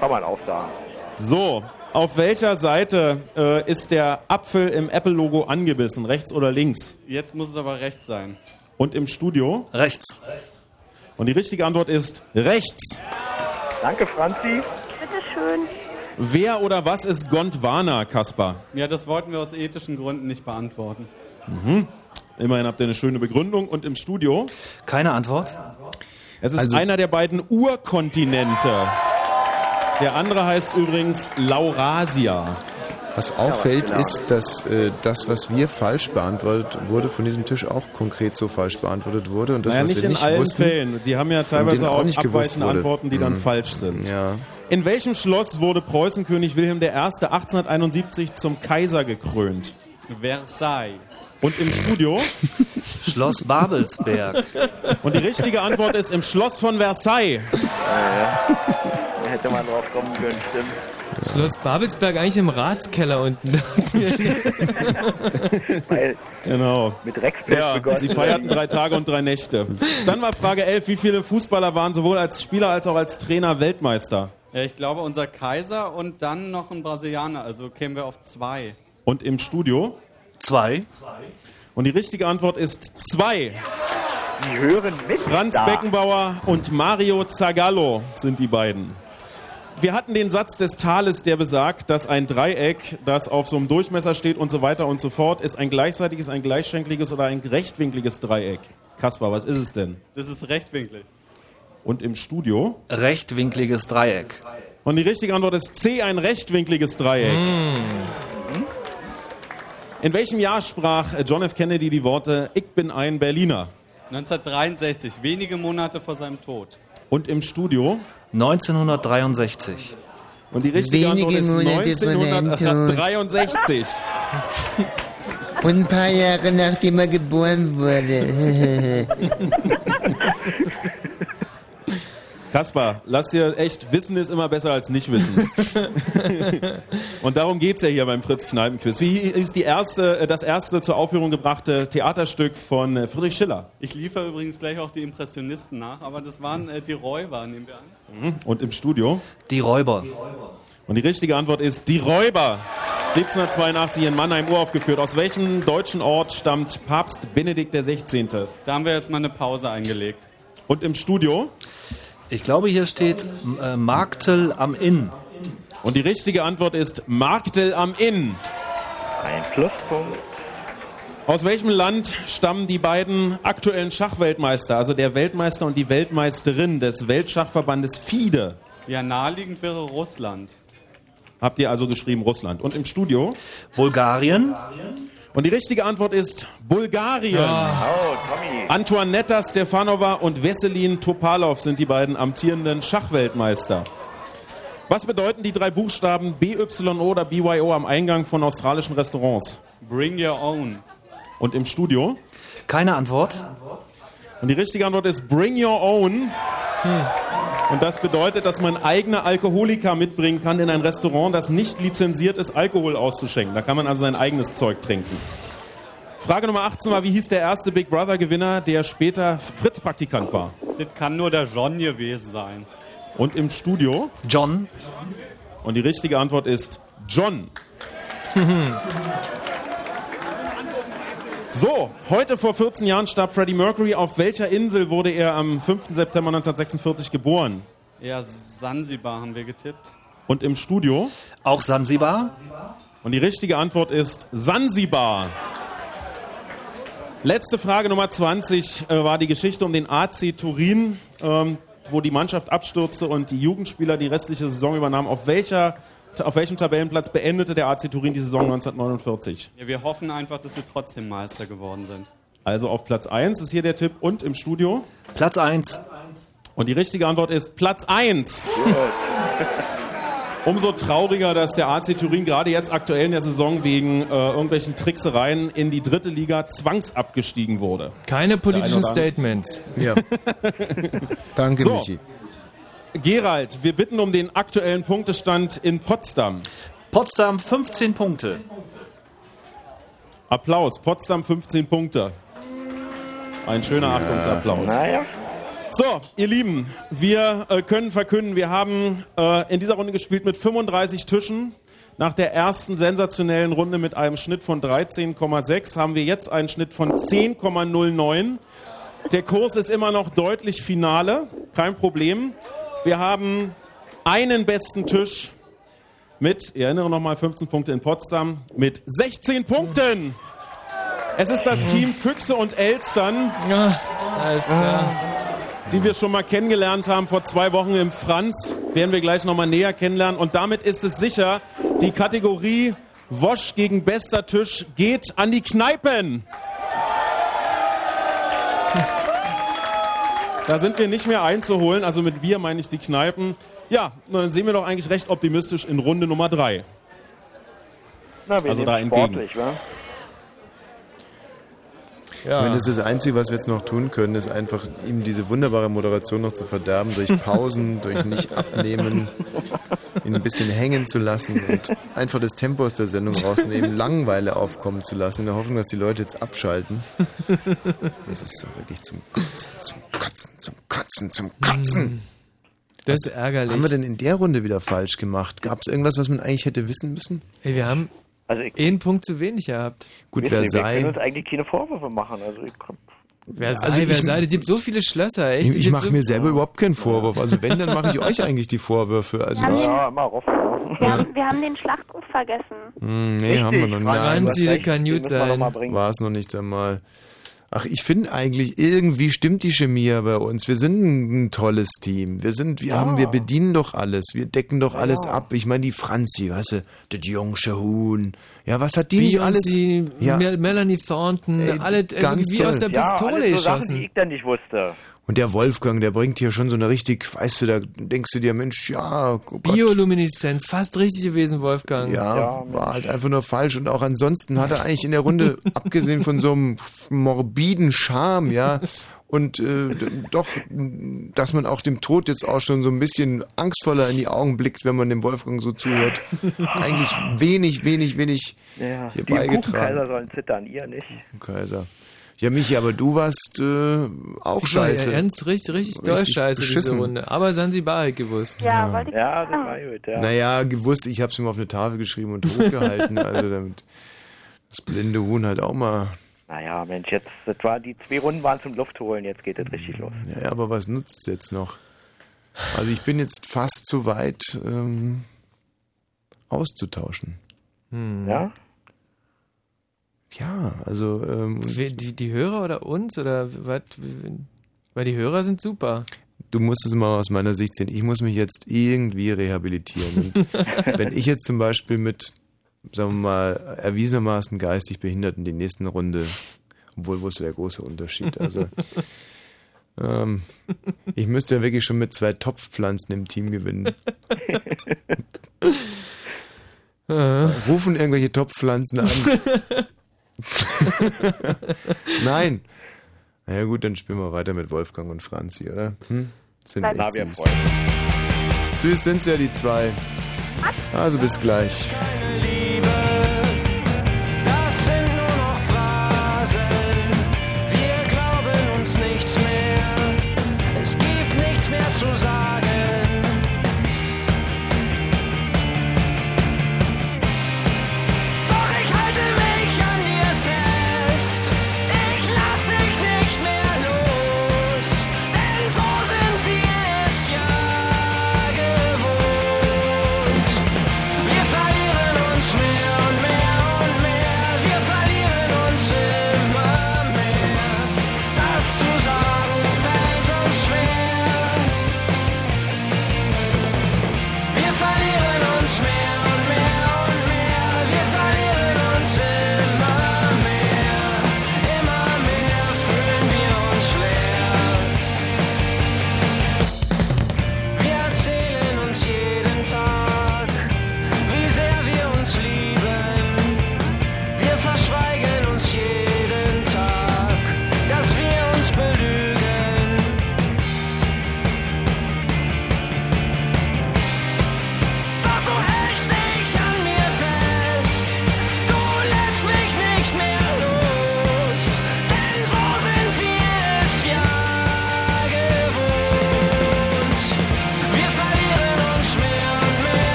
Kann man auch sagen. So, auf welcher Seite äh, ist der Apfel im Apple-Logo angebissen? Rechts oder links? Jetzt muss es aber rechts sein. Und im Studio? Rechts. Und die richtige Antwort ist rechts. Danke, Franzi. Bitteschön. Wer oder was ist Gondwana, Kaspar? Ja, das wollten wir aus ethischen Gründen nicht beantworten. Mhm. Immerhin habt ihr eine schöne Begründung. Und im Studio? Keine Antwort. Es ist Also- einer der beiden Urkontinente. Der andere heißt übrigens Laurasia. Was auffällt, ist, dass äh, das, was wir falsch beantwortet wurde, von diesem Tisch auch konkret so falsch beantwortet wurde. Und das, naja, was nicht wir in nicht allen wussten, Fällen. Die haben ja teilweise auch, nicht gewusst abweichende wurde. Antworten, die dann Mhm. falsch sind. Ja. In welchem Schloss wurde Preußenkönig Wilhelm I. 1871 zum Kaiser gekrönt? Versailles. Und im Studio? Schloss Babelsberg. Und die richtige Antwort ist im Schloss von Versailles. Da hätte man drauf kommen können, stimmt. Schloss Babelsberg eigentlich im Ratskeller unten. Genau. mit Rexpilz Ja, begonnen. sie feierten drei Tage und drei Nächte. Dann war Frage 11, wie viele Fußballer waren sowohl als Spieler als auch als Trainer Weltmeister? Ja, ich glaube, unser Kaiser und dann noch ein Brasilianer. Also kämen wir auf zwei. Und im Studio? Zwei. Und die richtige Antwort ist zwei. Die hören mit. Franz da. Beckenbauer und Mario Zagallo sind die beiden. Wir hatten den Satz des Tales, der besagt, dass ein Dreieck, das auf so einem Durchmesser steht und so weiter und so fort, ist ein gleichseitiges, ein gleichschenkliges oder ein rechtwinkliges Dreieck. Kaspar, was ist es denn? Das ist rechtwinklig. Und im Studio? Rechtwinkliges Dreieck. Und die richtige Antwort ist C, ein rechtwinkliges Dreieck. In welchem Jahr sprach John F. Kennedy die Worte Ich bin ein Berliner? 1963, wenige Monate vor seinem Tod. Und im Studio? 1963. Und die richtige Wenige Antwort ist Monate vor seinem Tod. 1963. Und ein paar Jahre nachdem er geboren wurde. Kaspar, lass dir echt, Wissen ist immer besser als nicht wissen. Und darum geht's ja hier beim Fritz Kneipenquiz. Wie ist die erste, äh, das erste zur Aufführung gebrachte Theaterstück von äh, Friedrich Schiller? Ich liefere übrigens gleich auch die Impressionisten nach, aber das waren äh, die Räuber, nehmen wir an. Mhm. Und im Studio? Die Räuber. Und die richtige Antwort ist Die Räuber. 1782 in Mannheim uraufgeführt. Aus welchem deutschen Ort stammt Papst Benedikt XVI.? Da haben wir jetzt mal eine Pause eingelegt. Und im Studio? Ich glaube, hier steht äh, Marktel am Inn. Und die richtige Antwort ist Marktel am Inn. Ein Pluspunkt. Aus welchem Land stammen die beiden aktuellen Schachweltmeister, also der Weltmeister und die Weltmeisterin des Weltschachverbandes FIDE? Ja, naheliegend wäre Russland. Habt ihr also geschrieben Russland. Und im Studio? Bulgarien. Und die richtige Antwort ist Bulgarien. Oh, Tommy. Antoanetta Stefanova und Wesselin Topalov sind die beiden amtierenden Schachweltmeister. Was bedeuten die drei Buchstaben BYO oder BYO am Eingang von australischen Restaurants? Bring your own. Und im Studio? Keine Antwort. Und die richtige Antwort ist Bring Your Own. Und das bedeutet, dass man eigene Alkoholika mitbringen kann in ein Restaurant, das nicht lizenziert ist, Alkohol auszuschenken. Da kann man also sein eigenes Zeug trinken. Frage Nummer 18 war, wie hieß der erste Big Brother Gewinner, der später Fritz-Praktikant war? Das kann nur der John gewesen sein. Und im Studio? John. Und die richtige Antwort ist John. So, heute vor 14 Jahren starb Freddie Mercury. Auf welcher Insel wurde er am 5. September 1946 geboren? Ja, Sansibar haben wir getippt. Und im Studio? Auch Sansibar. Und die richtige Antwort ist Sansibar. Letzte Frage Nummer 20 äh, war die Geschichte um den AC Turin, ähm, wo die Mannschaft abstürzte und die Jugendspieler die restliche Saison übernahmen. Auf, welcher, auf welchem Tabellenplatz beendete der AC Turin die Saison 1949? Ja, wir hoffen einfach, dass sie trotzdem Meister geworden sind. Also auf Platz 1 ist hier der Tipp und im Studio? Platz 1. Und die richtige Antwort ist Platz 1. Umso trauriger, dass der AC Turin gerade jetzt aktuell in der Saison wegen äh, irgendwelchen Tricksereien in die dritte Liga zwangsabgestiegen wurde. Keine politischen Statements. Ja. Danke, So. Michi. Gerald, wir bitten um den aktuellen Punktestand in Potsdam. Potsdam 15 Punkte. Applaus, Potsdam 15 Punkte. Ein schöner Achtungsapplaus. Naja. So, ihr Lieben, wir äh, können verkünden, wir haben äh, in dieser Runde gespielt mit 35 Tischen. Nach der ersten sensationellen Runde mit einem Schnitt von 13,6 haben wir jetzt einen Schnitt von 10,09. Der Kurs ist immer noch deutlich Finale, kein Problem. Wir haben einen besten Tisch mit, ich erinnere nochmal, 15 Punkte in Potsdam, mit 16 Punkten. Es ist das Team Füchse und Elstern. Ja, alles klar. die wir schon mal kennengelernt haben vor zwei Wochen im Franz. Werden wir gleich nochmal näher kennenlernen. Und damit ist es sicher, die Kategorie Wosch gegen bester Tisch geht an die Kneipen. Da sind wir nicht mehr einzuholen. Also mit wir meine ich die Kneipen. Ja, dann sehen wir doch eigentlich recht optimistisch in Runde Nummer drei. Na, wir Also da entgegen. sportlich, wa? Ich meine, das ist das Einzige, was wir jetzt noch tun können, ist einfach ihm diese wunderbare Moderation noch zu verderben, durch Pausen, durch nicht abnehmen, ihn ein bisschen hängen zu lassen und einfach das Tempo aus der Sendung rausnehmen, Langeweile aufkommen zu lassen, in der Hoffnung, dass die Leute jetzt abschalten. Das ist doch wirklich zum Kotzen, zum Kotzen, zum Kotzen, zum Kotzen. Das ist ärgerlich. Haben wir denn in der Runde wieder falsch gemacht? Gab es irgendwas, was man eigentlich hätte wissen müssen? Hey, wir haben Also ich, einen Punkt zu wenig gehabt. Gut, wer ihr, wir können sei. uns eigentlich keine Vorwürfe machen. Also ich, Wer sei, Also wer sei, es gibt so viele Schlösser, echt. Ich, ich mache so, mir selber überhaupt keinen Vorwurf. Also wenn, dann mache ich euch eigentlich die Vorwürfe. Also, ja, immer rauf. Wir haben, wir haben den Schlachtruf vergessen. Hm, nee, haben wir noch nicht. Franzi, Nein, der kann gut sein. war es noch nicht einmal. Ach, ich finde eigentlich, irgendwie stimmt die Chemie ja bei uns. Wir sind ein, ein tolles Team. Wir sind, wir haben, wir bedienen doch alles. Wir decken doch alles ab. Ich meine, die Franzi, weißt du, das jungsche Huhn. Ja, was hat die nicht alles? Ja. Mel Melanie Thornton, Ey, alle ganz wie aus toll. der Ja, Pistole alles so Sachen, geschossen. die ich dann nicht wusste. Und der Wolfgang, der bringt hier schon so eine richtig, weißt du, da denkst du dir, Mensch, ja, oh Biolumineszenz, fast richtig gewesen, Wolfgang. Ja, war halt einfach nur falsch. Und auch ansonsten hat er eigentlich in der Runde, abgesehen von so einem morbiden Charme, ja, und äh, doch, dass man auch dem Tod jetzt auch schon so ein bisschen angstvoller in die Augen blickt, wenn man dem Wolfgang so zuhört. Eigentlich wenig, wenig, wenig Ja, hier die beigetragen. Kuchenkaiser sollen zittern, ihr nicht. Kaiser. Ja, Michi, aber du warst äh, auch Ich war scheiße. Ja, ganz richtig, richtig doll Richtig scheiße diese beschissen. Runde. Aber Sansibar halt gewusst. Ja, wollte ich Ja, das war gut, ja. Naja, gewusst, ich habe es ihm auf eine Tafel geschrieben und hochgehalten, also damit das blinde Huhn halt auch mal. Naja, Mensch, jetzt, das war, die zwei Runden waren zum Luft holen, jetzt geht es richtig los. Ja, aber was nutzt es jetzt noch? Also ich bin jetzt fast zu weit ähm, auszutauschen. Ja? Ja, also ähm, Die, die Hörer oder uns? Oder was? Weil die Hörer sind super. du musst es mal aus meiner Sicht sehen. Ich muss mich jetzt irgendwie rehabilitieren. Und wenn ich jetzt zum Beispiel mit, sagen wir mal, erwiesenermaßen geistig Behinderten die nächsten Runde, obwohl wo ist der große Unterschied? Also ähm, ich müsste ja wirklich schon mit zwei Topfpflanzen im Team gewinnen. Rufen irgendwelche Topfpflanzen an. Nein. Na ja gut, dann spielen wir weiter mit Wolfgang und Franzi, oder? Hm? Sind echt wir süß. Süß sind ja die zwei. Also bis gleich.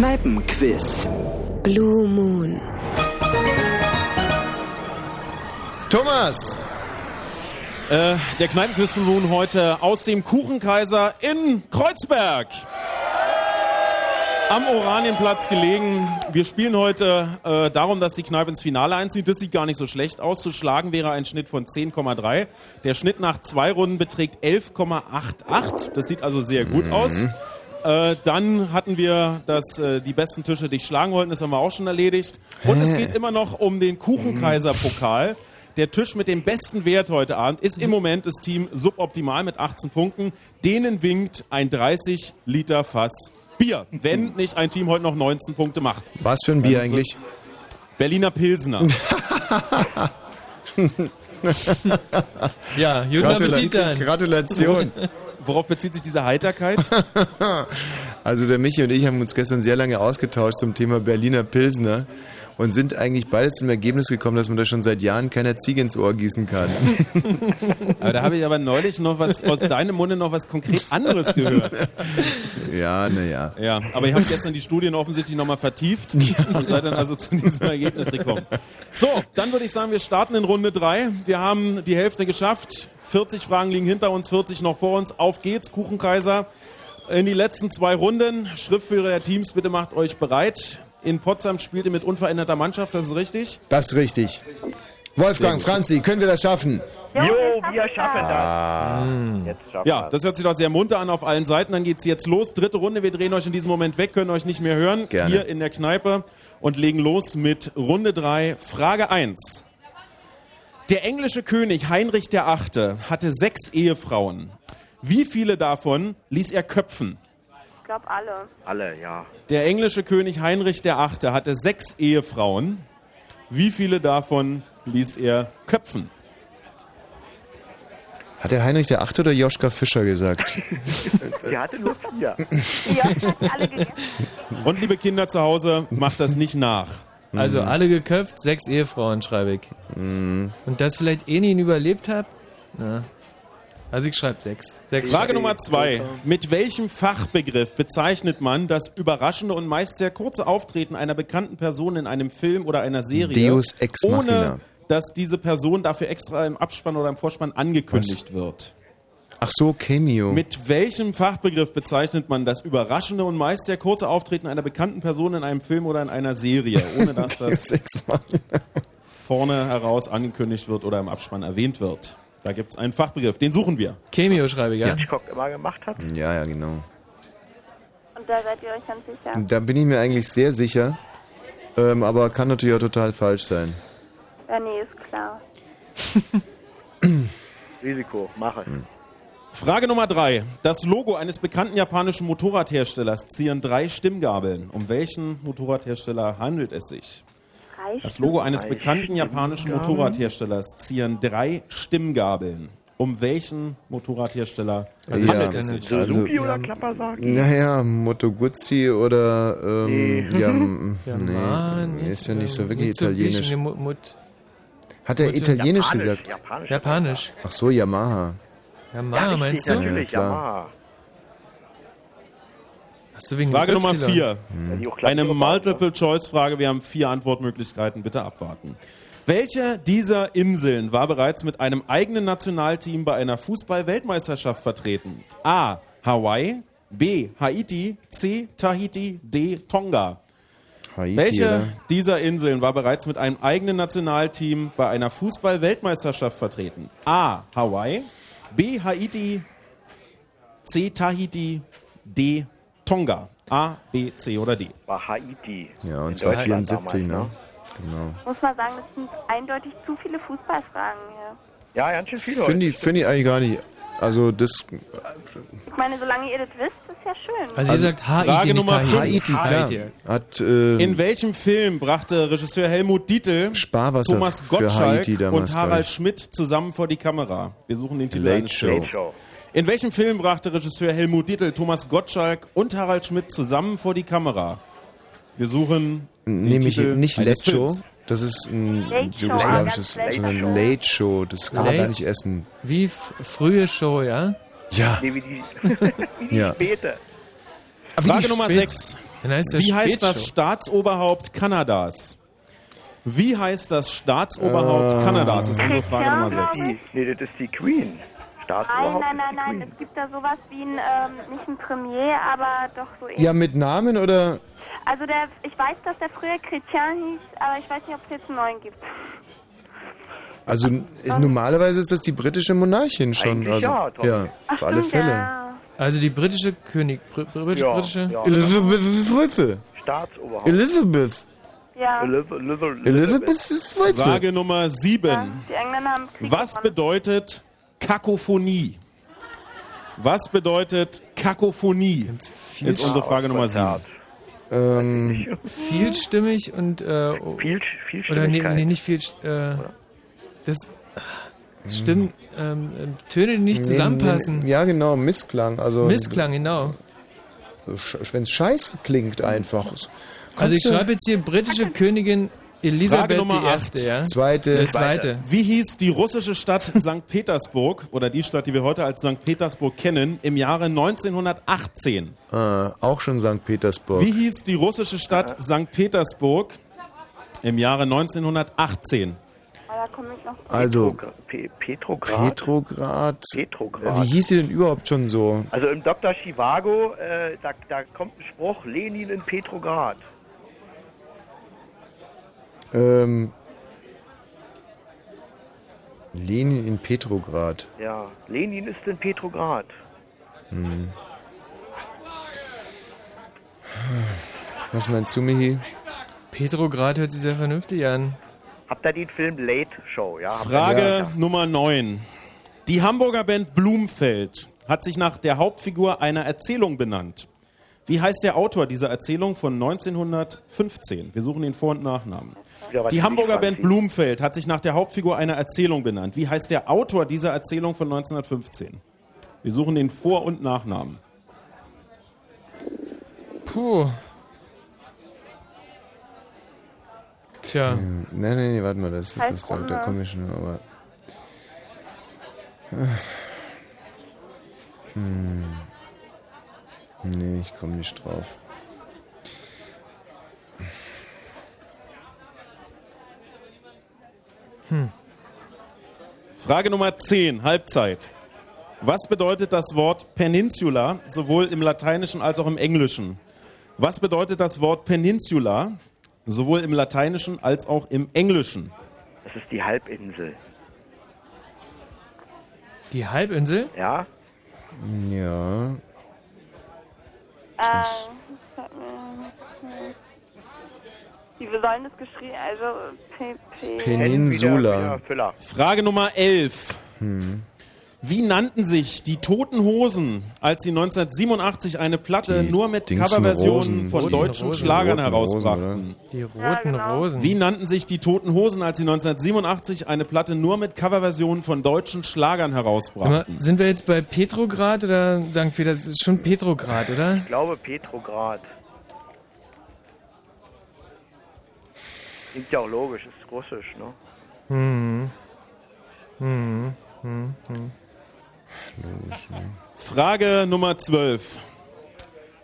Kneipenquiz. Blue Moon. Thomas! Äh, der Kneipenquiz von nun heute aus dem Kuchenkaiser in Kreuzberg. Am Oranienplatz gelegen. Wir spielen heute äh, darum, dass die Kneipe ins Finale einzieht. Das sieht gar nicht so schlecht aus. Zu schlagen wäre ein Schnitt von 10,3. Der Schnitt nach zwei Runden beträgt 11,88. Das sieht also sehr gut aus. Äh, dann hatten wir, dass äh, die besten Tische dich schlagen wollten. Das haben wir auch schon erledigt. Und es Hä? geht immer noch um den Kuchenkaiser-Pokal. Der Tisch mit dem besten Wert heute Abend ist im Moment das Team Suboptimal mit 18 Punkten. Denen winkt ein 30 Liter Fass Bier, wenn nicht ein Team heute noch 19 Punkte macht. Was für ein Bier eigentlich? Berliner Pilsner. Ja, guten Appetit dann. Gratulation. Worauf bezieht sich diese Heiterkeit? Also der Michi und ich haben uns gestern sehr lange ausgetauscht zum Thema Berliner Pilsner und sind eigentlich beide zum Ergebnis gekommen, dass man da schon seit Jahren keiner Ziege ins Ohr gießen kann. aber da habe ich aber neulich noch was aus deinem Munde noch was konkret anderes gehört. ja, naja. Ja, aber ihr habt gestern die Studien offensichtlich nochmal vertieft und seid dann also zu diesem Ergebnis gekommen. So, dann würde ich sagen, wir starten in Runde drei. Wir haben die Hälfte geschafft. 40 Fragen liegen hinter uns, 40 noch vor uns. Auf geht's, Kuchenkaiser. In die letzten zwei Runden. Schriftführer der Teams, bitte macht euch bereit. In Potsdam spielt ihr mit unveränderter Mannschaft, das ist richtig? Das ist richtig. Wolfgang, Franzi, können wir das schaffen? Jo, wir schaffen das. Ah. Ja, das hört sich doch sehr munter an auf allen Seiten. Dann geht's jetzt los. Dritte Runde. Wir drehen euch in diesem Moment weg, können euch nicht mehr hören. Gerne. Hier in der Kneipe und legen los mit Runde 3. Frage 1. Der englische König Heinrich VIII. hatte sechs Ehefrauen. Wie viele davon ließ er köpfen? Ich glaube alle. Alle, ja. Der englische König Heinrich VIII. hatte sechs Ehefrauen. Wie viele davon ließ er köpfen? Hat der Heinrich der Achte oder Joschka Fischer gesagt? Der hatte nur vier. Und liebe Kinder zu Hause, macht das nicht nach. Also alle geköpft, sechs Ehefrauen, schreibe ich. Mhm. Und das vielleicht eh nie überlebt habt? Na. Also ich schreibe sechs. sechs Frage Nummer zwei. Mit welchem Fachbegriff bezeichnet man das überraschende und meist sehr kurze Auftreten einer bekannten Person in einem Film oder einer Serie, Deus ex machina. ohne dass diese Person dafür extra im Abspann oder im Vorspann angekündigt wird? Ach so, Cameo. Mit welchem Fachbegriff bezeichnet man das überraschende und meist sehr kurze Auftreten einer bekannten Person in einem Film oder in einer Serie, ohne dass das vorne heraus angekündigt wird oder im Abspann erwähnt wird? Da gibt es einen Fachbegriff, den suchen wir. Cameo schreibe ich, ja? Hitchcock immer gemacht hat. Ja, ja, genau. Und da seid ihr euch ganz sicher. Da bin ich mir eigentlich sehr sicher. Ähm, aber kann natürlich auch total falsch sein. Ja, nee, ist klar. Risiko, mache. Frage Nummer drei. Das Logo eines bekannten japanischen Motorradherstellers zieren drei Stimmgabeln. Um welchen Motorradhersteller handelt es sich? Das Logo eines bekannten japanischen? Motorradherstellers zieren drei Stimmgabeln. Um welchen Motorradhersteller Ja, handelt es sich? also- oder Klappersaki? Naja, Moto Guzzi oder ähm, Nee. ja, nee, nicht, ist ja nicht so wirklich italienisch. nee, Mut- Mut- Hat er Mut- italienisch Japanisch, gesagt? Japanisch. Japanisch. Ach so, Yamaha. Yamaha, Ja, meinst du? natürlich, Ja. Yamaha. Hast du wegen Frage Nummer Y? vier. Ja, die auch glatt Eine gebaut, ne? Multiple-Choice-Frage. Wir haben vier Antwortmöglichkeiten. Bitte abwarten. Welche dieser Inseln war bereits mit einem eigenen Nationalteam bei einer Fußball-Weltmeisterschaft vertreten? A. Hawaii. B. Haiti. C. Tahiti. D. Tonga. Haiti, Welche oder? dieser Inseln war bereits mit einem eigenen Nationalteam bei einer Fußball-Weltmeisterschaft vertreten? A. Hawaii. B. Haiti. C. Tahiti. D. Tonga. A, B, C oder D. War Haiti. Ja, und zwar Deutschland 74, damals, ne? Genau. Muss man sagen, das sind eindeutig zu viele Fußballfragen hier. Ja, ganz schön viel Finde ich, find ich eigentlich gar nicht. Also das Ich meine, solange ihr das wisst, ist ja schön. Also, ihr sagt Haiti, Frage nicht Nummer Tahiti. fünf. Haiti, klar. Haiti. Hat äh, In welchem Film brachte Regisseur Helmut Dietl Sparwasser Thomas Gottschalk und Harald Schmidt zusammen vor die Kamera? Wir suchen den Titel Late eines Show. Films. In welchem Film brachte Regisseur Helmut Dietl Thomas Gottschalk und Harald Schmidt zusammen vor die Kamera? Wir suchen nämlich nicht Late Show. Das ist ein Late Show, jugoslawisches, Late sondern Show. Late Show. Das kann man gar nicht essen. Wie frühe Show, ja? Ja, Nee, wie die, wie die Ja. Späte. Frage Nummer Spät- 6. Dann heißt das Wie heißt das. Staatsoberhaupt Kanadas? Wie heißt das Staatsoberhaupt Äh. Kanadas? Das ist unsere Frage Nummer Christian, 6. glaub Nee, das ist die Queen. Nein, Staatsoberhaupt nein, nein, nein. Queen. Es gibt da sowas wie ein, ähm, nicht ein Premier, aber doch so ähnlich. Ja, mit Namen oder? Also der, ich weiß, dass der früher Chrétien hieß, aber ich weiß nicht, ob es jetzt einen neuen gibt. Also n- normalerweise ist das die britische Monarchin schon. Eigentlich also, ja, Tom. ja, Ach, auf alle Fälle. ja. Also die britische König, br br Ja, britische ja. Elizabeth. Staatsoberhaupt. Elizabeth. Ja. Elizabeth. Elizabeth ist Zweite. Frage Nummer 7. Die Engländer haben Krieg Was bedeutet Kakophonie? Was bedeutet Kakophonie? Ist unsere Frage Nummer 7. Ähm, Vielstimmig und äh, Viel, oder nee, Vielstimmigkeit. nee, nicht viel äh, das stimmt ähm, ähm, Töne, die nicht nee, zusammenpassen. nee, Ja, genau, Missklang. Also, Missklang, genau. Wenn es scheiße klingt einfach. Also ich schreibe jetzt hier britische Königin Elisabeth Frage Nummer die erste, acht. ja. Zweite. Der zweite. Wie hieß die russische Stadt St. Petersburg oder die Stadt, die wir heute als St. Petersburg kennen, im Jahre 1918? Äh, auch schon St. Petersburg. Wie hieß die russische Stadt St. Petersburg im Jahre 1918? Ah, da komme ich noch. Also, Pe Petrograd. Petrograd. Petrograd. Wie hieß sie denn überhaupt schon so? Also im Dr. Chivago, äh, da, da kommt ein Spruch, Lenin in Petrograd. Ähm, Lenin in Petrograd. Ja, Lenin ist in Petrograd. Hm. Was meinst du, Michi? Petrograd hört sich sehr vernünftig an. Habt ihr den Film Late Show? Ja, Frage Ja. Nummer 9. Die Hamburger Band Blumfeld hat sich nach der Hauptfigur einer Erzählung benannt. Wie heißt der Autor dieser Erzählung von 1915? Wir suchen den Vor- und Nachnamen. Die Hamburger Band Blumfeld hat sich nach der Hauptfigur einer Erzählung benannt. Wie heißt der Autor dieser Erzählung von 1915? Wir suchen den Vor- und Nachnamen. Puh. Tja. Hm, Nee, nee, nee, warte mal, das, das, das, komme ich schon, aber. Hm. Nee, ich komme nicht drauf. Hm. Frage Nummer 10, Halbzeit. Was bedeutet das Wort Peninsula sowohl im Lateinischen als auch im Englischen? Was bedeutet das Wort Peninsula sowohl im Lateinischen als auch im Englischen? Das ist die Halbinsel. Die Halbinsel? Ja? Ja. Äh, wie sollen das geschrieben? Also, P, P. Peninsula. Frage Nummer 11. Hm. Wie nannten sich die Toten Hosen, als sie 1987 eine Platte Die nur mit Coverversionen von deutschen Rosen. Schlagern Roten Rosen, herausbrachten? Die roten Rosen. Wie nannten sich die Toten Hosen, als sie 1987 eine Platte nur mit Coverversionen von deutschen Schlagern herausbrachten? sind wir jetzt bei Petrograd oder? Das ist schon Petrograd, oder? Ich glaube Petrograd. Klingt ja auch logisch, ist russisch, ne? Hm. Hm. Hm. Hm. Logisch, ne? Frage Nummer 12.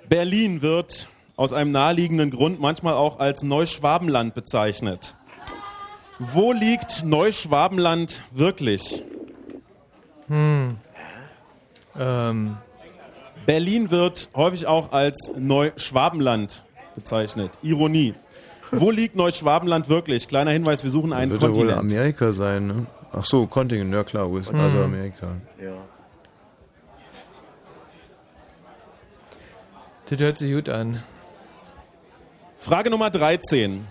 Berlin wird aus einem naheliegenden Grund manchmal auch als Neuschwabenland bezeichnet. Wo liegt Neuschwabenland wirklich? Hm. Ähm. Berlin wird häufig auch als Neuschwabenland bezeichnet. Ironie. Wo liegt Neuschwabenland wirklich? Kleiner Hinweis, wir suchen einen Wird ja wohl Kontinent. Amerika sein, ne? Ach so, Kontinent, ja klar, US Hm. also Amerika. Ja. Das hört sich gut an. Frage Nummer 13.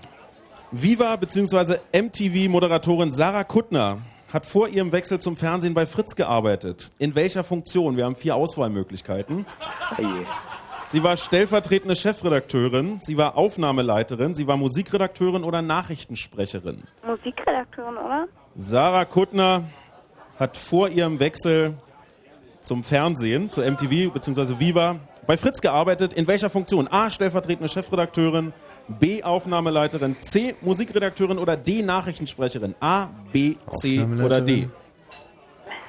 Viva bzw. MTV-Moderatorin Sarah Kuttner hat vor ihrem Wechsel zum Fernsehen bei Fritz gearbeitet. In welcher Funktion? Wir haben vier Auswahlmöglichkeiten. Sie war stellvertretende Chefredakteurin, sie war Aufnahmeleiterin, sie war Musikredakteurin oder Nachrichtensprecherin. Musikredakteurin, oder? Sarah Kuttner hat vor ihrem Wechsel zum Fernsehen, zu MTV bzw. Viva, bei Fritz gearbeitet. In welcher Funktion? A. Stellvertretende Chefredakteurin, B. Aufnahmeleiterin, C. Musikredakteurin oder D. Nachrichtensprecherin? A, B, C oder D?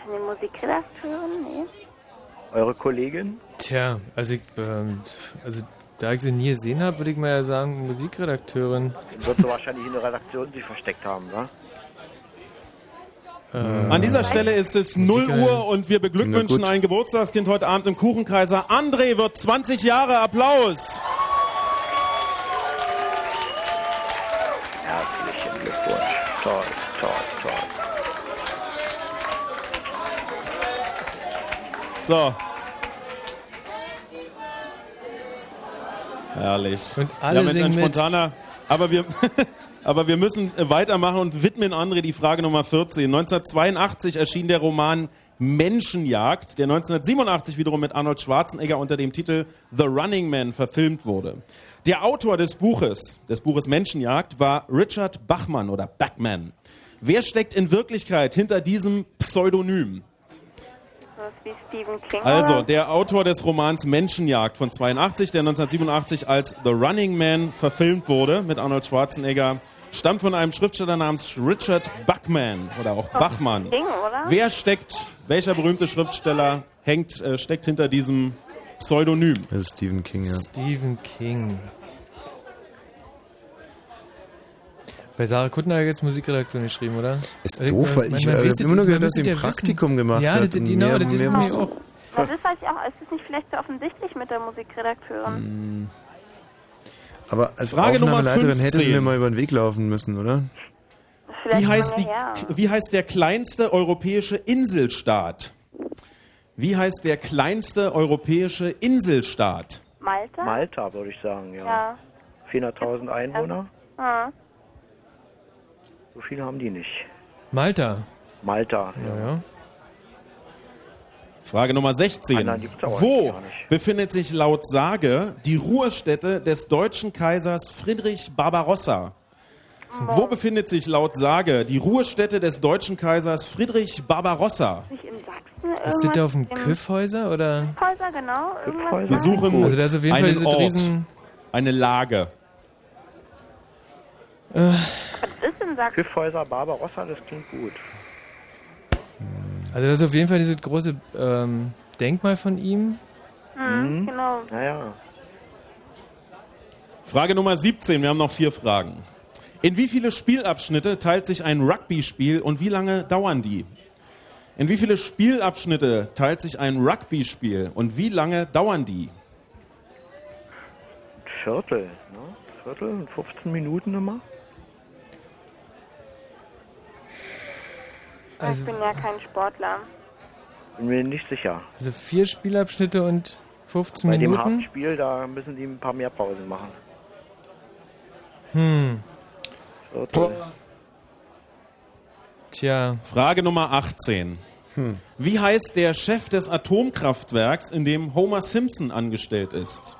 Eine Musikredakteurin? Nee. Eure Kollegin? Tja, also ich, ähm, also Da ich sie nie gesehen habe, würde ich mal ja sagen, Musikredakteurin. Wird sie wahrscheinlich in der Redaktion sich versteckt haben, ne? Äh, An dieser Stelle ist es 0 Musiker- Uhr und wir beglückwünschen ein Geburtstagskind heute Abend im Kuchenkaiser. André wird 20 Jahre. Applaus! Herzlichen Glückwunsch. Toll, toll, toll. So. Herrlich. Und alle ja, ein singen mit. spontaner. Aber wir, aber wir müssen äh, weitermachen und widmen André die Frage Nummer 14. 1982 erschien der Roman Menschenjagd, der 1987 wiederum mit Arnold Schwarzenegger unter dem Titel The Running Man verfilmt wurde. Der Autor des Buches, des Buches Menschenjagd, war Richard Bachmann oder Bachman. Wer steckt in Wirklichkeit hinter diesem Pseudonym? Also, der Autor des Romans Menschenjagd von 82, der 1987 als The Running Man verfilmt wurde mit Arnold Schwarzenegger, stammt von einem Schriftsteller namens Richard Bachman oder auch Bachmann. King, oder? Wer steckt, welcher berühmte Schriftsteller hängt, äh, steckt hinter diesem Pseudonym? Das ist Stephen King, ja. Stephen King. Bei Sarah Kuttner hat er jetzt Musikredaktion geschrieben, oder? Ist Also, doof, weil ich man äh, immer nur gehört, dass sie ein ja wissen. Praktikum gemacht ja, hat. und genau, das ist mir muss- auch. Das ist, ich auch, ist es nicht vielleicht so offensichtlich mit der Musikredakteurin? Hm. Aber als Frage Nummer Aufnahmeleiterin hätte sie 15. mir mal über den Weg laufen müssen, oder? Vielleicht Wie heißt, die, wie heißt der kleinste europäische Inselstaat? Wie heißt der kleinste europäische Inselstaat? Malta? Malta, würde ich sagen, ja. Ja. 400.000 Einwohner, Ah. so viele haben die nicht. Malta. Malta, ja. ja. Frage Nummer 16. Anderen gibt's aber Wo befindet sich laut Sage die Ruhestätte des deutschen Kaisers Friedrich Barbarossa? Wo befindet sich laut Sage die Ruhestätte des deutschen Kaisers Friedrich Barbarossa? Nicht in Sachsen? Das da auf dem im- Küffhäuser oder? Küffhäuser, genau. Irgendwas Wir suchen Also da ist auf jeden Fall einen diese Ort, riesen- eine Lage. Äh, Was ist in Sachsen? Küffhäuser Barbarossa, das klingt gut. Also das ist auf jeden Fall dieses große ähm, Denkmal von ihm. Mhm, genau. Naja. Frage Nummer 17. Wir haben noch vier Fragen. In wie viele Spielabschnitte teilt sich ein Rugby-Spiel und wie lange dauern die? In wie viele Spielabschnitte teilt sich ein Rugby-Spiel und wie lange dauern die? Viertel, ne? Viertel, 15 Minuten immer. Also- ich bin ja kein Sportler. Bin mir nicht sicher. Also vier Spielabschnitte und 15 Bei dem Minuten. harten Spiel, da müssen die ein paar mehr Pausen machen. Hm. Viertel. Tja. Frage Nummer 18. Wie heißt der Chef des Atomkraftwerks, in dem Homer Simpson angestellt ist?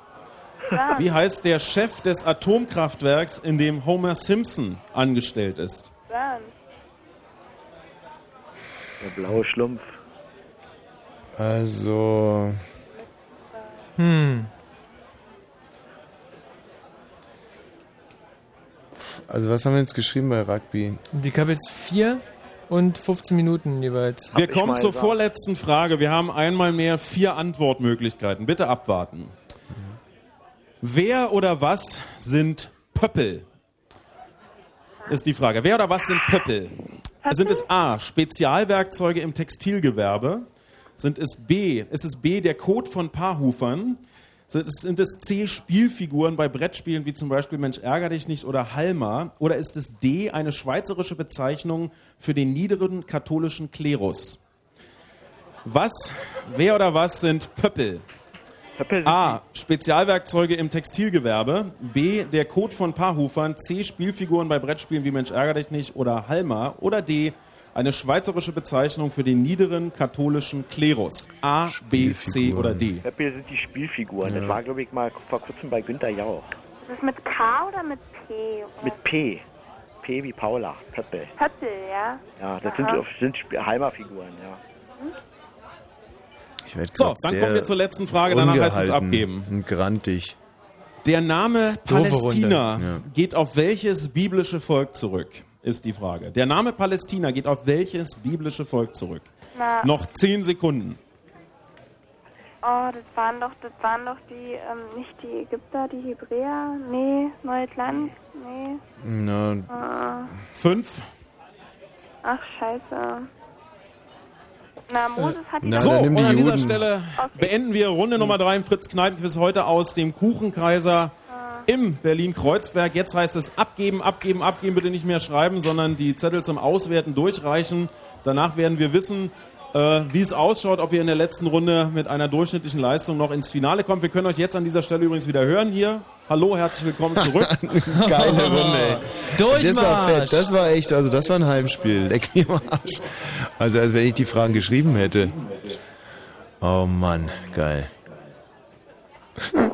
Wie heißt der Chef des Atomkraftwerks, in dem Homer Simpson angestellt ist? Burns. Der blaue Schlumpf. Also. Hm. Also was haben wir jetzt geschrieben bei Rugby? Die habe jetzt vier und 15 Minuten jeweils. Wir kommen zur vorletzten Frage. Wir haben einmal mehr vier Antwortmöglichkeiten. Bitte abwarten. Wer oder was sind Pöppel? Ist die Frage. Wer oder was sind Pöppel? Sind es A. Spezialwerkzeuge im Textilgewerbe? Sind es B. Ist es B. der Code von Paarhufern? Sind es, sind es C. Spielfiguren bei Brettspielen wie zum Beispiel Mensch ärger dich nicht oder Halma? Oder ist es D. eine schweizerische Bezeichnung für den niederen katholischen Klerus? Was, wer oder was sind Pöppel? A. Spezialwerkzeuge im Textilgewerbe. B. Der Code von Paarhufern. C. Spielfiguren bei Brettspielen wie Mensch ärger dich nicht oder Halma. Oder D. Eine schweizerische Bezeichnung für den niederen katholischen Klerus. A, B, C oder D. Pöppel sind die Spielfiguren. Ja. Das war, glaube ich, mal vor kurzem bei Günter Jauch. Ist das mit K oder mit P? Oder Mit P. P wie Paula. Pöppel. Pöppel, ja? Ja, das sind, Aha. sind Sp- Halma-Figuren, ja. Ich So, dann kommen wir zur letzten Frage, danach heißt es abgeben. Und grantig. Der Name Palästina. Ja. geht auf welches biblische Volk zurück? Ist die Frage. Der Name Palästina geht auf welches biblische Volk zurück? Na, Noch zehn Sekunden. Oh, das waren doch, das waren doch die, ähm, nicht die Ägypter, die Hebräer, nee, Neues Land, nee. Na, Ah, Fünf. ach, scheiße. Na, Moses hat die so, und an dieser Stelle beenden wir Runde Nummer drei im Fritz Kneipenquiz heute aus dem Kuchenkaiser im Berlin-Kreuzberg. Jetzt heißt es abgeben, abgeben, abgeben, bitte nicht mehr schreiben, sondern die Zettel zum Auswerten durchreichen. Danach werden wir wissen, äh, wie es ausschaut, ob ihr in der letzten Runde mit einer durchschnittlichen Leistung noch ins Finale kommt. Wir können euch jetzt an dieser Stelle übrigens wieder hören hier. Hallo, herzlich willkommen zurück. Geile Runde, ey. Durchmarsch. Das war fett, das war echt, also das war ein Heimspiel. Leck mir am Arsch. Also als wenn ich die Fragen geschrieben hätte. Oh Mann, geil.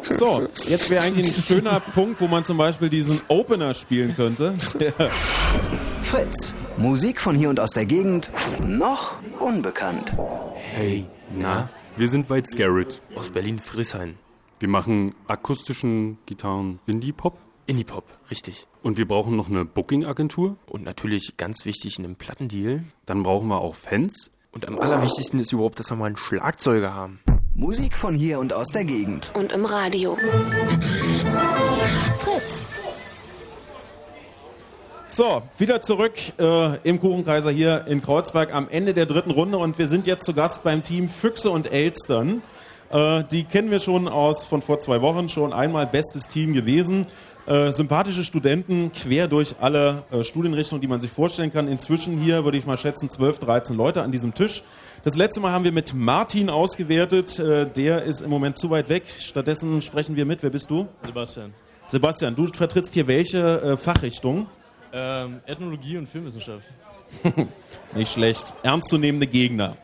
So, jetzt wäre eigentlich ein schöner Punkt, wo man zum Beispiel diesen Opener spielen könnte. Fritz, Musik von hier und aus der Gegend, noch unbekannt. Hey, na, wir sind White Scarrett aus Berlin-Friedrichshain. Wir machen akustischen Gitarren Indie-Pop. Indie-Pop, richtig. Und wir brauchen noch eine Booking-Agentur. Und natürlich ganz wichtig einen Plattendeal. Dann brauchen wir auch Fans. Und am allerwichtigsten ist überhaupt, dass wir mal einen Schlagzeuger haben. Musik von hier und aus der Gegend. Und im Radio. Fritz. So, wieder zurück äh, im Kuchenkaiser hier in Kreuzberg am Ende der dritten Runde und wir sind jetzt zu Gast beim Team Füchse und Elstern. Äh, die kennen wir schon aus von vor zwei Wochen, schon einmal bestes Team gewesen. Äh, sympathische Studenten quer durch alle äh, Studienrichtungen, die man sich vorstellen kann. Inzwischen hier würde ich mal schätzen 12, 13 Leute an diesem Tisch. Das letzte Mal haben wir mit Martin ausgewertet. Äh, der ist im Moment zu weit weg. Stattdessen sprechen wir mit. Wer bist du? Sebastian. Sebastian, du vertrittst hier welche äh, Fachrichtung? Ähm, Ethnologie und Filmwissenschaft. Nicht schlecht. Ernstzunehmende Gegner.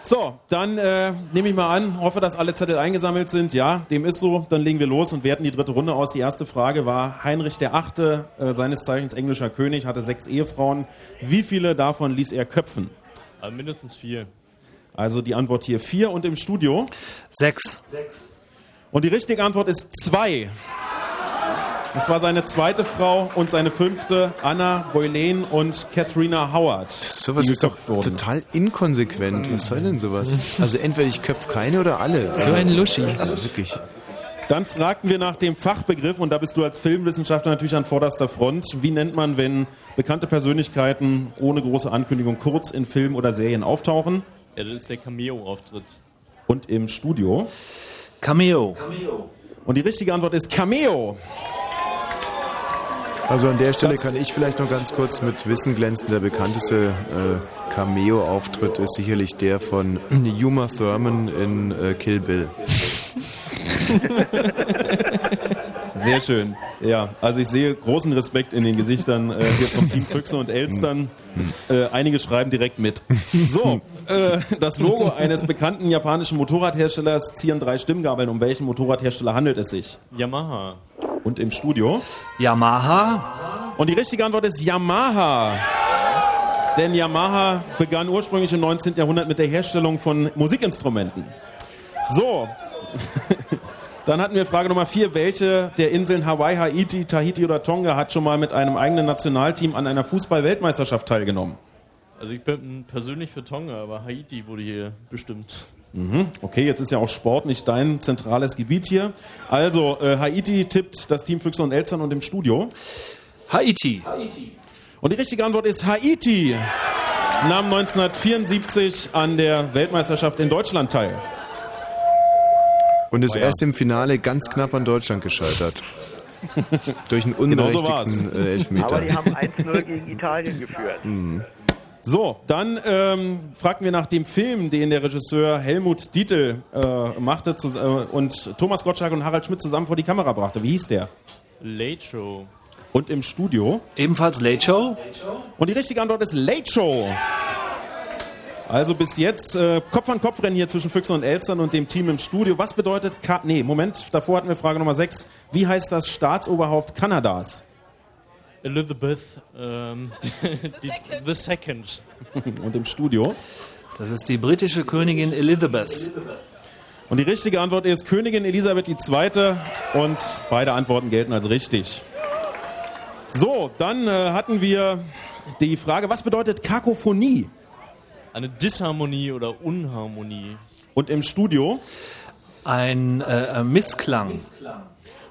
So, dann äh, nehme ich mal an, hoffe, dass alle Zettel eingesammelt sind. Ja, dem ist so. Dann legen wir los und werten die dritte Runde aus. Die erste Frage war, Heinrich der Achte, äh, seines Zeichens englischer König, hatte sechs Ehefrauen. Wie viele davon ließ er köpfen? Aber mindestens vier. Also die Antwort hier vier und im Studio? Sechs. Und die richtige Antwort ist zwei. Das war seine zweite Frau und seine fünfte, Anna Boleyn und Katharina Howard. Sowas ist doch wurden. total inkonsequent. Was soll denn sowas? Also entweder ich köpfe keine oder alle. So ein Luschi. Ja, wirklich. Dann fragten wir nach dem Fachbegriff und da bist du als Filmwissenschaftler natürlich an vorderster Front. Wie nennt man, wenn bekannte Persönlichkeiten ohne große Ankündigung kurz in Filmen oder Serien auftauchen? Ja, das ist der Cameo-Auftritt. Und im Studio? Cameo. Und die richtige Antwort ist Cameo. Also an der Stelle kann ich vielleicht noch ganz kurz mit Wissen glänzen. Der bekannteste äh, Cameo-Auftritt ist sicherlich der von Uma Thurman in äh, Kill Bill. Sehr schön. Ja, also ich sehe großen Respekt in den Gesichtern äh, hier vom Team Füchse und Elstern. Äh, einige schreiben direkt mit. So, äh, das Logo eines bekannten japanischen Motorradherstellers zieren drei Stimmgabeln. Um welchen Motorradhersteller handelt es sich? Yamaha. Und im Studio? Yamaha. Und die richtige Antwort ist Yamaha. Denn Yamaha begann ursprünglich im 19. Jahrhundert mit der Herstellung von Musikinstrumenten. So. Dann hatten wir Frage Nummer vier. Welche der Inseln Hawaii, Haiti, Tahiti oder Tonga hat schon mal mit einem eigenen Nationalteam an einer Fußball-Weltmeisterschaft teilgenommen? Also ich bin persönlich für Tonga, aber Haiti wurde hier bestimmt. Mhm. Okay, jetzt ist ja auch Sport nicht dein zentrales Gebiet hier. Also, äh, Haiti tippt das Team Füchse und Elstern und im Studio. Haiti. Und die richtige Antwort ist Haiti. Nahm 1974 an der Weltmeisterschaft in Deutschland teil. Und ist Oh ja. erst im Finale ganz knapp an Deutschland gescheitert. Durch einen Genau so unberechtigten äh, Elfmeter. Aber die haben 1-0 gegen Italien geführt. Mhm. So, dann ähm, fragten wir nach dem Film, den der Regisseur Helmut Dietl äh, machte zu, äh, und Thomas Gottschalk und Harald Schmidt zusammen vor die Kamera brachte. Wie hieß der? Late Show. Und im Studio? Ebenfalls Late Show. Und die richtige Antwort ist Late Show. Also bis jetzt äh, Kopf an Kopf rennen hier zwischen Füchsen und Elstern und dem Team im Studio. Was bedeutet Ka Nee, Moment, davor hatten wir Frage Nummer 6. Wie heißt das Staatsoberhaupt Kanadas? Elizabeth, ähm, die, the Second. und im Studio? Das ist die britische Königin Elizabeth. Und die richtige Antwort ist Königin Elisabeth II. Und beide Antworten gelten als richtig. So, dann äh, hatten wir die Frage, was bedeutet Kakophonie? Eine Disharmonie oder Unharmonie. Und im Studio? Ein äh, Missklang.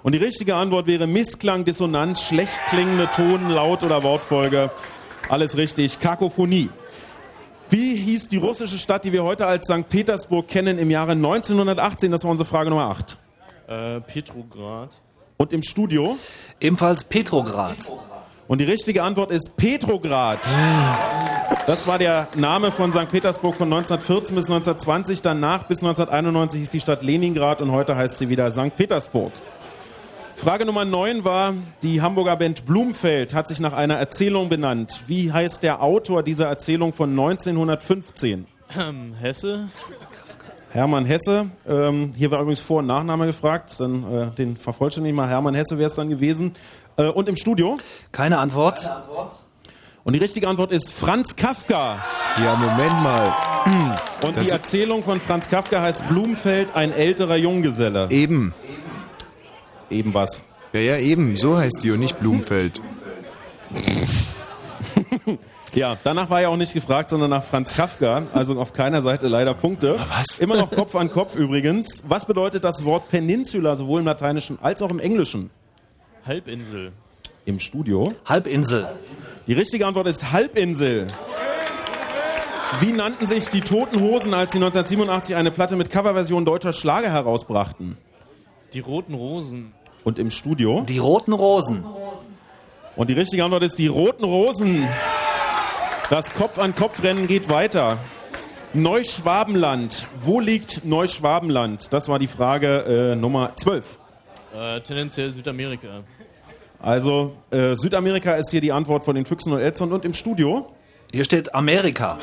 Und die richtige Antwort wäre Missklang, Dissonanz, schlecht klingende Ton, Laut oder Wortfolge. Alles richtig. Kakophonie. Wie hieß die russische Stadt, die wir heute als St. Petersburg kennen, im Jahre 1918? Das war unsere Frage Nummer 8. Äh, Petrograd. Und im Studio? Ebenfalls Petrograd. Und die richtige Antwort ist Petrograd. Das war der Name von St. Petersburg von 1914 bis 1920. Danach bis 1991 hieß die Stadt Leningrad und heute heißt sie wieder St. Petersburg. Frage Nummer 9 war, die Hamburger Band Blumfeld hat sich nach einer Erzählung benannt. Wie heißt der Autor dieser Erzählung von 1915? Ähm, Hesse. Hermann Hesse. Ähm, hier war übrigens Vor- und Nachname gefragt. Dann äh, den vervollständige ich mal. Hermann Hesse wäre es dann gewesen. Äh, und im Studio? Keine Antwort. Und die richtige Antwort ist Franz Kafka. Ja, Moment mal. Und Das- die Erzählung von Franz Kafka heißt Blumfeld, ein älterer Junggeselle. Eben. Eben was? Ja, ja, eben. So heißt die und nicht Blumfeld. Ja, danach war ja auch nicht gefragt, sondern nach Franz Kafka. Also auf keiner Seite leider Punkte. Was? Immer noch Kopf an Kopf übrigens. Was bedeutet das Wort Peninsula sowohl im Lateinischen als auch im Englischen? Halbinsel. Im Studio? Halbinsel. Die richtige Antwort ist Halbinsel. Wie nannten sich die Toten Hosen, als sie 1987 eine Platte mit Coverversion deutscher Schlager herausbrachten? Die roten Rosen. Und im Studio? Die roten Rosen. Und die richtige Antwort ist die roten Rosen. Das Kopf-an-Kopf-Rennen geht weiter. Neuschwabenland. Wo liegt Neuschwabenland? Das war die Frage äh, Nummer 12. Äh, tendenziell Südamerika. Also äh, Südamerika ist hier die Antwort von den Füchsen und Elzern und im Studio. Hier steht Amerika.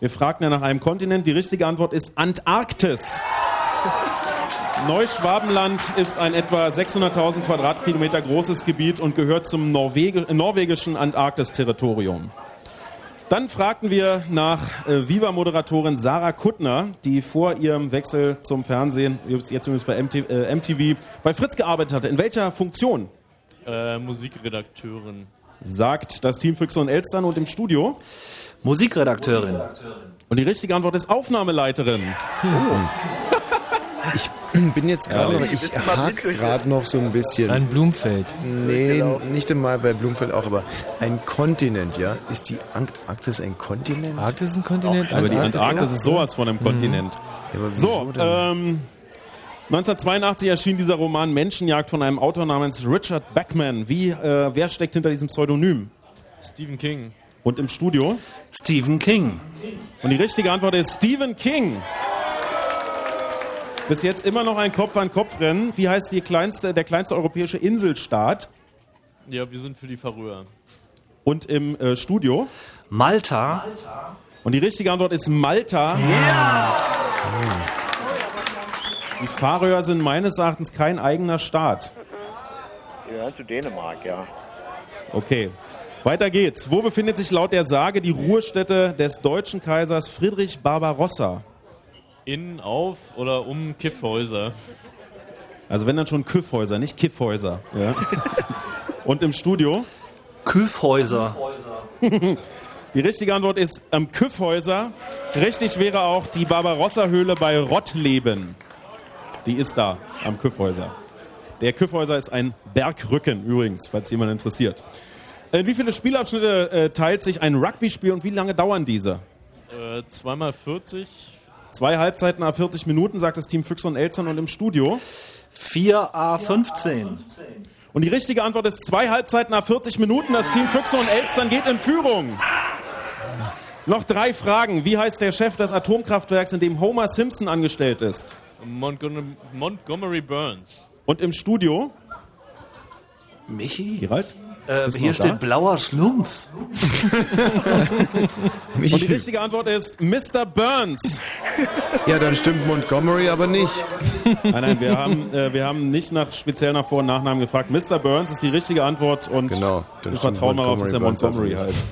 Wir fragten ja nach einem Kontinent. Die richtige Antwort ist Antarktis. Neuschwabenland ist ein etwa 600.000 Quadratkilometer großes Gebiet und gehört zum Norwegi norwegischen Antarktis-Territorium. Dann fragten wir nach äh, Viva-Moderatorin Sarah Kuttner, die vor ihrem Wechsel zum Fernsehen, jetzt übrigens bei MT, äh, MTV, bei Fritz gearbeitet hatte. In welcher Funktion? Äh, Musikredakteurin. Sagt das Team Füchse und Elstern und im Studio? Musikredakteurin. Und die richtige Antwort ist Aufnahmeleiterin. Ich bin jetzt gerade noch, ich hake gerade noch so ein bisschen. Ein Blumfeld. Nee, nicht einmal bei Blumfeld auch, aber ein Kontinent, ja? Ist die Antarktis ein Kontinent? Arktis ist ein Kontinent? Aber die Antarktis ist sowas von einem Kontinent. Ja, aber wieso So, ähm, 1982 erschien dieser Roman Menschenjagd von einem Autor namens Richard Beckman. Wie, äh, wer steckt hinter diesem Pseudonym? Stephen King. Und im Studio? Stephen King. Und die richtige Antwort ist Stephen King. Bis jetzt immer noch ein Kopf-an-Kopf-Rennen. Wie heißt die kleinste, der kleinste europäische Inselstaat? Ja, wir sind für die Färöer. Und im äh, Studio? Malta. Und die richtige Antwort ist Malta. Die Färöer sind meines Erachtens kein eigener Staat. Ja, zu Dänemark, ja. Okay. Weiter geht's. Wo befindet sich laut der Sage die Ruhestätte des deutschen Kaisers Friedrich Barbarossa? In, auf oder um Kiffhäuser. Also wenn dann schon Küffhäuser, nicht Kiffhäuser. Ja. Und im Studio? Küffhäuser. Die richtige Antwort ist am Küffhäuser. Richtig wäre auch die Barbarossa-Höhle bei Rottleben. Die ist da am Küffhäuser. Der Küffhäuser ist ein Bergrücken übrigens, falls jemand interessiert. In wie viele Spielabschnitte äh, teilt sich ein Rugby-Spiel und wie lange dauern diese? Äh, zweimal 40. Zwei Halbzeiten a 40 Minuten, sagt das Team Füchse und Elzern und im Studio. 4A15. Und die richtige Antwort ist zwei Halbzeiten a 40 Minuten. Das Team Füchse und Elstern geht in Führung. Noch drei Fragen. Wie heißt der Chef des Atomkraftwerks, in dem Homer Simpson angestellt ist? Montgomery, Montgomery Burns. Und im Studio? Michi? Gerald? Äh, hier steht da? blauer Schlumpf. Und die richtige Antwort ist Mr. Burns. Ja, dann stimmt Montgomery aber nicht. Nein, nein, wir haben, äh, wir haben nicht nach, speziell nach Vor- und Nachnamen gefragt. Mr. Burns ist die richtige Antwort und Genau, dann wir vertrauen darauf, dass er Montgomery heißt.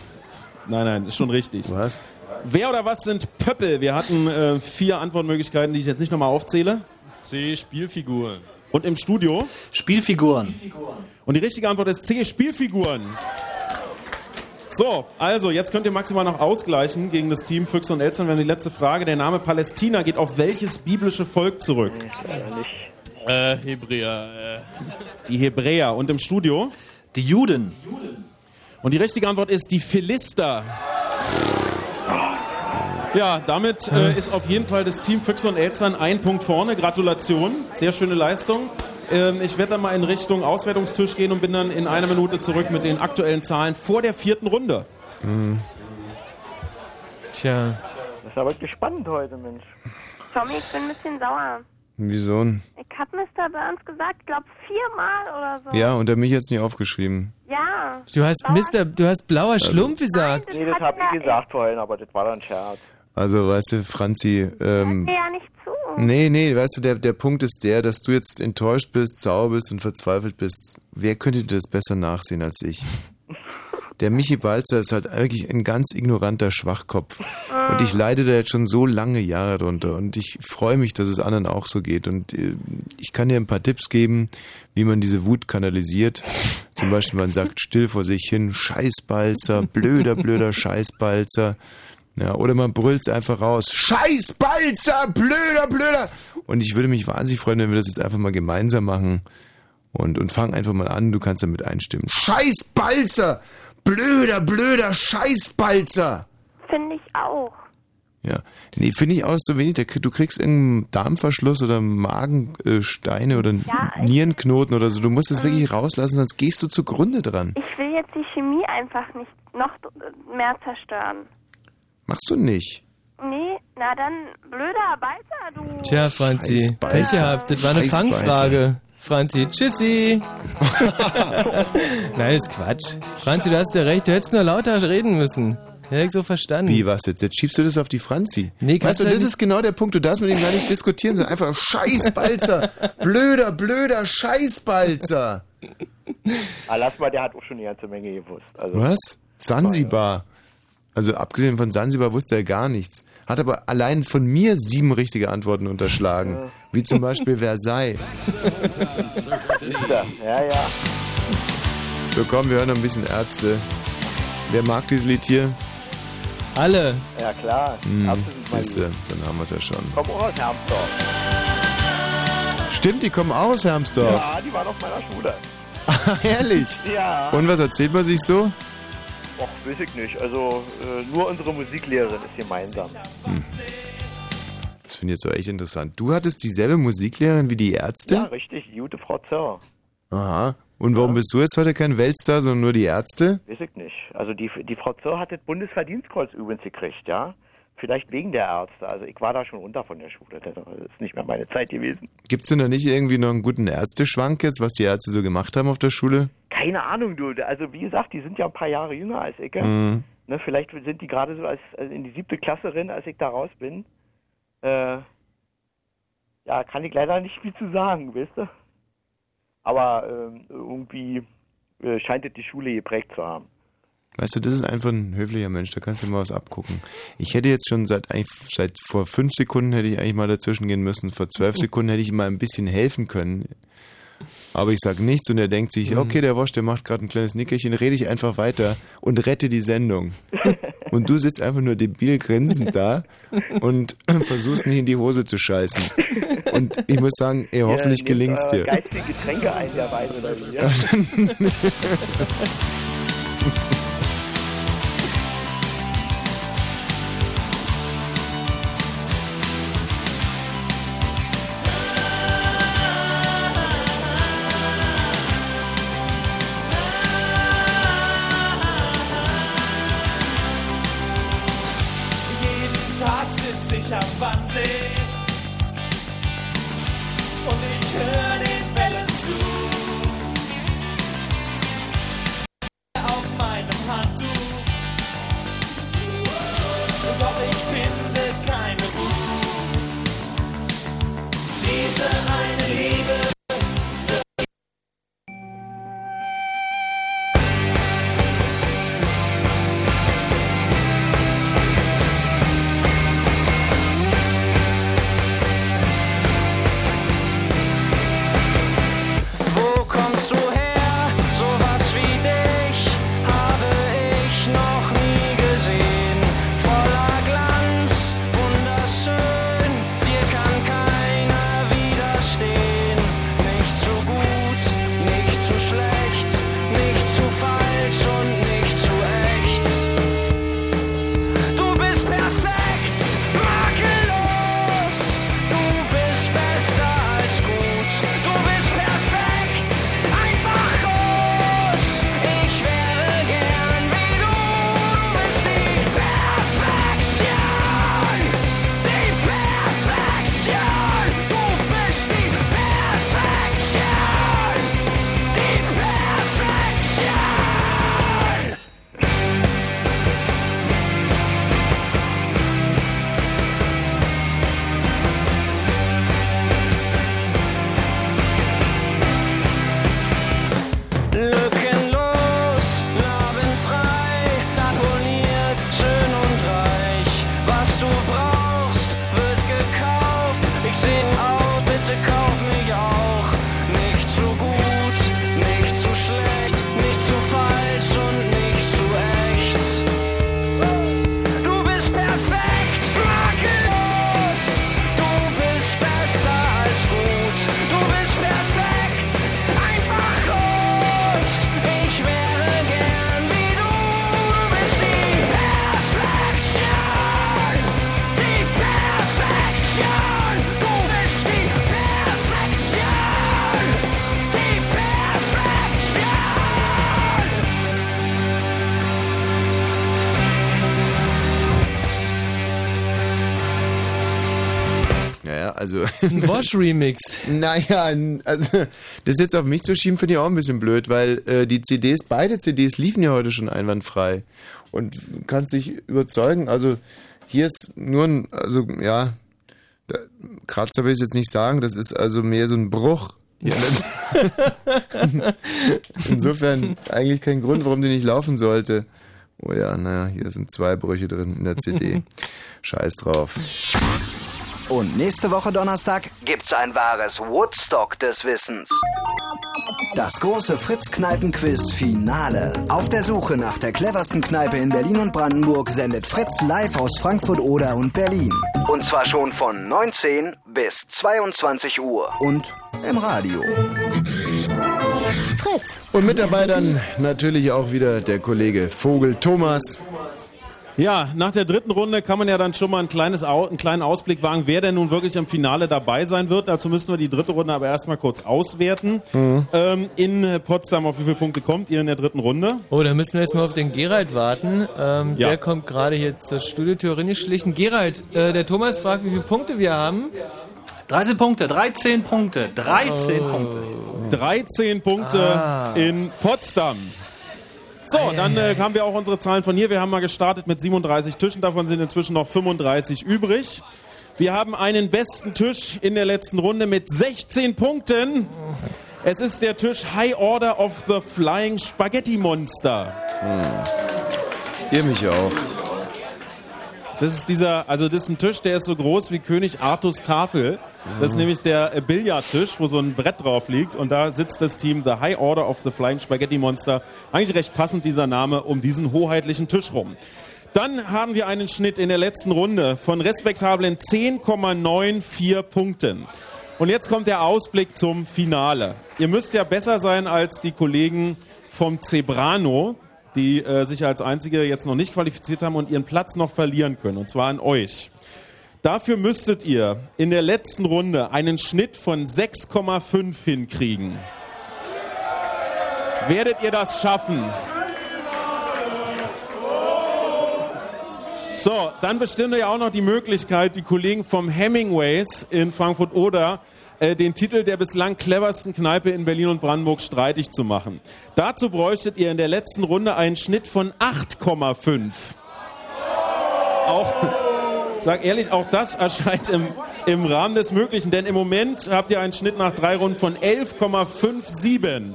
Nein, nein, ist schon richtig. Was? Wer oder was sind Pöppel? Wir hatten äh, vier Antwortmöglichkeiten, die ich jetzt nicht nochmal aufzähle. C. Spielfiguren. Und im Studio? Spielfiguren. Und die richtige Antwort ist C. Spielfiguren. So, also jetzt könnt ihr maximal noch ausgleichen gegen das Team Füchse und Elstern. Wir haben die letzte Frage. Der Name Palästina geht auf welches biblische Volk zurück? Äh, Hebräer. Äh. Die Hebräer. Und im Studio? Die Juden. Und die richtige Antwort ist die Philister. Ja, damit äh, ist auf jeden Fall das Team Füchse und Elstern ein Punkt vorne. Gratulation. Sehr schöne Leistung. Ähm, ich werde dann mal in Richtung Auswertungstisch gehen und bin dann in einer Minute zurück mit den aktuellen Zahlen vor der vierten Runde. Tja. Das ist aber gespannt heute, Mensch. Tommy, ich bin ein bisschen sauer. Wieso? Ich hab Mr. Burns gesagt, ich glaube viermal oder so. Ja, und er hat mich jetzt nicht aufgeschrieben. Ja. Du hast Mr. Du hast blauer Schlumpf gesagt. Nee, das habe ich gesagt vorhin, aber das war dann Scherz. Also, weißt du, Franzi, ähm, Ja, nicht zu. nee, nee, weißt du, der, der Punkt ist der, dass du jetzt enttäuscht bist, sauer bist und verzweifelt bist. Wer könnte dir das besser nachsehen als ich? Der Michi Balzer ist halt eigentlich ein ganz ignoranter Schwachkopf. Und ich leide da jetzt schon so lange Jahre drunter. Und ich freue mich, dass es anderen auch so geht. Und äh, ich kann dir ein paar Tipps geben, wie man diese Wut kanalisiert. Zum Beispiel, man sagt still vor sich hin, Scheißbalzer, blöder, blöder Scheißbalzer. Ja, oder man brüllt einfach raus, Scheißbalzer, blöder, blöder. Und ich würde mich wahnsinnig freuen, wenn wir das jetzt einfach mal gemeinsam machen. Und, und fang einfach mal an, du kannst damit einstimmen. Scheißbalzer, blöder, blöder Scheißbalzer. Finde ich auch. Ja, nee, finde ich auch so wenig. Du kriegst irgendeinen Darmverschluss oder Magensteine oder Ja, Nierenknoten oder so. Du musst es wirklich rauslassen, sonst gehst du zugrunde dran. Ich will jetzt die Chemie einfach nicht noch mehr zerstören. Machst du nicht. Nee, na dann, blöder Balzer, du. Tja, Franzi. Pech gehabt. Das war eine. Fangfrage. Franzi, tschüssi. Nein, ist Quatsch. Franzi, du hast ja recht. Du hättest nur lauter reden müssen. Hätte ich so verstanden. Wie, was jetzt? Jetzt schiebst du das auf die Franzi. Nee, weißt kannst du, das ist genau der Punkt. Du darfst mit ihm gar nicht diskutieren, sondern einfach Scheißbalzer. blöder, blöder Scheißbalzer. Ah, lass mal, der hat auch schon eine ganze Menge gewusst. Also, Was? Sansibar. Also abgesehen von Sansibar wusste er gar nichts. Hat aber allein von mir sieben richtige Antworten unterschlagen. Wie zum Beispiel Versailles. Ja, ja, ja. So komm, wir hören noch ein bisschen Ärzte. Wer mag dieses Lied hier? Alle. Ja, klar. Hm, siehste, dann haben wir es ja schon. Komm aus Hermsdorf. Stimmt, die kommen aus Hermsdorf. Ja, die waren auf meiner Schule. Ehrlich? Ja. Und was erzählt man sich so? Och, weiß ich nicht. Also, äh, nur unsere Musiklehrerin ist gemeinsam. Das finde ich jetzt so echt interessant. Du hattest dieselbe Musiklehrerin wie die Ärzte? Ja, richtig. Die gute Frau Zörr. Aha. Und warum bist du jetzt heute kein Weltstar, sondern nur die Ärzte? Weiß ich nicht. Also, die, die Frau Zörr hat das Bundesverdienstkreuz übrigens gekriegt, ja? Vielleicht wegen der Ärzte. Also, ich war da schon runter von der Schule. Das ist nicht mehr meine Zeit gewesen. Gibt's denn da nicht irgendwie noch einen guten Ärzteschwank jetzt, was die Ärzte so gemacht haben auf der Schule? Keine Ahnung, du. Also, wie gesagt, die sind ja ein paar Jahre jünger als ich. Mhm. Ne, vielleicht sind die gerade so als, als in die siebte Klasse rein, als ich da raus bin. Äh, ja, kann ich leider nicht viel zu sagen, weißt du? Aber ähm, irgendwie äh, scheint es die Schule geprägt zu haben. Weißt du, das ist einfach ein höflicher Mensch, da kannst du mal was abgucken. Ich hätte jetzt schon seit, seit vor fünf Sekunden hätte ich eigentlich mal dazwischen gehen müssen. Vor zwölf Sekunden hätte ich ihm mal ein bisschen helfen können. Aber ich sage nichts und er denkt sich, okay, der Wosch, der macht gerade ein kleines Nickerchen, rede ich einfach weiter und rette die Sendung. Und du sitzt einfach nur debil grinsend da und versuchst nicht in die Hose zu scheißen. Und ich muss sagen, ey, hoffentlich nehmt, gelingt's äh, dir. Geistige Getränke ein derweil oder wie? Ja, Ein Wosch-Remix. Naja, also das jetzt auf mich zu schieben, finde ich auch ein bisschen blöd, weil äh, die CDs, beide CDs liefen ja heute schon einwandfrei. Und du kannst dich überzeugen, also hier ist nur ein, also ja, da, Kratzer will ich jetzt nicht sagen, das ist also mehr so ein Bruch. Insofern eigentlich kein Grund, warum die nicht laufen sollte. Oh ja, naja, hier sind zwei Brüche drin in der CD. Scheiß drauf. Und nächste Woche Donnerstag gibt's ein wahres Woodstock des Wissens. Das große Fritz-Kneipen-Quiz-Finale. Auf der Suche nach der cleversten Kneipe in Berlin und Brandenburg sendet Fritz live aus Frankfurt oder und Berlin. Und zwar schon von 19 bis 22 Uhr. Und im Radio. Fritz. Und mit dabei dann natürlich auch wieder der Kollege Vogel Thomas. Ja, nach der dritten Runde kann man ja dann schon mal ein kleines einen kleinen Ausblick wagen, wer denn nun wirklich im Finale dabei sein wird. Dazu müssen wir die dritte Runde aber erstmal kurz auswerten. Mhm. Ähm, in Potsdam, auf wie viele Punkte kommt ihr in der dritten Runde? Oh, da müssen wir jetzt mal auf den Gerald warten. Ähm, Ja. Der kommt gerade hier zur Studiotür reingeschlichen. Gerald, äh, der Thomas fragt, wie viele Punkte wir haben. 13 Punkte, 13 Punkte, 13 Punkte. 13 Punkte Ah. in Potsdam. So, dann äh, haben wir auch unsere Zahlen von hier. Wir haben mal gestartet mit 37 Tischen, davon sind inzwischen noch 35 übrig. Wir haben einen besten Tisch in der letzten Runde mit 16 Punkten. Es ist der Tisch High Order of the Flying Spaghetti Monster. Ihr mich auch. Das ist dieser, also das ist ein Tisch, der ist so groß wie König Artus Tafel. Das ist nämlich der Billardtisch, wo so ein Brett drauf liegt und da sitzt das Team The High Order of the Flying Spaghetti Monster. Eigentlich recht passend dieser Name um diesen hoheitlichen Tisch rum. Dann haben wir einen Schnitt in der letzten Runde von respektablen 10,94 Punkten. Und jetzt kommt der Ausblick zum Finale. Ihr müsst ja besser sein als die Kollegen vom Zebrano, die äh, sich als einzige jetzt noch nicht qualifiziert haben und ihren Platz noch verlieren können, und zwar an euch. Dafür müsstet ihr in der letzten Runde einen Schnitt von 6,5 hinkriegen. Werdet ihr das schaffen? So, dann bestimmt ihr auch noch die Möglichkeit, die Kollegen vom Hemingways in Frankfurt oder äh, den Titel der bislang cleversten Kneipe in Berlin und Brandenburg streitig zu machen. Dazu bräuchtet ihr in der letzten Runde einen Schnitt von 8,5. Auch, sag ehrlich, auch das erscheint im, im Rahmen des Möglichen, denn im Moment habt ihr einen Schnitt nach drei Runden von 11,57.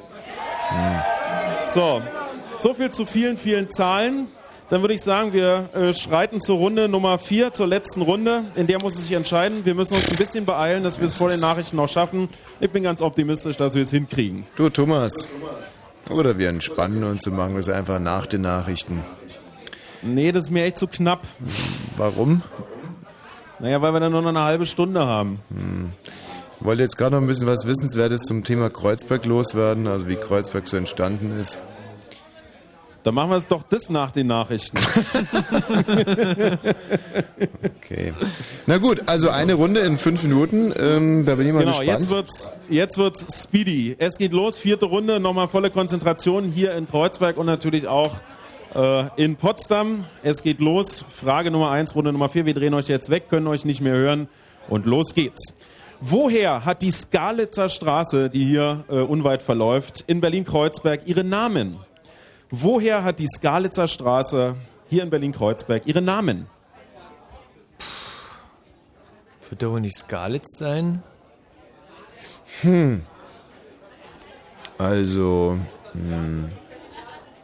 So, so viel zu vielen, vielen Zahlen. Dann würde ich sagen, wir äh, schreiten zur Runde Nummer 4, zur letzten Runde. In der muss es sich entscheiden. Wir müssen uns ein bisschen beeilen, dass wir es vor den Nachrichten noch schaffen. Ich bin ganz optimistisch, dass wir es hinkriegen. Du, Thomas. Oder wir entspannen uns und machen das einfach nach den Nachrichten. Nee, das ist mir echt zu knapp. Warum? Naja, weil wir dann nur noch eine halbe Stunde haben. Hm. Ich wollte jetzt gerade noch ein bisschen was Wissenswertes zum Thema Kreuzberg loswerden, also wie Kreuzberg so entstanden ist. Dann machen wir es doch das nach den Nachrichten. okay. Na gut, also eine Runde in fünf Minuten. Ähm, da bin ich mal genau, gespannt. jetzt wird's, jetzt wird's speedy. Es geht los, vierte Runde, nochmal volle Konzentration hier in Kreuzberg und natürlich auch in Potsdam. Es geht los, Frage Nummer eins, Runde Nummer vier. Wir drehen euch jetzt weg, können euch nicht mehr hören und los geht's. Woher hat die Skalitzer Straße, die hier äh, unweit verläuft, in Berlin-Kreuzberg ihren Namen? Woher hat die Skalitzer Straße hier in Berlin-Kreuzberg ihren Namen? Wird doch wohl nicht Skalitz sein? Hm. Also, hm.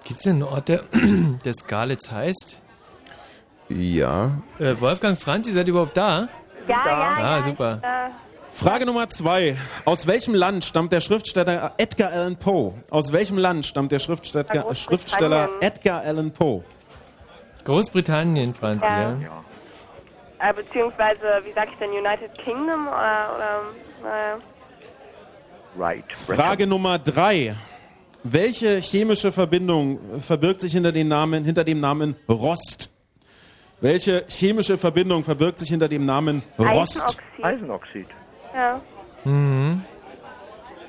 Gibt es denn einen Ort, der, der Skalitz heißt? ja. Äh, Wolfgang Franz, ihr seid überhaupt da? Ja, ja, Ah, ja. super. Frage Nummer zwei. Aus welchem Land stammt der Schriftsteller Edgar Allan Poe? Aus welchem Land stammt der Schriftsteller, Schriftsteller Großbritannien. Edgar Allan Poe? Großbritannien, Franz, Ja. ja. Äh, beziehungsweise, wie sag ich denn, United Kingdom oder, oder äh, Right. Frage Nummer drei. Welche chemische Verbindung verbirgt sich hinter, Namen, hinter dem Namen Rost? Welche chemische Verbindung verbirgt sich hinter dem Namen Rost? Eisenoxid. Eisenoxid. Ja. Mhm.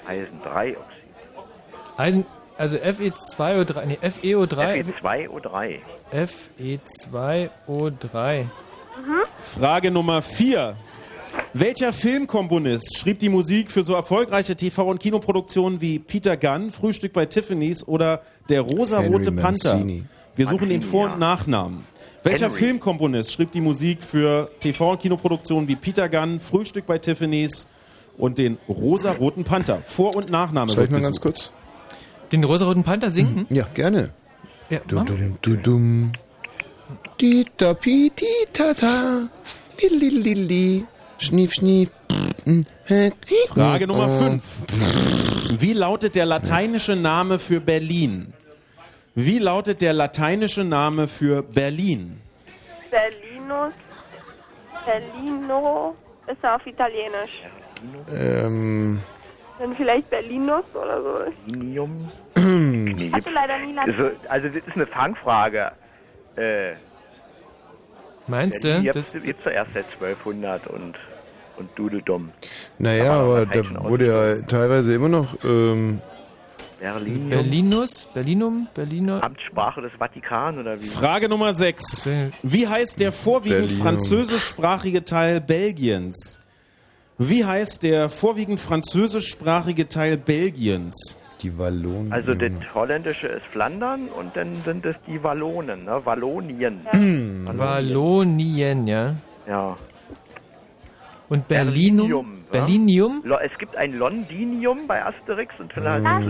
Eisen 3 Oxid. Eisen, also FE2O3, nee, FeO3. Fe2O3. FE2O3. Mhm. Frage Nummer vier. Welcher Filmkomponist schrieb die Musik für so erfolgreiche TV- und Kinoproduktionen wie Peter Gunn, Frühstück bei Tiffany's oder Der rosarote Panther? Wir suchen den Vor- und Nachnamen. Welcher Henry. Filmkomponist schrieb die Musik für TV- und Kinoproduktionen wie Peter Gunn, Frühstück bei Tiffany's und den rosaroten Panther? Vor- und Nachname. Soll ich mal ganz kurz? Den rosaroten Panther singen? Ja, gerne. Ja, dum du dum. Di da pi di ta ta. Li li li li. Schnief schnief. Frage Nummer Oh. 5. Wie lautet der lateinische Name für Berlin? Wie lautet der lateinische Name für Berlin? Berlinus. Berlino ist auf Italienisch. Ähm. Dann vielleicht Berlinus oder so. Berlinium. Ich hatte leider nie Also, Latein. also das ist eine Fangfrage. Äh, Meinst du? Gibt's, gibt's doch erst seit 1200 und, und Dudeldum. Naja, aber da wurde ja teilweise immer noch. Ähm, Berlin. Berlinus? Berlinum? Berliner? Amtssprache des Vatikan oder wie? Frage Nummer 6. Wie heißt der vorwiegend Berlin. französischsprachige Teil Belgiens? Wie heißt der vorwiegend französischsprachige Teil Belgiens? Die Wallonen. Also das Holländische ist Flandern und dann sind es die Wallonen, ne? Wallonien. Wallonien, ja. Ja. Und Berlinum? ja? Berlinium? Lo- Es gibt ein Londinium bei Asterix und vielleicht, Hm.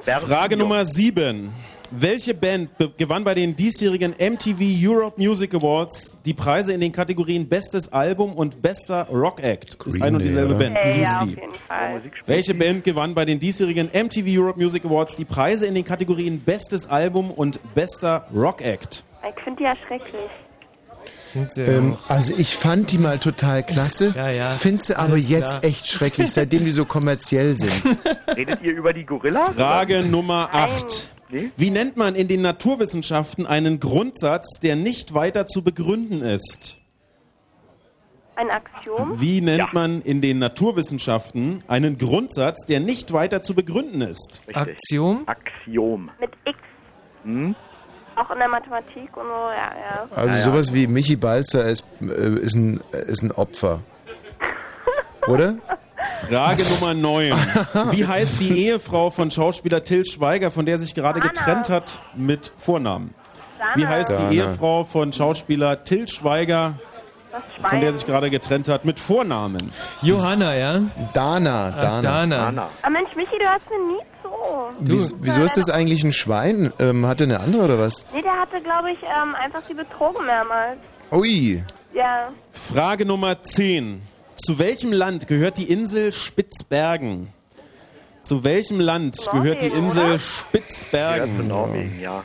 vielleicht Frage Berlinium. Nummer 7. Welche Band gewann bei den diesjährigen MTV Europe Music Awards die Preise in den Kategorien Bestes Album und Bester Rock Act? Ist ein und Day, dieselbe oder? Band. Wie hieß ja, auf die? jeden Fall. Welche Band gewann bei den diesjährigen MTV Europe Music Awards die Preise in den Kategorien Bestes Album und Bester Rock Act? Ich finde die ja schrecklich. Sind sie Ähm, also ich fand die mal total klasse. Ja, ja. Finde sie aber Alles jetzt klar. echt schrecklich, seitdem die so kommerziell sind. Redet ihr über die Gorillas? Frage oder? Nummer 8. Wie nennt man in den Naturwissenschaften einen Grundsatz, der nicht weiter zu begründen ist? Ein Axiom? Wie nennt man in den Naturwissenschaften einen Grundsatz, der nicht weiter zu begründen ist? Axiom? Axiom. Mit X. Hm? Auch in der Mathematik und so, ja, ja. Also sowas wie Michi Balzer ist, äh, ist, ein, ist ein Opfer. Oder? Frage Nummer 9. Wie heißt die Ehefrau von Schauspieler Till Schweiger, von der sich gerade getrennt hat, mit Vornamen? Wie heißt Dana. die Ehefrau von Schauspieler Till Schweiger, von der sich gerade getrennt hat, mit Vornamen? Johanna, ja? Dana, Ah, Dana. Dana. Ah Mensch, Michi, du hast mir nie so. Wieso, wieso ist das eigentlich ein Schwein? Ähm, hat er eine andere oder was? Nee, der hatte, glaube ich, ähm, einfach sie betrogen mehrmals. Ui. Ja. Frage Nummer 10. Zu welchem Land gehört die Insel Spitzbergen? Zu welchem Land gehört die Norwegen, Insel oder? Ja, zu Spitzbergen? Norwegen, ja.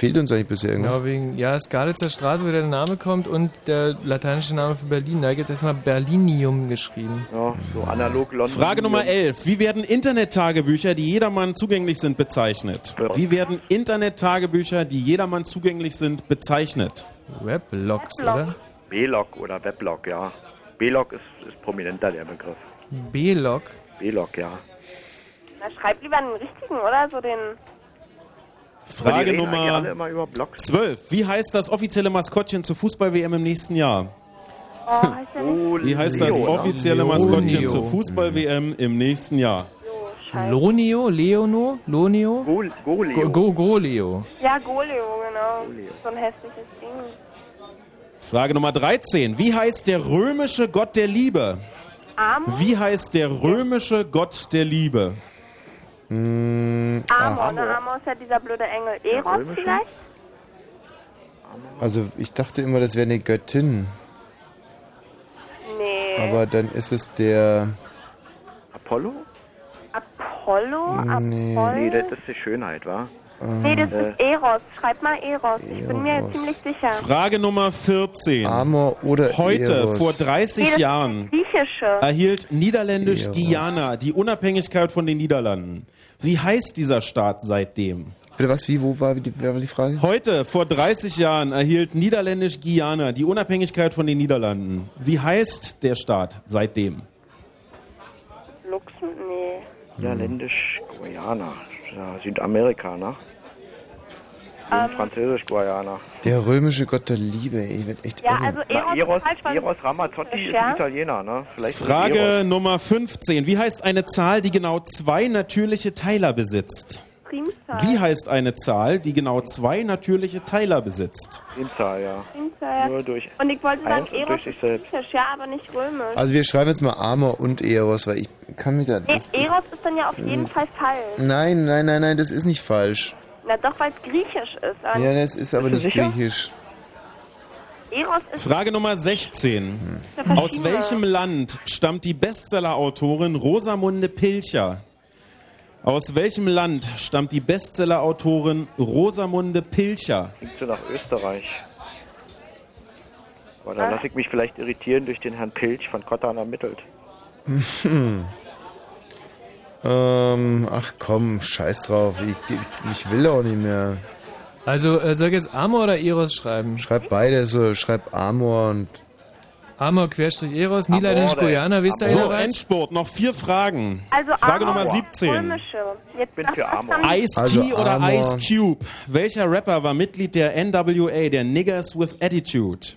Fehlt uns eigentlich bisher irgendwas? Norwegen. Ja, Skalitzer Straße, wo der Name kommt und der lateinische Name für Berlin. Da ich jetzt erstmal Berlinium geschrieben. ja. So analog London. Frage Nummer 11. Wie werden Internet-Tagebücher, die jedermann zugänglich sind, bezeichnet? Wie werden Internet-Tagebücher, die jedermann zugänglich sind, bezeichnet? Weblogs, Weblog. oder? B-Log oder Weblog, ja. B-Log ist, ist prominenter, der Begriff. B-Log. B-Log, ja. Na, schreib lieber den richtigen, oder? So den. Frage Nummer immer über Blogs. 12. Wie heißt das offizielle Maskottchen zur Fußball-WM im nächsten Jahr? Oh, heißt Wie heißt das offizielle. Maskottchen zur Fußball-WM im nächsten Jahr? Lonio? Leono? Lonio? Go, Goleo. Go, Go Goleo. Ja, Goleo, genau. So ein hässliches Ding. Frage Nummer 13. Wie heißt der römische Gott der Liebe? Amor? Wie heißt der römische Gott der Liebe? Mm, Amor, ne? Amor ist ja dieser blöde Engel. Eros römische? vielleicht? Also ich dachte immer, das wäre eine Göttin. Nee. Aber dann ist es der... Apollo? Apollo? Nee. Apollo? Nee, das ist die Schönheit, wa? Nee, das Äh. ist Eros. Schreib mal Eros. Ich bin mir Eros. ziemlich sicher. Frage Nummer 14. Amor oder Heute, Eros. vor Nee, 30 das ist Jahren, erhielt Eros. Niederländisch-Guyana die Unabhängigkeit von den Niederlanden. Wie heißt dieser Staat seitdem? Bitte was, wie, wo war die, wer war die Frage? Heute, vor 30 Jahren, erhielt Niederländisch-Guyana die Unabhängigkeit von den Niederlanden. Wie heißt der Staat seitdem? Luxem? Nee. Niederländisch, Guyana. Ja, Südamerika, ne? Ähm, Französisch-Guayana. Der römische Gott der Liebe, ey, ich werd echt Ja, irre. also Na, Eros, Eros, Eros Ramazzotti ist Ja. ein Italiener, ne? Vielleicht Frage Eros. Nummer 15. Wie heißt eine Zahl, die genau zwei natürliche Teiler besitzt? Primzahl. Wie heißt eine Zahl, die genau zwei natürliche Teiler besitzt? Primzahl, ja. Primzahl, ja. Nur durch Und ich wollte sagen, eins und Eros durch sich ist selbst. griechisch, ja, aber nicht römisch. Also wir schreiben jetzt mal Amor und Eros, weil ich kann mich da... nee, Das ist, Eros ist dann ja auf jeden Mm. Fall falsch. nein, nein, nein, nein, das ist nicht falsch. Na doch, weil es griechisch ist. Aber Ja, das ist aber nicht sicher? griechisch. Eros ist Frage Nummer 16. Ja, Aus welchem Land stammt die Bestsellerautorin Rosamunde Pilcher? Aus welchem Land stammt die Bestsellerautorin Rosamunde Pilcher? Klingt so nach Österreich. Aber da lasse ich mich vielleicht irritieren durch den Herrn Pilch von Kottan ermittelt. Hm. Ähm, ach komm, scheiß drauf. Ich, ich, ich will auch nicht mehr. Also, äh, soll ich jetzt Amor oder Eros schreiben? Schreib beide so, schreib Amor und. Amor querstrich Eros, Niederländisch Guyana, wisst ihr So? Endspurt, noch vier Fragen. Also Frage Amor, Nummer 17. Römische. Jetzt bin für Amor. Ice-T Also oder Amor. Ice Cube? Welcher Rapper war Mitglied der NWA, der Niggers with Attitude?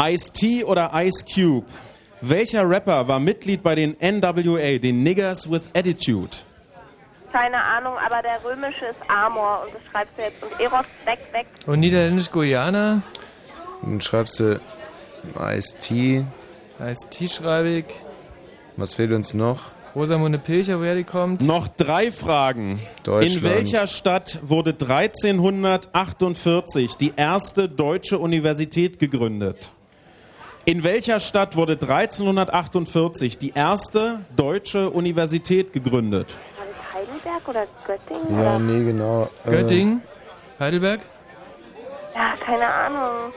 Ice-T oder Ice Cube? Welcher Rapper war Mitglied bei den NWA, den Niggers with Attitude? Keine Ahnung, aber der römische ist Amor und das schreibst du jetzt. Und Eros weg, weg. Und Niederländisch Guyana? Dann schreibst du Ice-T. Ice-T schreibe ich. Was fehlt uns noch? Rosamunde Pilcher, woher die kommt? Noch drei Fragen. Deutschland. In welcher Stadt wurde 1348 die erste deutsche Universität gegründet? In welcher Stadt wurde 1348 die erste deutsche Universität gegründet? War das Heidelberg oder Göttingen? Ja, oder? nee, genau. Äh, Göttingen? Heidelberg? Ja, keine Ahnung.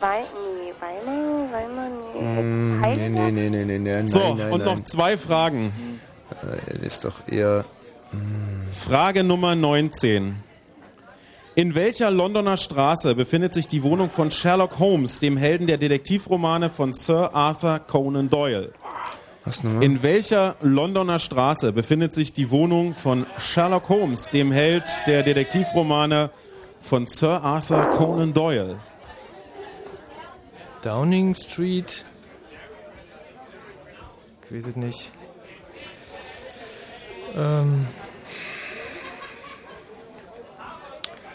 Wei nee, Weimar, Weimar, nee. Mm, nee, Heidelberg? nee, nee, nee, nee, nee, nein, So, nein, und nein. noch zwei Fragen. Äh, Das ist doch eher. Frage Nummer 19. In welcher Londoner Straße befindet sich die Wohnung von Sherlock Holmes, dem Helden der Detektivromane von Sir Arthur Conan Doyle? Was nochmal? In welcher Londoner Straße befindet sich die Wohnung von Sherlock Holmes, dem Held der Detektivromane von Sir Arthur Conan Doyle? Downing Street? Ich weiß es nicht. Ähm,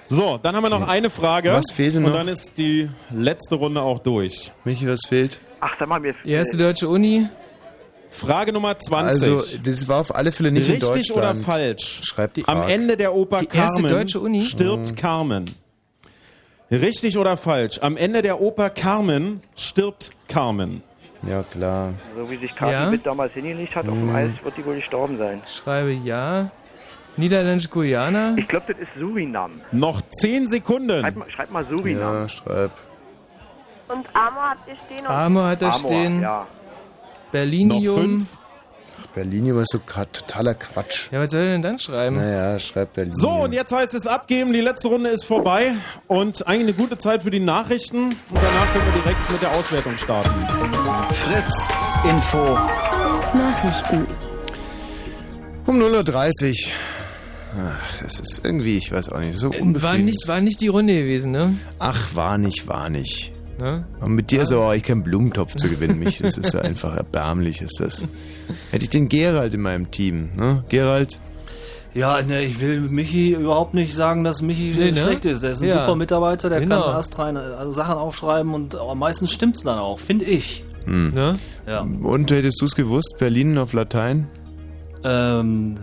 So, dann haben wir noch eine Frage. Was fehlt denn Und noch? dann ist die letzte Runde auch durch. Michi, was fehlt? Ach, sag mal, mir die erste deutsche Uni? Frage Nummer 20. Also, das war auf alle Fälle nicht in Richtig oder Deutschland. falsch? Schreibt Am Prag. Ende der Oper Die erste Carmen deutsche Uni? stirbt Mhm. Carmen. Richtig oder falsch? Am Ende der Oper Carmen stirbt Carmen. Ja, klar. So wie sich Kati Ja? mit damals hingelegt hat auf dem Mhm. Eis, wird die wohl gestorben sein. Schreibe ja. Niederländisch Guyana? Ich glaube, das ist Surinam. Noch 10 Sekunden. Schreib mal, schreib mal Surinam. Ja, schreib. Und Amor hat hier stehen. Und Amor hat da Amor, stehen. ja. Noch Berlinium. Berlinium ist so grad totaler Quatsch. Ja, was soll er denn dann schreiben? Naja, schreib Berlinium. So, und jetzt heißt es abgeben. Die letzte Runde ist vorbei. Und eigentlich eine gute Zeit für die Nachrichten. Und danach können wir direkt mit der Auswertung starten. Fritz Info. Nachrichten. Um 0.30 Uhr. Ach, das ist irgendwie, ich weiß auch nicht, so War unbefriedigend. nicht, war nicht die Runde gewesen, ne? Ach, war nicht, war nicht. ne? Und mit dir ist aber auch echt kein Blumentopf zu gewinnen, mich. Das ist ja einfach erbärmlich, ist das. Hätte ich den Gerald in meinem Team, ne? Gerald? Ja, ne, ich will Michi überhaupt nicht sagen, dass Michi Nee, ne? schlecht ist. Der ist ein Ja. super Mitarbeiter, der Genau. kann astrein äh, Sachen aufschreiben und aber meistens stimmt's dann auch, finde ich. Hm. ne? Ja. Und hättest du es gewusst, Berlin auf Latein? Ähm,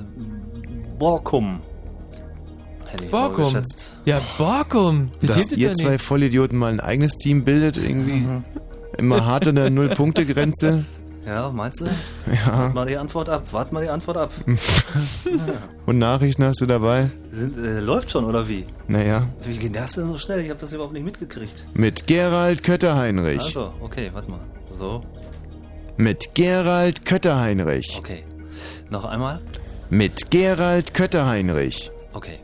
Borkum. Hätte ich Borkum. geschätzt. Ja, Borkum. Das Dass ihr ja zwei nicht. Vollidioten mal ein eigenes Team bildet, irgendwie. Mhm. Immer hart an der Null-Punkte-Grenze. Ja, meinst du? Ja. Wart mal die Antwort ab. Wart mal die Antwort ab. Und Nachrichten hast du dabei? Sind, äh, läuft schon, oder wie? Naja. Wie geht das denn so schnell? Ich habe das überhaupt nicht mitgekriegt. Mit Gerald Kötterheinrich. Also, okay, warte mal. So, Mit Gerald Kötterheinrich. okay. Noch einmal? Mit Gerald Kötterheinrich. Okay.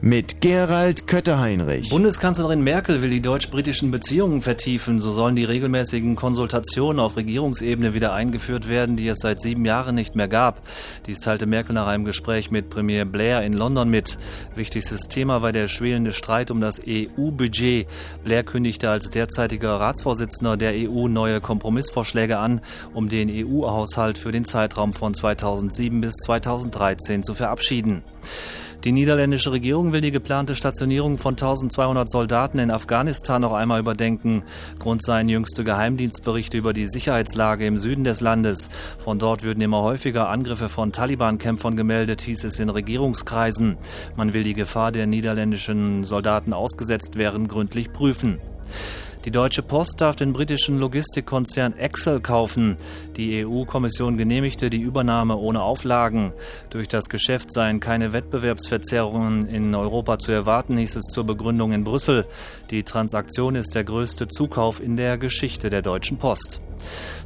Mit Gerald Kötter-Heinrich. Bundeskanzlerin Merkel will die deutsch-britischen Beziehungen vertiefen. So sollen die regelmäßigen Konsultationen auf Regierungsebene wieder eingeführt werden, die es seit sieben Jahren nicht mehr gab. Dies teilte Merkel nach einem Gespräch mit Premier Blair in London mit. Wichtigstes Thema war der schwelende Streit um das EU-Budget. Blair kündigte als derzeitiger Ratsvorsitzender der EU neue Kompromissvorschläge an, um den EU-Haushalt für den Zeitraum von 2007 bis 2013 zu verabschieden. Die niederländische Regierung will die geplante Stationierung von 1200 Soldaten in Afghanistan noch einmal überdenken. Grund seien jüngste Geheimdienstberichte über die Sicherheitslage im Süden des Landes. Von dort würden immer häufiger Angriffe von Taliban-Kämpfern gemeldet, hieß es in Regierungskreisen. Man will die Gefahr, der niederländischen Soldaten ausgesetzt wären, gründlich prüfen. Die Deutsche Post darf den britischen Logistikkonzern Excel kaufen. Die EU-Kommission genehmigte die Übernahme ohne Auflagen. Durch das Geschäft seien keine Wettbewerbsverzerrungen in Europa zu erwarten, hieß es zur Begründung in Brüssel. Die Transaktion ist der größte Zukauf in der Geschichte der Deutschen Post.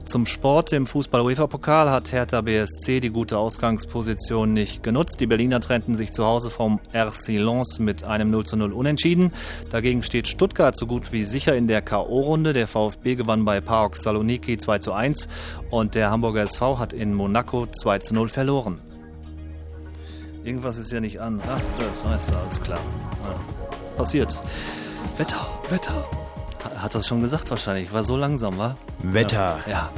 Zum Sport im Fußball-UEFA-Pokal hat Hertha BSC die gute Ausgangsposition nicht genutzt. Die Berliner trennten sich zu Hause vom RC Lens mit einem 0 zu 0 Unentschieden. Dagegen steht Stuttgart so gut wie sicher in der K.O.-Runde. Der VfB gewann bei PAOK Saloniki 2 zu 1 und der Hamburger SV hat in Monaco 2 zu 0 verloren. Irgendwas ist ja nicht an. Ach, das ist alles klar. Ja. Passiert. Wetter, Wetter. Hat das schon gesagt wahrscheinlich. War so langsam, war? Wetter. Ja. ja.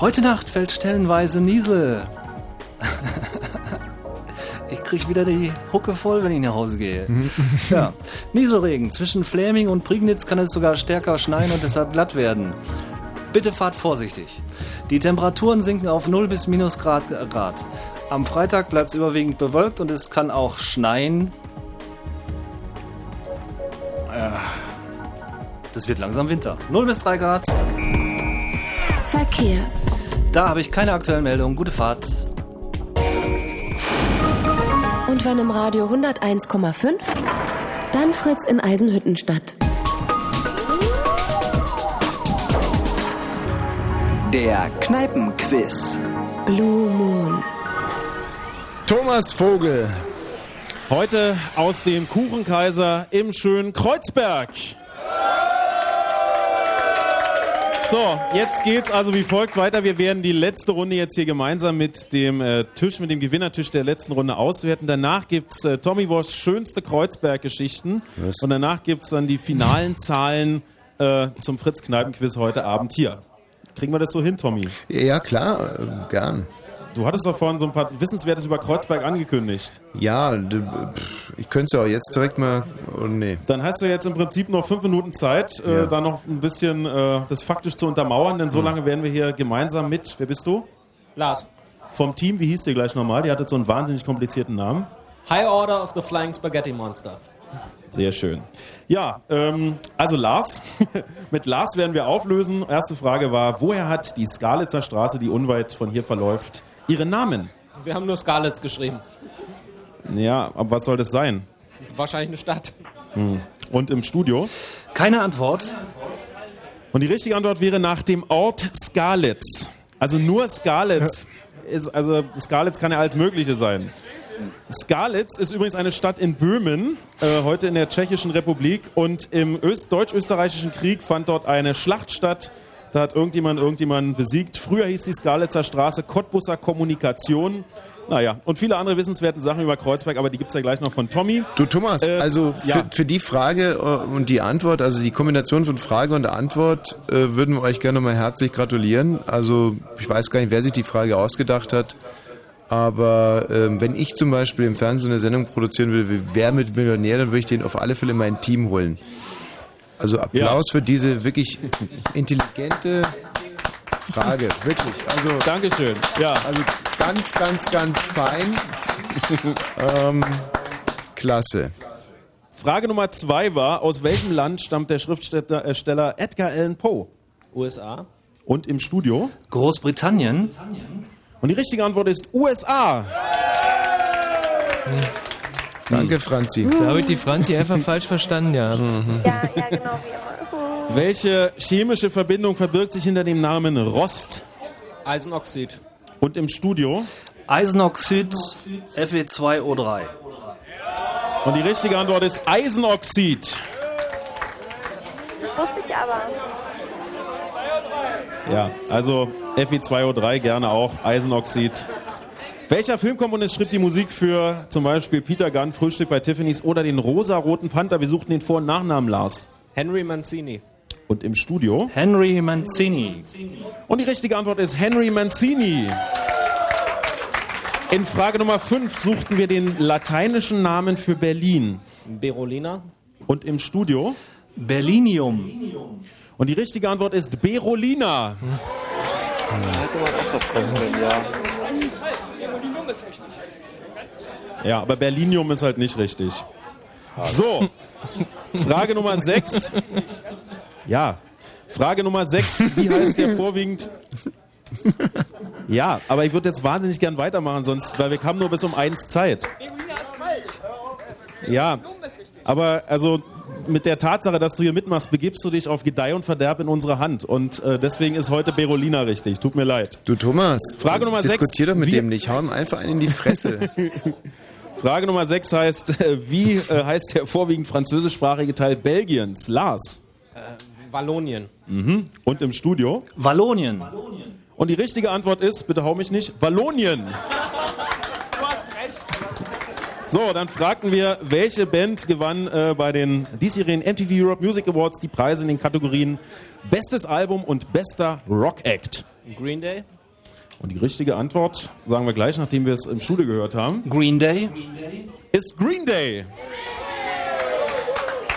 Heute Nacht fällt stellenweise Niesel. ich krieg wieder die Hucke voll, wenn ich nach Hause gehe. ja. Nieselregen. Zwischen Fläming und Prignitz kann es sogar stärker schneien und deshalb glatt werden. Bitte fahrt vorsichtig. Die Temperaturen sinken auf 0 bis minus Grad. Grad. Am Freitag bleibt es überwiegend bewölkt und es kann auch schneien. Ja. Es wird langsam Winter. 0 bis 3 Grad. Verkehr. Da habe ich keine aktuellen Meldungen. Gute Fahrt. Und wenn im Radio 101,5, dann Fritz in Eisenhüttenstadt. Der Kneipenquiz. Blue Moon. Thomas Vogel. Heute aus dem Kuchenkaiser im schönen Kreuzberg. So, jetzt geht's also wie folgt weiter. Wir werden die letzte Runde jetzt hier gemeinsam mit dem äh, Tisch, mit dem Gewinnertisch der letzten Runde auswerten. Danach gibt's äh, Tommy Wars schönste Kreuzberg-Geschichten. Und danach gibt's dann die finalen Zahlen äh, zum Fritz-Kneipen-Quiz heute Abend hier. Kriegen wir das so hin, Tommy? Ja, klar, äh, gern. Du hattest doch vorhin so ein paar Wissenswertes über Kreuzberg angekündigt. Ja, ich könnte es ja auch jetzt direkt mal. Oh, nee. Dann hast du jetzt im Prinzip noch fünf Minuten Zeit, äh, Ja. da noch ein bisschen äh, das faktisch zu untermauern, denn so lange werden wir hier gemeinsam mit, wer bist du? Lars. Vom Team, wie hieß der gleich nochmal? Die hatte so einen wahnsinnig komplizierten Namen. High Order of the Flying Spaghetti Monster. Sehr schön. Ja, ähm, also Lars, mit Lars werden wir auflösen. Erste Frage war, woher hat die Skalitzer Straße, die unweit von hier verläuft, ihren Namen? Wir haben nur Scarlets geschrieben. Ja, aber was soll das sein? Wahrscheinlich eine Stadt. Hm. Und im Studio? Keine Antwort. Und die richtige Antwort wäre nach dem Ort Skalitz. Also nur Skalitz. Ist, also Skalitz kann ja alles Mögliche sein. Skalitz ist übrigens eine Stadt in Böhmen, äh, heute in der Tschechischen Republik. Und im Öst Deutsch-Österreichischen Krieg fand dort eine Schlacht statt. Da hat irgendjemand irgendjemanden besiegt. Früher hieß die Skalitzer Straße Cottbusser Kommunikation. Naja, und viele andere wissenswerte Sachen über Kreuzberg, aber die gibt's ja gleich noch von Tommy. Du Thomas, Äh, also für, ja. für die Frage äh, und die Antwort, also die Kombination von Frage und Antwort, äh, würden wir euch gerne mal herzlich gratulieren. Also ich weiß gar nicht, wer sich die Frage ausgedacht hat. Aber ähm, wenn ich zum Beispiel im Fernsehen eine Sendung produzieren würde, wie Wer mit Millionär, dann würde ich den auf alle Fälle in mein Team holen. Also Applaus für diese wirklich intelligente Frage. Wirklich. Also, Dankeschön. Ja. Also ganz, ganz, ganz fein. ähm, klasse. Frage Nummer zwei war, aus welchem Land stammt der Schriftsteller äh, Edgar Allan Poe? USA. Und im Studio? Großbritannien. Und die richtige Antwort ist USA. Danke, Franzi. Da habe ich die Franzi einfach falsch verstanden gehabt. Ja, ja, genau wie immer. Welche chemische Verbindung verbirgt sich hinter dem Namen Rost? Eisenoxid. Und im Studio? Eisenoxid E Fe2O3. Und die richtige Antwort ist Eisenoxid. Wusste ich aber. Ja, also Fi2O3 gerne auch, Eisenoxid. Welcher Filmkomponist schrieb die Musik für zum Beispiel Peter Gunn, Frühstück bei Tiffany's oder den rosa-roten Panther? Wir suchten den Vor- und Nachnamen, Lars. Henry Mancini. Und im Studio? Henry Mancini. Und die richtige Antwort ist Henry Mancini. In Frage Nummer 5 suchten wir den lateinischen Namen für Berlin. Berolina. Und im Studio? Berlinium. Und die richtige Antwort ist Berolina. Ja, aber Berlinium ist halt nicht richtig. So, Frage Nummer 6. Ja, Frage Nummer 6. Wie heißt der vorwiegend? Ja, aber ich würde jetzt wahnsinnig gern weitermachen, sonst, weil wir haben nur bis um eins Zeit. Ja, aber also mit der Tatsache, dass du hier mitmachst, begibst du dich auf Gedeih und Verderb in unsere Hand. Und äh, deswegen ist heute Berolina richtig. Tut mir leid. Du Thomas, Frage Nummer sechs. diskutier doch mit Wie- dem nicht. Hau ihm einfach einen in die Fresse. Frage Nummer 6 heißt, äh, wie äh, heißt der vorwiegend französischsprachige Teil Belgiens? Lars. Wallonien. Mhm. Und im Studio? Wallonien. Und die richtige Antwort ist, bitte hau mich nicht, Wallonien. So, dann fragten wir, welche Band gewann äh, bei den diesjährigen MTV Europe Music Awards die Preise in den Kategorien Bestes Album und Bester Rock Act. Green Day. Und die richtige Antwort, sagen wir gleich, nachdem wir es im Studio gehört haben, Green Day. ist Green Day.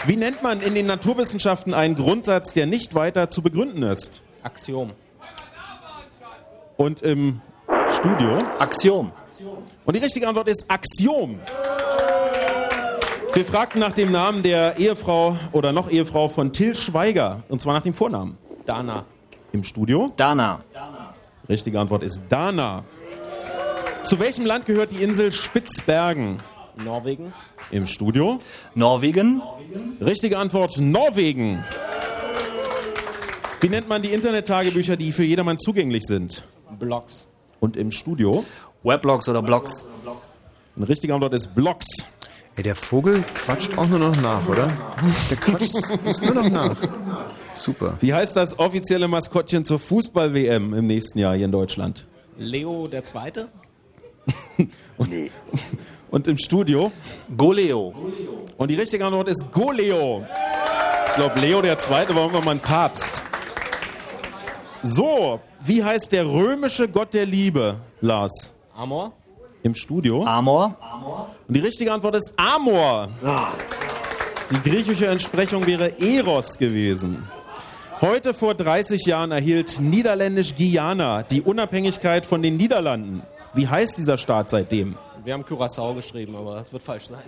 Wie nennt man in den Naturwissenschaften einen Grundsatz, der nicht weiter zu begründen ist? Axiom. Und im Studio? Axiom. Und die richtige Antwort ist Axiom. Wir fragten nach dem Namen der Ehefrau oder noch Ehefrau von Till Schweiger. Und zwar nach dem Vornamen. Dana. Im Studio? Dana. Richtige Antwort ist Dana. Zu welchem Land gehört die Insel Spitzbergen? Norwegen. Im Studio? Norwegen. Richtige Antwort Norwegen. Wie nennt man die Internettagebücher, die für jedermann zugänglich sind? Blogs. Und im Studio? Weblogs oder Blogs? Eine richtige Antwort ist Blogs. Ey, der Vogel quatscht auch nur noch nach, oder? Der quatscht nur noch nach. Super. Wie heißt das offizielle Maskottchen zur Fußball-WM im nächsten Jahr hier in Deutschland? Leo der Zweite. Und im Studio? Goleo. Und die richtige Antwort ist Goleo. Ich glaube, Leo der Zweite war irgendwann mal ein Papst. So, wie heißt der römische Gott der Liebe, Lars? Amor. Im Studio? Amor. Und die richtige Antwort ist Amor. Die griechische Entsprechung wäre Eros gewesen. Heute vor 30 Jahren erhielt niederländisch Guyana die Unabhängigkeit von den Niederlanden. Wie heißt dieser Staat seitdem? Wir haben Curaçao geschrieben, aber das wird falsch sein.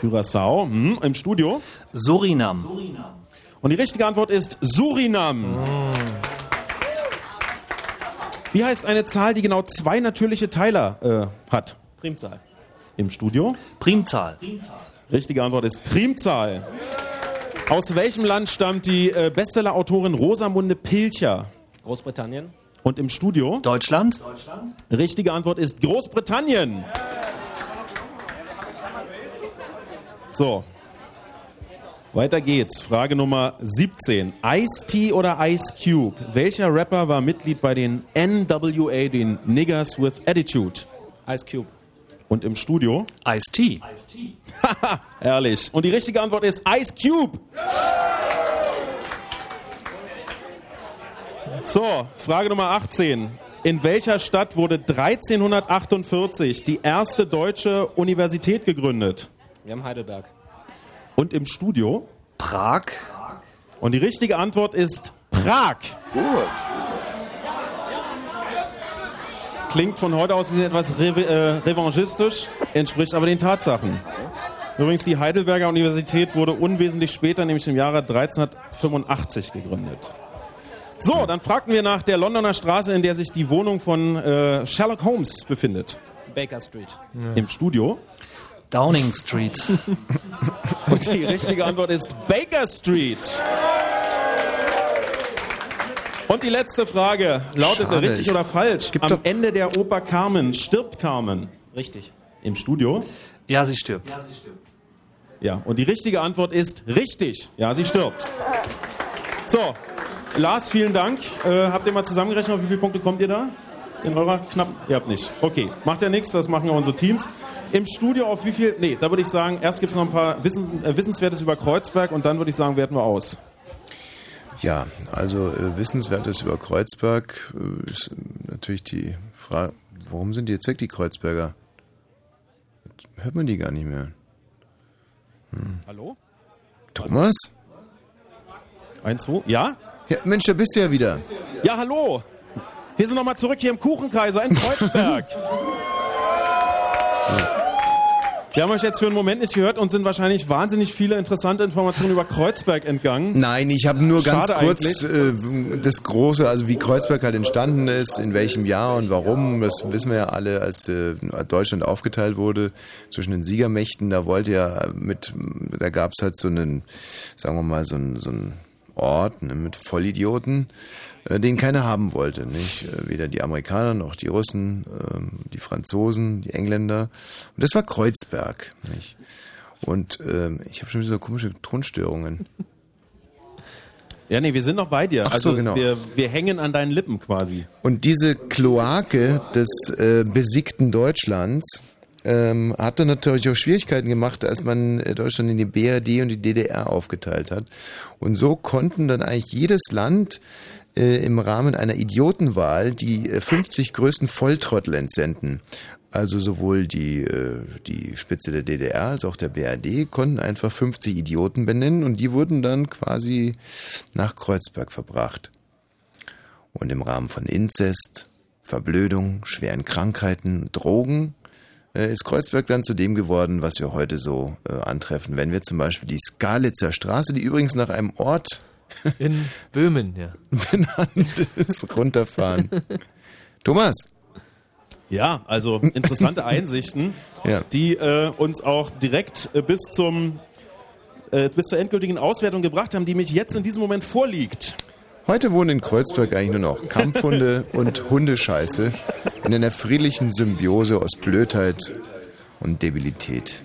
Curaçao. Hm, Im Studio? Surinam. Und die richtige Antwort ist Surinam. Wie heißt eine Zahl, die genau zwei natürliche Teiler äh, hat? Primzahl. Im Studio? Primzahl. Richtige Antwort ist Primzahl. Aus welchem Land stammt die äh, Bestseller-Autorin Rosamunde Pilcher? Großbritannien. Und im Studio? Deutschland. Richtige Antwort ist Großbritannien. So. Weiter geht's. Frage Nummer 17. Ice-T oder Ice Cube? Welcher Rapper war Mitglied bei den NWA, den Niggers with Attitude? Ice Cube. Und im Studio? Ice-T. Haha, Ehrlich. Und die richtige Antwort ist Ice Cube. So, Frage Nummer 18. In welcher Stadt wurde 1348 die erste deutsche Universität gegründet? Wir haben Heidelberg. Und im Studio? Prag. Und die richtige Antwort ist Prag. Klingt von heute aus wie etwas re äh, revanchistisch, entspricht aber den Tatsachen. Übrigens, die Heidelberger Universität wurde unwesentlich später, nämlich im Jahre 1385 gegründet. So, dann fragten wir nach der Londoner Straße, in der sich die Wohnung von äh, Sherlock Holmes befindet. Baker Street. Im Studio. Downing Street. Und die richtige Antwort ist Baker Street. Und die letzte Frage lautete Schade, richtig ich- oder falsch. Am Ende der Oper Carmen stirbt Carmen. Richtig. Im Studio. Ja, sie stirbt. Ja, und die richtige Antwort ist richtig. Ja, sie stirbt. So, Lars, vielen Dank. Äh, habt ihr mal zusammengerechnet, auf wie viele Punkte kommt ihr da? In eurer knappen? Ihr habt nicht. Okay, macht ja nichts, das machen ja unsere Teams. Im Studio auf wie viel? Nee, da würde ich sagen, erst gibt es noch ein paar Wissen, äh, Wissenswertes über Kreuzberg und dann würde ich sagen, werten wir aus. Ja, also äh, Wissenswertes über Kreuzberg äh, ist natürlich die Frage, warum sind die jetzt weg, die Kreuzberger? Jetzt hört man die gar nicht mehr. Hm. Hallo? Thomas? Eins, zwei, ja? Ja, Mensch, da bist du ja wieder. Ja, hallo. Wir sind nochmal zurück hier im Kuchenkaiser in Kreuzberg. Wir haben euch jetzt für einen Moment nicht gehört und sind wahrscheinlich wahnsinnig viele interessante Informationen über Kreuzberg entgangen. Nein, ich habe nur ganz Schade kurz äh, das Große, also wie Kreuzberg halt entstanden ist, in welchem Jahr und warum, das wissen wir ja alle, als äh, Deutschland aufgeteilt wurde zwischen den Siegermächten, da wollte ja mit, da gab es halt so einen, sagen wir mal, so einen, so einen Ort ne, mit Vollidioten, den keiner haben wollte, nicht? Äh, Weder die Amerikaner noch die Russen, ähm, die Franzosen, die Engländer. Und das war Kreuzberg, nicht? Und ähm, ich habe schon wieder so komische Tonstörungen. Ja, nee, wir sind noch bei dir. Ach so, also genau. wir, wir hängen an deinen Lippen quasi. Und diese Kloake des äh, besiegten Deutschlands ähm, hat dann natürlich auch Schwierigkeiten gemacht, als man äh, Deutschland in die BRD und die DDR aufgeteilt hat. Und so konnten dann eigentlich jedes Land äh, im Rahmen einer Idiotenwahl die äh, 50 größten Volltrottel entsenden. Also sowohl die, äh, die Spitze der DDR als auch der BRD konnten einfach 50 Idioten benennen und die wurden dann quasi nach Kreuzberg verbracht. Und im Rahmen von Inzest, Verblödung, schweren Krankheiten, Drogen äh, ist Kreuzberg dann zu dem geworden, was wir heute so äh, antreffen. Wenn wir zum Beispiel die Skalitzer Straße, die übrigens nach einem Ort in Böhmen, ja. benannt ist, runterfahren. Thomas? Ja, also interessante Einsichten, Ja. die äh, uns auch direkt äh, bis zum äh, bis zur endgültigen Auswertung gebracht haben, die mich jetzt in diesem Moment vorliegt. Heute wohnen in Kreuzberg eigentlich nur noch Kampfhunde und Hundescheiße in einer friedlichen Symbiose aus Blödheit und Debilität.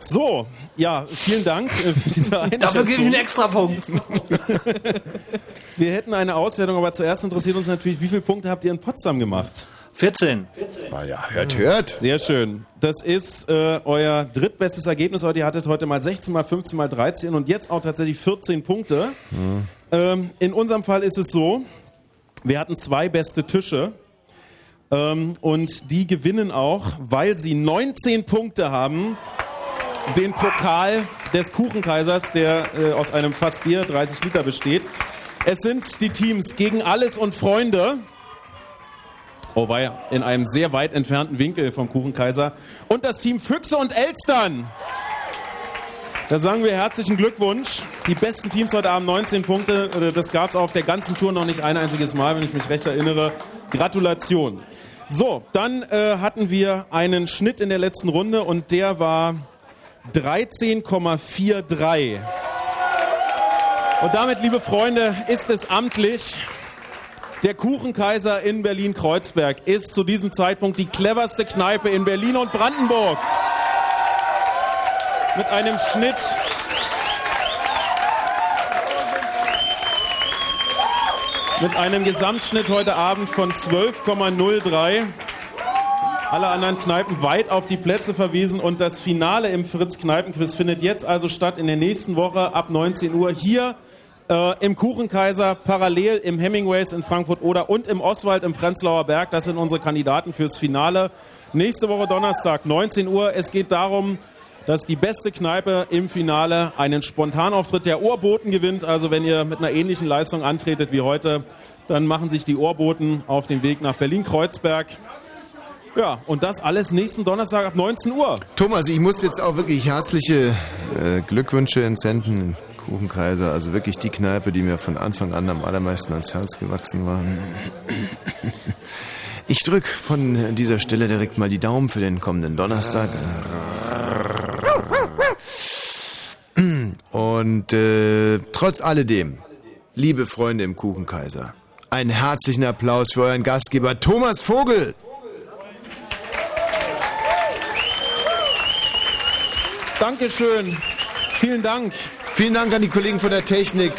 So, ja, vielen Dank äh, für diese Einschätzung. Dafür gebe ich einen Extrapunkt. Wir hätten eine Auswertung, aber zuerst interessiert uns natürlich, wie viele Punkte habt ihr in Potsdam gemacht? 14. Ah ja, hört, hört. Sehr schön. Das ist äh, euer drittbestes Ergebnis heute. Ihr hattet heute mal 16 mal 15 mal 13 und jetzt auch tatsächlich 14 Punkte. Ähm, in unserem Fall ist es so, wir hatten zwei beste Tische. Ähm, und die gewinnen auch, weil sie 19 Punkte haben, den Pokal des Kuchenkaisers, der äh, aus einem Fass Bier 30 Liter besteht. Es sind die Teams gegen alles und Freunde. Oh weia, in einem sehr weit entfernten Winkel vom Kuchenkaiser. Und das Team Füchse und Elstern. Da sagen wir herzlichen Glückwunsch. Die besten Teams heute Abend 19 Punkte. Äh, Das gab es auf der ganzen Tour noch nicht ein einziges Mal, wenn ich mich recht erinnere. Gratulation. So, dann äh, hatten wir einen Schnitt in der letzten Runde und der war 13,43. Und damit, liebe Freunde, ist es amtlich. Der Kuchenkaiser in Berlin-Kreuzberg ist zu diesem Zeitpunkt die cleverste Kneipe in Berlin und Brandenburg. Mit einem Schnitt mit einem Gesamtschnitt heute Abend von 12,03. Alle anderen Kneipen weit auf die Plätze verwiesen und das Finale im Fritz Kneipenquiz findet jetzt also statt in der nächsten Woche ab 19 Uhr hier äh, im Kuchenkaiser, parallel im Hemingways in Frankfurt oder und im Oswald im Prenzlauer Berg. Das sind unsere Kandidaten fürs Finale. Nächste Woche Donnerstag, 19 Uhr. Es geht darum, dass die beste Kneipe im Finale einen Spontanauftritt der Ohrboten gewinnt. Also wenn ihr mit einer ähnlichen Leistung antretet wie heute, dann machen sich die Ohrboten auf den Weg nach Berlin-Kreuzberg. Ja, und das alles nächsten Donnerstag ab 19 Uhr. Thomas, ich muss jetzt auch wirklich herzliche äh, Glückwünsche entsenden, Kuchenkaiser. Also wirklich die Kneipe, die mir von Anfang an am allermeisten ans Herz gewachsen war. Ich drück von dieser Stelle direkt mal die Daumen für den kommenden Donnerstag. Und äh, trotz alledem, liebe Freunde im Kuchenkaiser, einen herzlichen Applaus für euren Gastgeber Thomas Vogel. Dankeschön. Vielen Dank. Vielen Dank an die Kollegen von der Technik,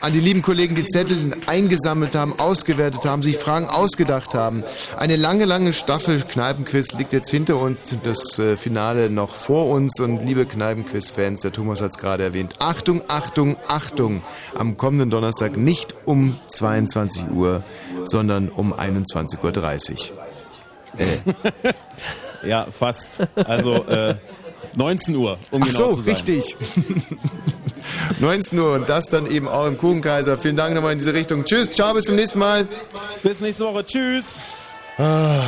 an die lieben Kollegen, die Zettel eingesammelt haben, ausgewertet haben, sich Fragen ausgedacht haben. Eine lange, lange Staffel Kneipenquiz liegt jetzt hinter uns, das äh, Finale noch vor uns und liebe Kneipenquiz-Fans, der Thomas hat es gerade erwähnt, Achtung, Achtung, Achtung, am kommenden Donnerstag nicht um 22 Uhr, sondern um 21.30 Uhr. Äh, Ja, fast. Also äh, 19 Uhr, um Ach genau so, zu sein. richtig. 19 Uhr und das dann eben auch im Kuchenkaiser. Vielen Dank nochmal in diese Richtung. Tschüss, ciao, bis zum nächsten Mal. Bis nächste Woche. Tschüss. Ah,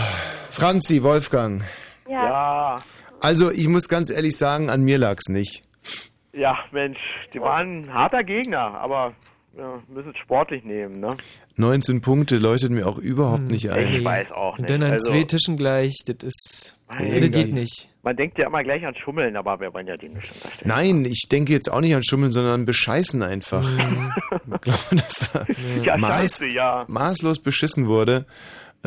Franzi, Wolfgang. Ja. Also ich muss ganz ehrlich sagen, an mir lag's nicht. Ja, Mensch, die waren ein harter Gegner, aber ja, müssen es sportlich nehmen, ne? 19 Punkte leuchtet mir auch überhaupt nicht ein. Ich weiß auch Und nicht. dann an also, zwei Tischen gleich, das ist. Das geht nicht. Man denkt ja immer gleich an Schummeln, aber wir wollen ja die nicht unterstellen. Nein, ich denke jetzt auch nicht an Schummeln, sondern an Bescheißen einfach. Ich glaube, dass da Ja, maß, scheiße, ja. maßlos beschissen wurde.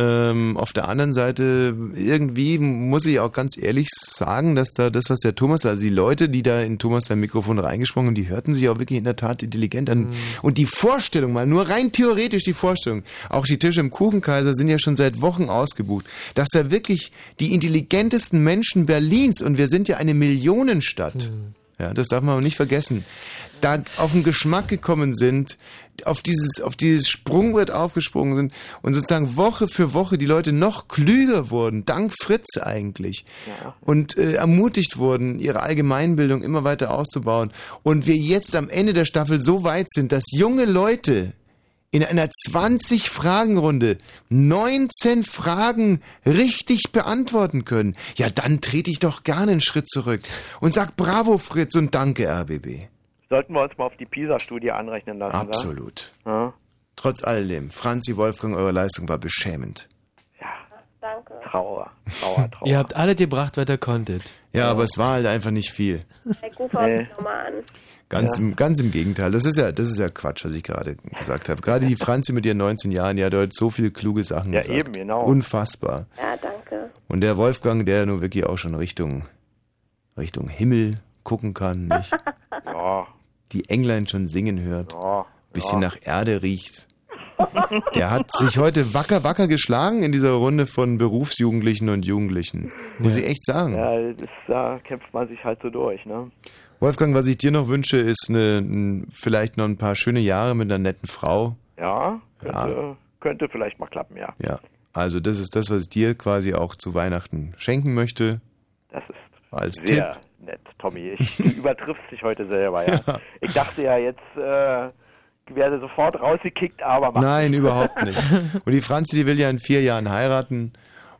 Ähm, auf der anderen Seite, irgendwie muss ich auch ganz ehrlich sagen, dass da das, was der Thomas, also die Leute, die da in Thomas sein Mikrofon reingesprungen haben, die hörten sich auch wirklich in der Tat intelligent an. Und die Vorstellung, mal nur rein theoretisch die Vorstellung, auch die Tische im Kuchenkaiser sind ja schon seit Wochen ausgebucht, dass da wirklich die intelligentesten Menschen Berlins, und wir sind ja eine Millionenstadt, ja, das darf man aber nicht vergessen, da auf den Geschmack gekommen sind, auf dieses, auf dieses Sprungbrett aufgesprungen sind und sozusagen Woche für Woche die Leute noch klüger wurden, dank Fritz eigentlich, und äh, ermutigt wurden, ihre Allgemeinbildung immer weiter auszubauen. Und wir jetzt am Ende der Staffel so weit sind, dass junge Leute in einer 20-Fragen-Runde 19 Fragen richtig beantworten können, ja, dann trete ich doch gerne einen Schritt zurück und sag Bravo, Fritz, und danke, RBB. Sollten wir uns mal auf die PISA-Studie anrechnen lassen, Absolut. Ja. Trotz alledem, Franzi Wolfgang, eure Leistung war beschämend. Danke. Trauer, Trauer, Trauer. Ihr habt alle gebracht, was ihr konntet. Ja, aber es war halt einfach nicht viel. Ich rufe nee. nochmal an. Ganz, Ja. im, ganz im Gegenteil. Das ist ja, das ist ja Quatsch, was ich gerade gesagt habe. Gerade die Franzi mit ihren 19 Jahren, die hat heute so viele kluge Sachen Ja, gesagt. eben, genau. Unfassbar. Ja, danke. Und der Wolfgang, der nun wirklich auch schon Richtung, Richtung Himmel gucken kann, nicht? Ja. Die Englein schon singen hört, Ja. bisschen Ja. nach Erde riecht. Der hat sich heute wacker, wacker geschlagen in dieser Runde von Berufsjugendlichen und Jugendlichen. Muss ich echt sagen. Ja, das, da kämpft man sich halt so durch, ne? Wolfgang, was ich dir noch wünsche, ist eine, ein, vielleicht noch ein paar schöne Jahre mit einer netten Frau. Ja, könnte, Ja. könnte vielleicht mal klappen, ja. Ja. Also das ist das, was ich dir quasi auch zu Weihnachten schenken möchte. Das ist Als sehr Tipp. Nett, Tommy. Ich, du übertriffst dich heute selber, ja. Ich dachte ja jetzt, äh, werde sofort rausgekickt, aber mach Nein, nicht. überhaupt nicht. Und die Franzi, die will ja in vier Jahren heiraten.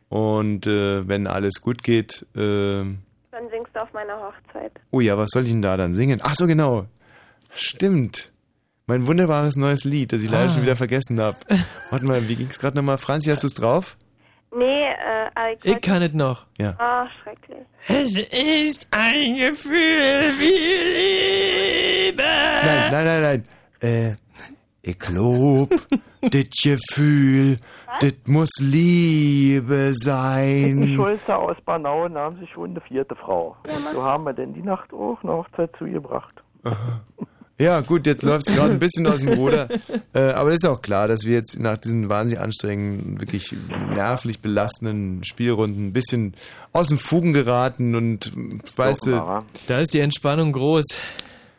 Und äh, wenn alles gut geht, äh, Dann singst du auf meiner Hochzeit. oh ja, was soll ich denn da dann singen? Ach so, genau. Stimmt. Mein wunderbares neues Lied, das ich leider Ah. schon wieder vergessen habe. Warte mal, wie ging's gerade nochmal? Franzi, hast du es drauf? Nee, äh, ich, Ich kann es noch. Ja. Ah, schrecklich. Es ist ein Gefühl wie Liebe. Nein, nein, nein, nein. Äh, ich glaub, das Gefühl, das muss Liebe sein. Schulze aus Banau nahm sich schon eine vierte Frau. so haben wir denn die Nacht auch eine Hochzeit zugebracht. Ja, gut, jetzt läuft es gerade ein bisschen aus dem Ruder. Äh, aber ist auch klar, dass wir jetzt nach diesen wahnsinnig anstrengenden, wirklich nervlich belastenden Spielrunden ein bisschen aus den Fugen geraten und weißt du. Da ist die Entspannung groß.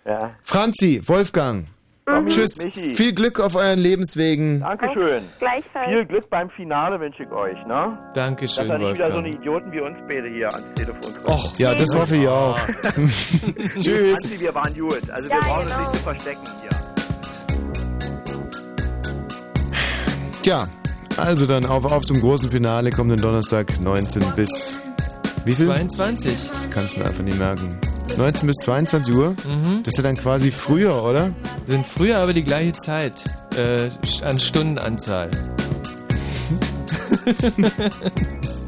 Ja. Franzi, Wolfgang. Tommy, Tschüss. Michi. Viel Glück auf euren Lebenswegen. Dankeschön. Gleichfalls. Viel Glück beim Finale wünsche ich euch, ne? Dankeschön, Dass ihr nicht wieder so eine Idioten wie uns beide hier ans Telefon kommen. Och, ja, das hoffe ich auch. Tschüss. Franzi, wir waren gut. Also wir brauchen uns nicht zu verstecken hier. Tja, also dann auf, auf zum großen Finale kommenden Donnerstag 19 bis wie viel? 22. Kannst mir einfach nicht merken. 19 bis 22 Uhr? Mhm. Das ist ja dann quasi früher, oder? Sind früher aber die gleiche Zeit. Äh, an Stundenanzahl.